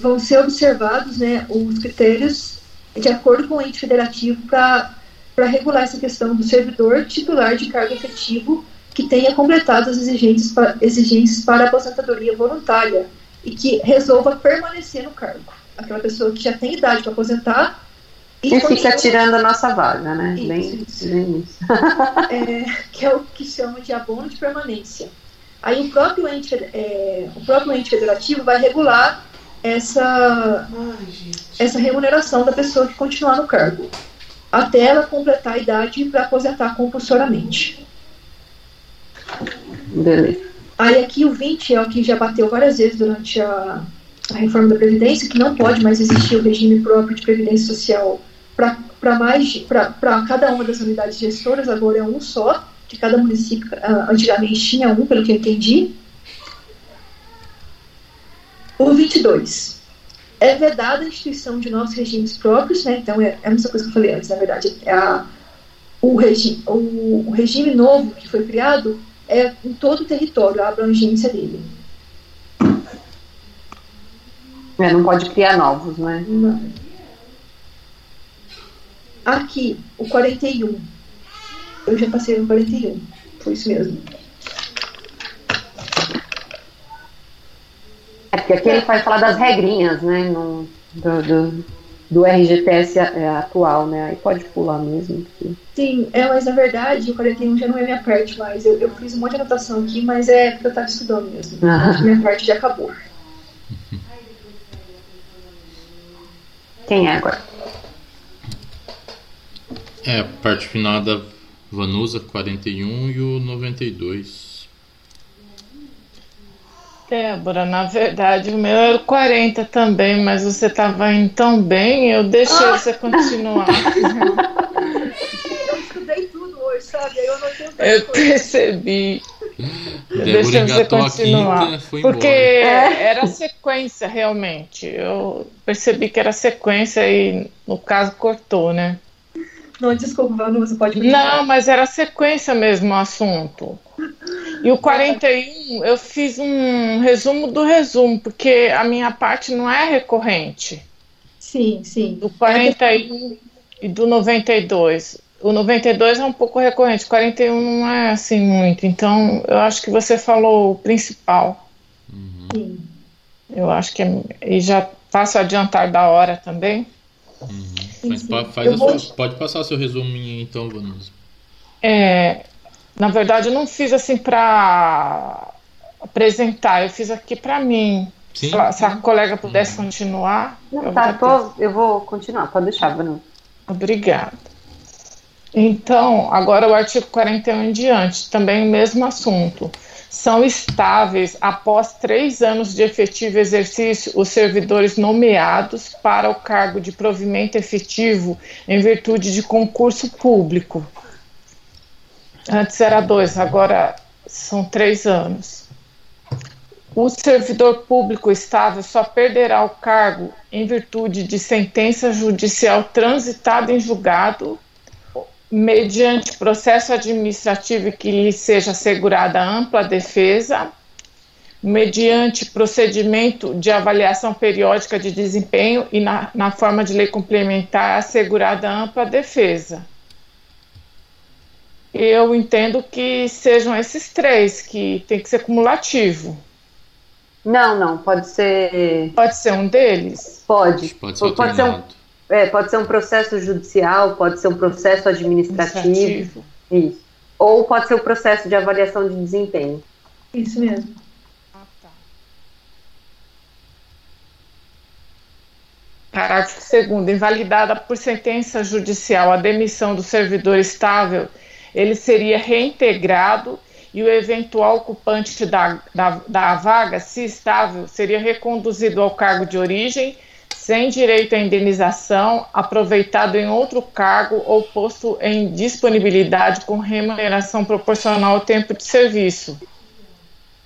vão ser observados né, os critérios de acordo com o ente federativo para regular essa questão do servidor titular de cargo efetivo que tenha completado as exigências para, exigências para aposentadoria voluntária e que resolva permanecer no cargo. Aquela pessoa que já tem idade para aposentar e, e fica tirando a nossa vaga, né? Isso, bem, isso. Bem isso. é, que é o que chama de abono de permanência. Aí o próprio ente, é, o próprio ente federativo vai regular essa, Ai, essa remuneração da pessoa que continuar no cargo, até ela completar a idade para aposentar compulsoriamente. Beleza. Aí aqui o 20 é o que já bateu várias vezes durante a, a reforma da Previdência, que não pode mais existir o regime próprio de Previdência Social para mais para cada uma das unidades gestoras, agora é um só, que cada município uh, antigamente tinha um, pelo que eu entendi. O 22. É vedada a instituição de novos regimes próprios, né? então é, é a mesma coisa que eu falei antes, na verdade. É a, o, regi o, o regime novo que foi criado é em todo o território, a abrangência dele. É, não pode criar novos, né? Não. Aqui, o 41. Eu já passei no 41. Foi isso mesmo. É porque aqui ele vai falar das regrinhas, né? No, do, do, do RGTS é, atual, né? Aí pode pular mesmo. Porque... Sim, é, mas na verdade o 41 já não é minha parte mais. Eu, eu fiz um monte de anotação aqui, mas é porque eu estava estudando mesmo. Ah. Minha parte já acabou. Quem é agora? É, a parte final da Vanusa 41 e o 92. Débora, na verdade, o meu era o 40 também, mas você estava indo tão bem, eu deixei ah. você continuar. sabe? Aí eu anotei um Eu percebi. Deixa você continuar. quinta, foi Porque embora. era sequência, realmente. Eu percebi que era sequência e, no caso, cortou, né? Não, desculpa, Vanu, você pode Não, mas era sequência mesmo o assunto. E o 41, eu fiz um resumo do resumo, porque a minha parte não é recorrente. Sim, sim. Do 41 e do 92. O 92 é um pouco recorrente, o 41 não é assim muito. Então, eu acho que você falou o principal. Uhum, sim. Eu acho que é, e já faço adiantar da hora também. uhum. Mas faz a vou- sua- pode passar seu resuminho aí, então, Vanusa. É, na verdade, eu não fiz assim para apresentar, eu fiz aqui para mim. Sim. Se a- Se a colega pudesse continuar, Não, eu tá, tô- eu vou continuar, pode deixar, Bruno. Obrigada. Então, agora o artigo 41 em diante, também o mesmo assunto. São estáveis após três anos de efetivo exercício os servidores nomeados para o cargo de provimento efetivo em virtude de concurso público. Antes era dois, agora são três anos. O servidor público estável só perderá o cargo em virtude de sentença judicial transitada em julgado, mediante processo administrativo que lhe seja assegurada ampla defesa, mediante procedimento de avaliação periódica de desempenho e na, na forma de lei complementar assegurada ampla defesa. Eu entendo que sejam esses três, que tem que ser cumulativo. Não, não, pode ser. Pode ser um deles? Pode. Pode ser Pode ser um. É, pode ser um processo judicial, pode ser um processo administrativo. Administrativo. Isso. Ou pode ser o processo de avaliação de desempenho. Isso mesmo. Ah, tá. Parágrafo 2 Invalidada por sentença judicial a demissão do servidor estável, ele seria reintegrado e o eventual ocupante da, da, da vaga, se estável, seria reconduzido ao cargo de origem, sem direito à indenização, aproveitado em outro cargo ou posto em disponibilidade com remuneração proporcional ao tempo de serviço.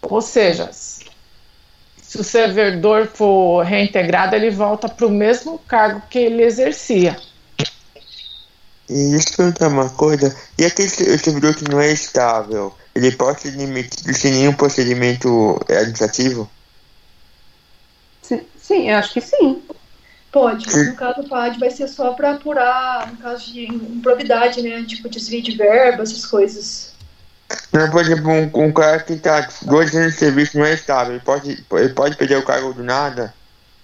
Ou seja, se o servidor for reintegrado, ele volta para o mesmo cargo que ele exercia. E deixa eu perguntar uma coisa. E aquele se- servidor que não é estável, ele pode ser demitido sem nenhum procedimento administrativo? Sim, sim, eu acho que sim. Pode. No caso, o PAD vai ser só para apurar, no caso de improbidade, né? Tipo, desvio de verba, essas coisas. Não, por exemplo, um, um cara que está dois anos de serviço não é estável, ele pode, ele pode perder o cargo do nada,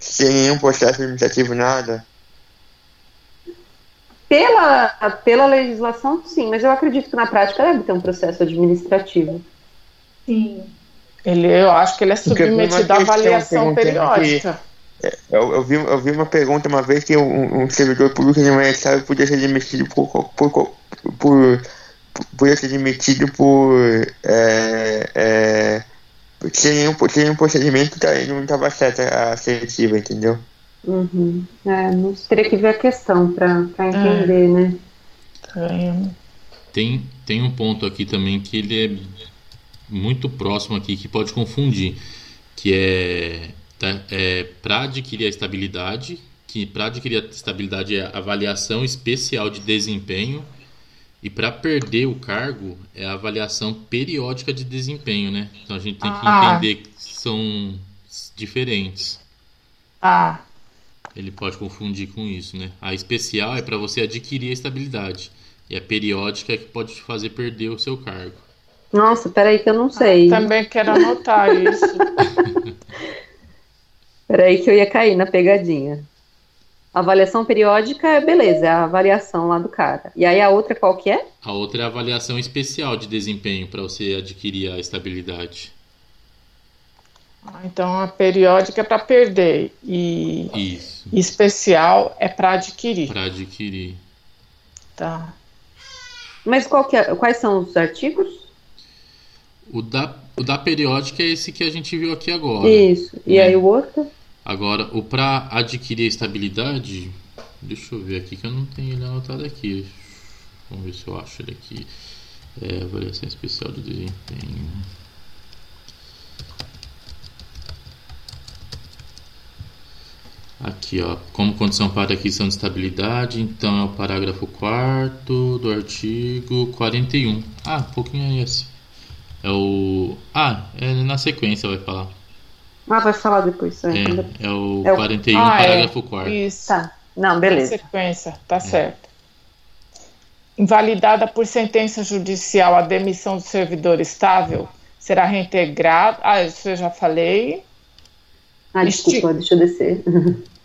sem nenhum processo administrativo, nada. Pela, pela legislação, sim, mas eu acredito que na prática deve ter um processo administrativo. Sim. Ele, eu acho que ele é submetido à avaliação periódica. Eu, eu, vi, eu vi uma pergunta uma vez que um, um servidor público que não é estável podia ser demitido por, por, por, por podia ser demitido por é, é, sem, nenhum, sem nenhum procedimento tá, não estava certa a seletiva, entendeu? Uhum. É, não teria que ver a questão para entender, né? É. Tem, tem um ponto aqui também que ele é muito próximo aqui que pode confundir, que é, tá, é para adquirir a estabilidade, que para adquirir a estabilidade é a avaliação especial de desempenho e para perder o cargo é a avaliação periódica de desempenho, né? Então a gente tem que Ah. entender que são diferentes. Ah, Ele pode confundir com isso, né? A especial é para você adquirir a estabilidade. E a periódica é que pode te fazer perder o seu cargo. Nossa, peraí que eu não sei. também quero anotar isso. Peraí que eu ia cair na pegadinha. Avaliação periódica, é beleza, é a avaliação lá do cara. E aí a outra qual que é? A outra é a avaliação especial de desempenho para você adquirir a estabilidade. Ah, Então, a periódica é para perder e Isso, especial é para adquirir. para adquirir. Tá. Mas qual que é, quais são os artigos? O da, o da periódica é esse que a gente viu aqui agora. Isso. E né? aí o outro? Agora, o para adquirir a estabilidade, deixa eu ver aqui que eu não tenho ele anotado aqui. Vamos ver se eu acho ele aqui. É, avaliação especial de desempenho. Aqui, ó, como condição para aquisição de estabilidade, então é o parágrafo 4 do artigo 41. Ah, um pouquinho é esse. É o. Ah, é na sequência vai falar. Ah, vai falar depois. É, é, é o é 41, ah, parágrafo é. 4. Isso. Tá. Não, beleza. Na sequência, tá é. certo. Invalidada por sentença judicial a demissão do servidor estável, será reintegrado. Ah, isso eu já falei. Ah, desculpa, deixa eu descer.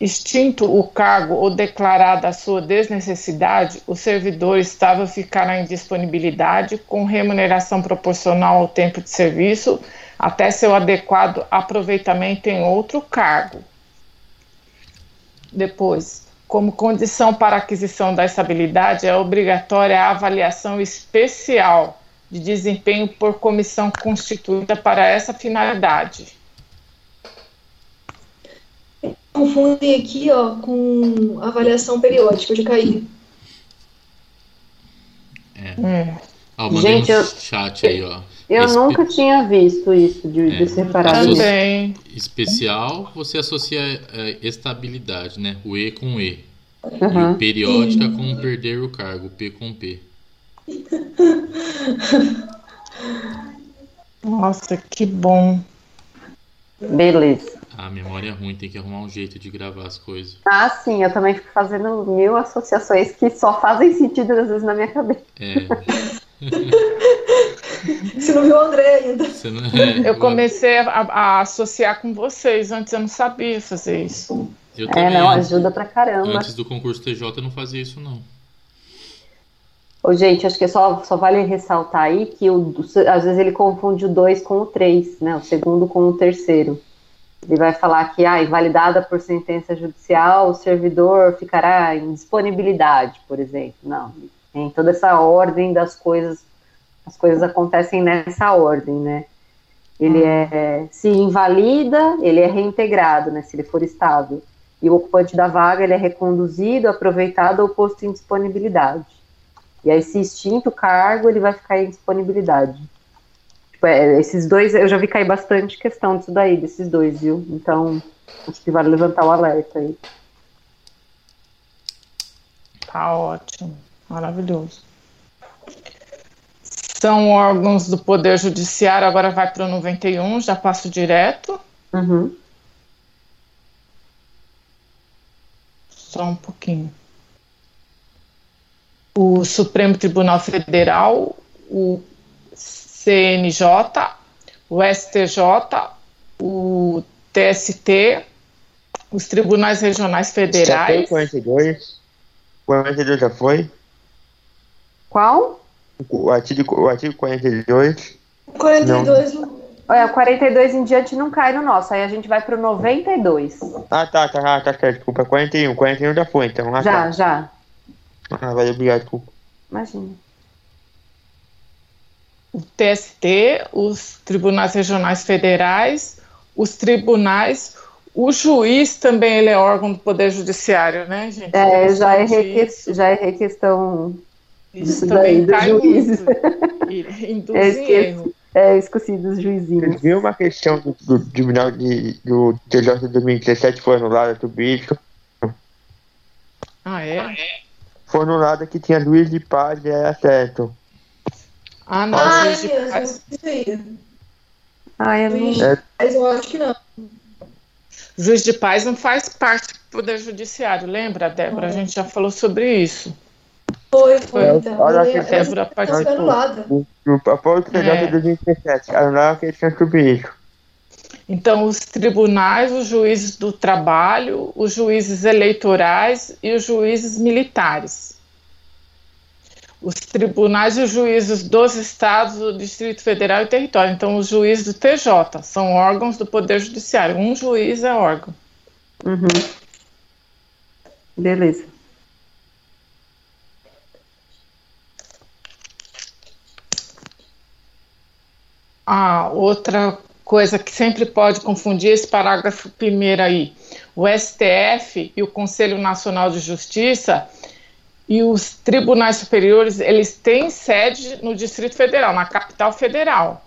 Extinto o cargo ou declarada a sua desnecessidade, o servidor estável ficará em disponibilidade com remuneração proporcional ao tempo de serviço até seu adequado aproveitamento em outro cargo. Depois, como condição para aquisição da estabilidade, é obrigatória a avaliação especial de desempenho por comissão constituída para essa finalidade confundem aqui, ó, com avaliação periódica de cair. É. Hum. Ó, Gente, um eu, chat aí, ó. Eu Espe... nunca tinha visto isso de, é. de separar. Também. Especial, você associa é, estabilidade, né? O E com E. Uhum. E periódica com perder o cargo, P com P. Nossa, que bom. Beleza. A memória é ruim, tem que arrumar um jeito de gravar as coisas. Ah, sim, eu também fico fazendo mil associações que só fazem sentido às vezes na minha cabeça. É. Você não viu o André ainda. Não... É, eu comecei a, a, associar com vocês, antes eu não sabia fazer isso. Eu também, é, não, ajuda pra caramba. Antes do concurso TJ eu não fazia isso, não. Ô, gente, acho que só, só vale ressaltar aí que o, às vezes ele confunde o 2 com o 3, né? O segundo com o terceiro. Ele vai falar que, ah, invalidada por sentença judicial, o servidor ficará em disponibilidade, por exemplo. Não, tem toda essa ordem das coisas, as coisas acontecem nessa ordem, né? Ele uhum. é, se invalida, ele é reintegrado, né, se ele for estável. E o ocupante da vaga, ele é reconduzido, aproveitado ou posto em disponibilidade. E aí, se extinto o cargo, ele vai ficar em disponibilidade. Tipo, é, esses dois, eu já vi cair bastante questão disso daí, desses dois, viu? Então, acho que vale levantar o alerta aí. Tá ótimo, maravilhoso. São órgãos do Poder Judiciário, agora vai para o 91, já passo direto. Uhum. Só um pouquinho. O Supremo Tribunal Federal, o CNJ, o STJ, o TST, os tribunais regionais federais. Já foi 42? 42 já foi? Qual? O artigo, o artigo 42. 42 não. É, o 42 em diante não cai no nosso, aí a gente vai pro 92. Ah, tá, tá, tá, tá, desculpa, 41, 41 já foi, então. Ah, já, tá. já. Ah, vai, obrigado, desculpa. Imagina o TST, os tribunais regionais federais, os tribunais, o juiz também ele é órgão do Poder Judiciário, né, gente? É, já errei, já errei questão isso daí, dos juízes. Induz é, erro. É, esqueci dos juizinhos. Viu uma questão do, do Tribunal de, do TJ de 2017 foi anulada do bicho. Ah, é? Foi anulada que tinha Luiz de Paz e era certo. Ah, não. Ah, é mesmo, isso aí. Ah, eu não... É. Mas eu acho que não. Juiz de paz não faz parte do Poder Judiciário, lembra, Débora? A gente já falou sobre isso. Foi, foi, é, então. Olha, a Débora participou. Após o TJ de 2017, anularam a questão sobre isso. Então, os tribunais, os juízes do trabalho, os juízes eleitorais e os juízes militares os tribunais e os juízes dos estados, do Distrito Federal e território. Então, os juízes do TJ são órgãos do Poder Judiciário. Um juiz é órgão. Uhum. Beleza. Ah, outra coisa que sempre pode confundir esse parágrafo primeiro aí. O STF e o Conselho Nacional de Justiça E os tribunais superiores, eles têm sede no Distrito Federal, na capital federal.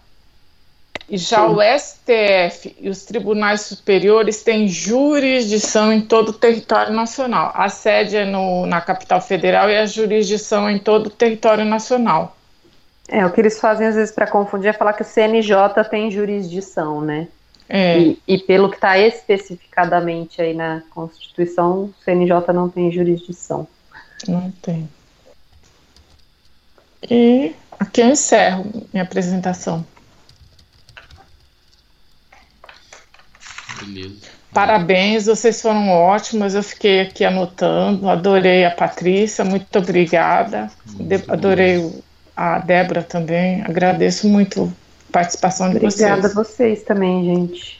E já Sim. o STF e os tribunais superiores têm jurisdição em todo o território nacional. A sede é no, na capital federal e a jurisdição é em todo o território nacional. É, o que eles fazem às vezes para confundir é falar que o CNJ tem jurisdição, né? É. E, e pelo que está especificadamente aí na Constituição, o CNJ não tem jurisdição. Não tem. E aqui eu encerro minha apresentação. Beleza. Parabéns, vocês foram ótimos. Eu fiquei aqui anotando, adorei a Patrícia, muito obrigada. Muito adorei a Débora também. Agradeço muito a participação de Obrigada vocês. Obrigada a vocês também, gente.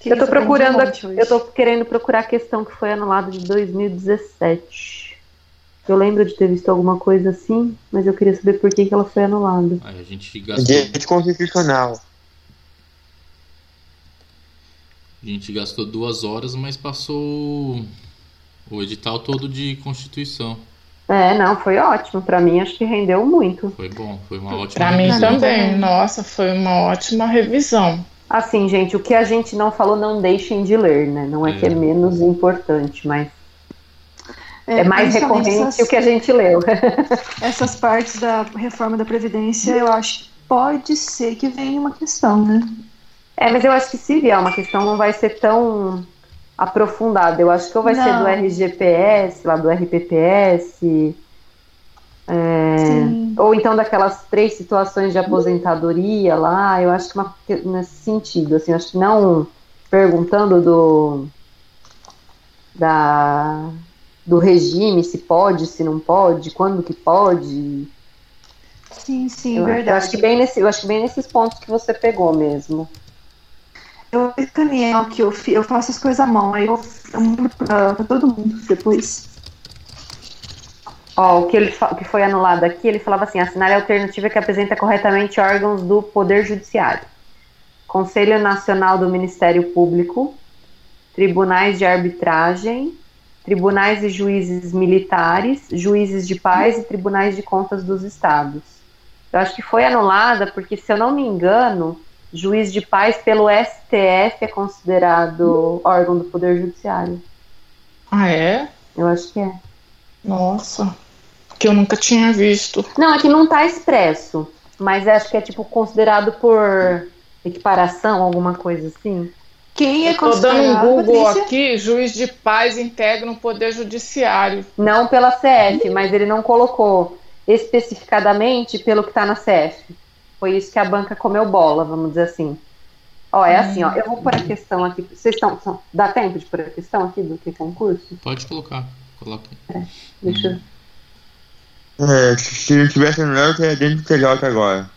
Que eu estou procurando, eu tô querendo procurar a questão que foi anulada de 2017. Eu lembro de ter visto alguma coisa assim, mas eu queria saber por que, que ela foi anulada. a gente gastou... Direito constitucional. A gente gastou duas horas, mas passou o edital todo de Constituição. É, não, foi ótimo. Para mim, acho que rendeu muito. Foi bom, foi uma ótima Para mim também, nossa, foi uma ótima revisão. Assim, gente, o que a gente não falou, não deixem de ler, né? Não é, é. que é menos importante, mas é, é mais recorrente essas, o que a gente leu. essas partes da reforma da Previdência, eu acho que pode ser que venha uma questão, né? É, mas eu acho que se vier uma questão não vai ser tão aprofundada. Eu acho que ou vai não. ser do RGPS, lá do RPPS, é, ou então daquelas três situações de aposentadoria lá. Eu acho que uma, nesse sentido, assim, acho que não perguntando do da do regime, se pode, se não pode, quando que pode. Sim, sim, eu, verdade. Eu acho que bem nesse, eu acho que bem nesses pontos que você pegou mesmo. Eu escaneio que eu, eu faço as coisas à mão, aí eu, eu mando pra, pra todo mundo depois. Ó, o que, ele, o que foi anulado aqui, ele falava assim, assinar a alternativa que apresenta corretamente órgãos do Poder Judiciário. Conselho Nacional do Ministério Público, tribunais de arbitragem, tribunais e juízes militares, juízes de paz e tribunais de contas dos estados. Eu acho que foi anulada porque, se eu não me engano, juiz de paz pelo STF é considerado órgão do Poder Judiciário. Ah, é? Eu acho que é. Nossa, que eu nunca tinha visto. Não, aqui não tá expresso, mas acho que é tipo considerado por equiparação, alguma coisa assim. Quem é Estou dando um Google Patrícia? aqui, juiz de paz integra o Poder Judiciário. Não pela CF, mas ele não colocou especificadamente pelo que está na CF. Foi isso que a banca comeu bola, vamos dizer assim. Ó, é assim, ó. Eu vou pôr a questão aqui. Vocês estão. São, dá tempo de pôr a questão aqui do que concurso? Pode colocar. Coloca. É, deixa eu. É, se não tivesse no eu teria dentro do TJ agora.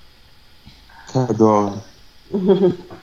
Adoro.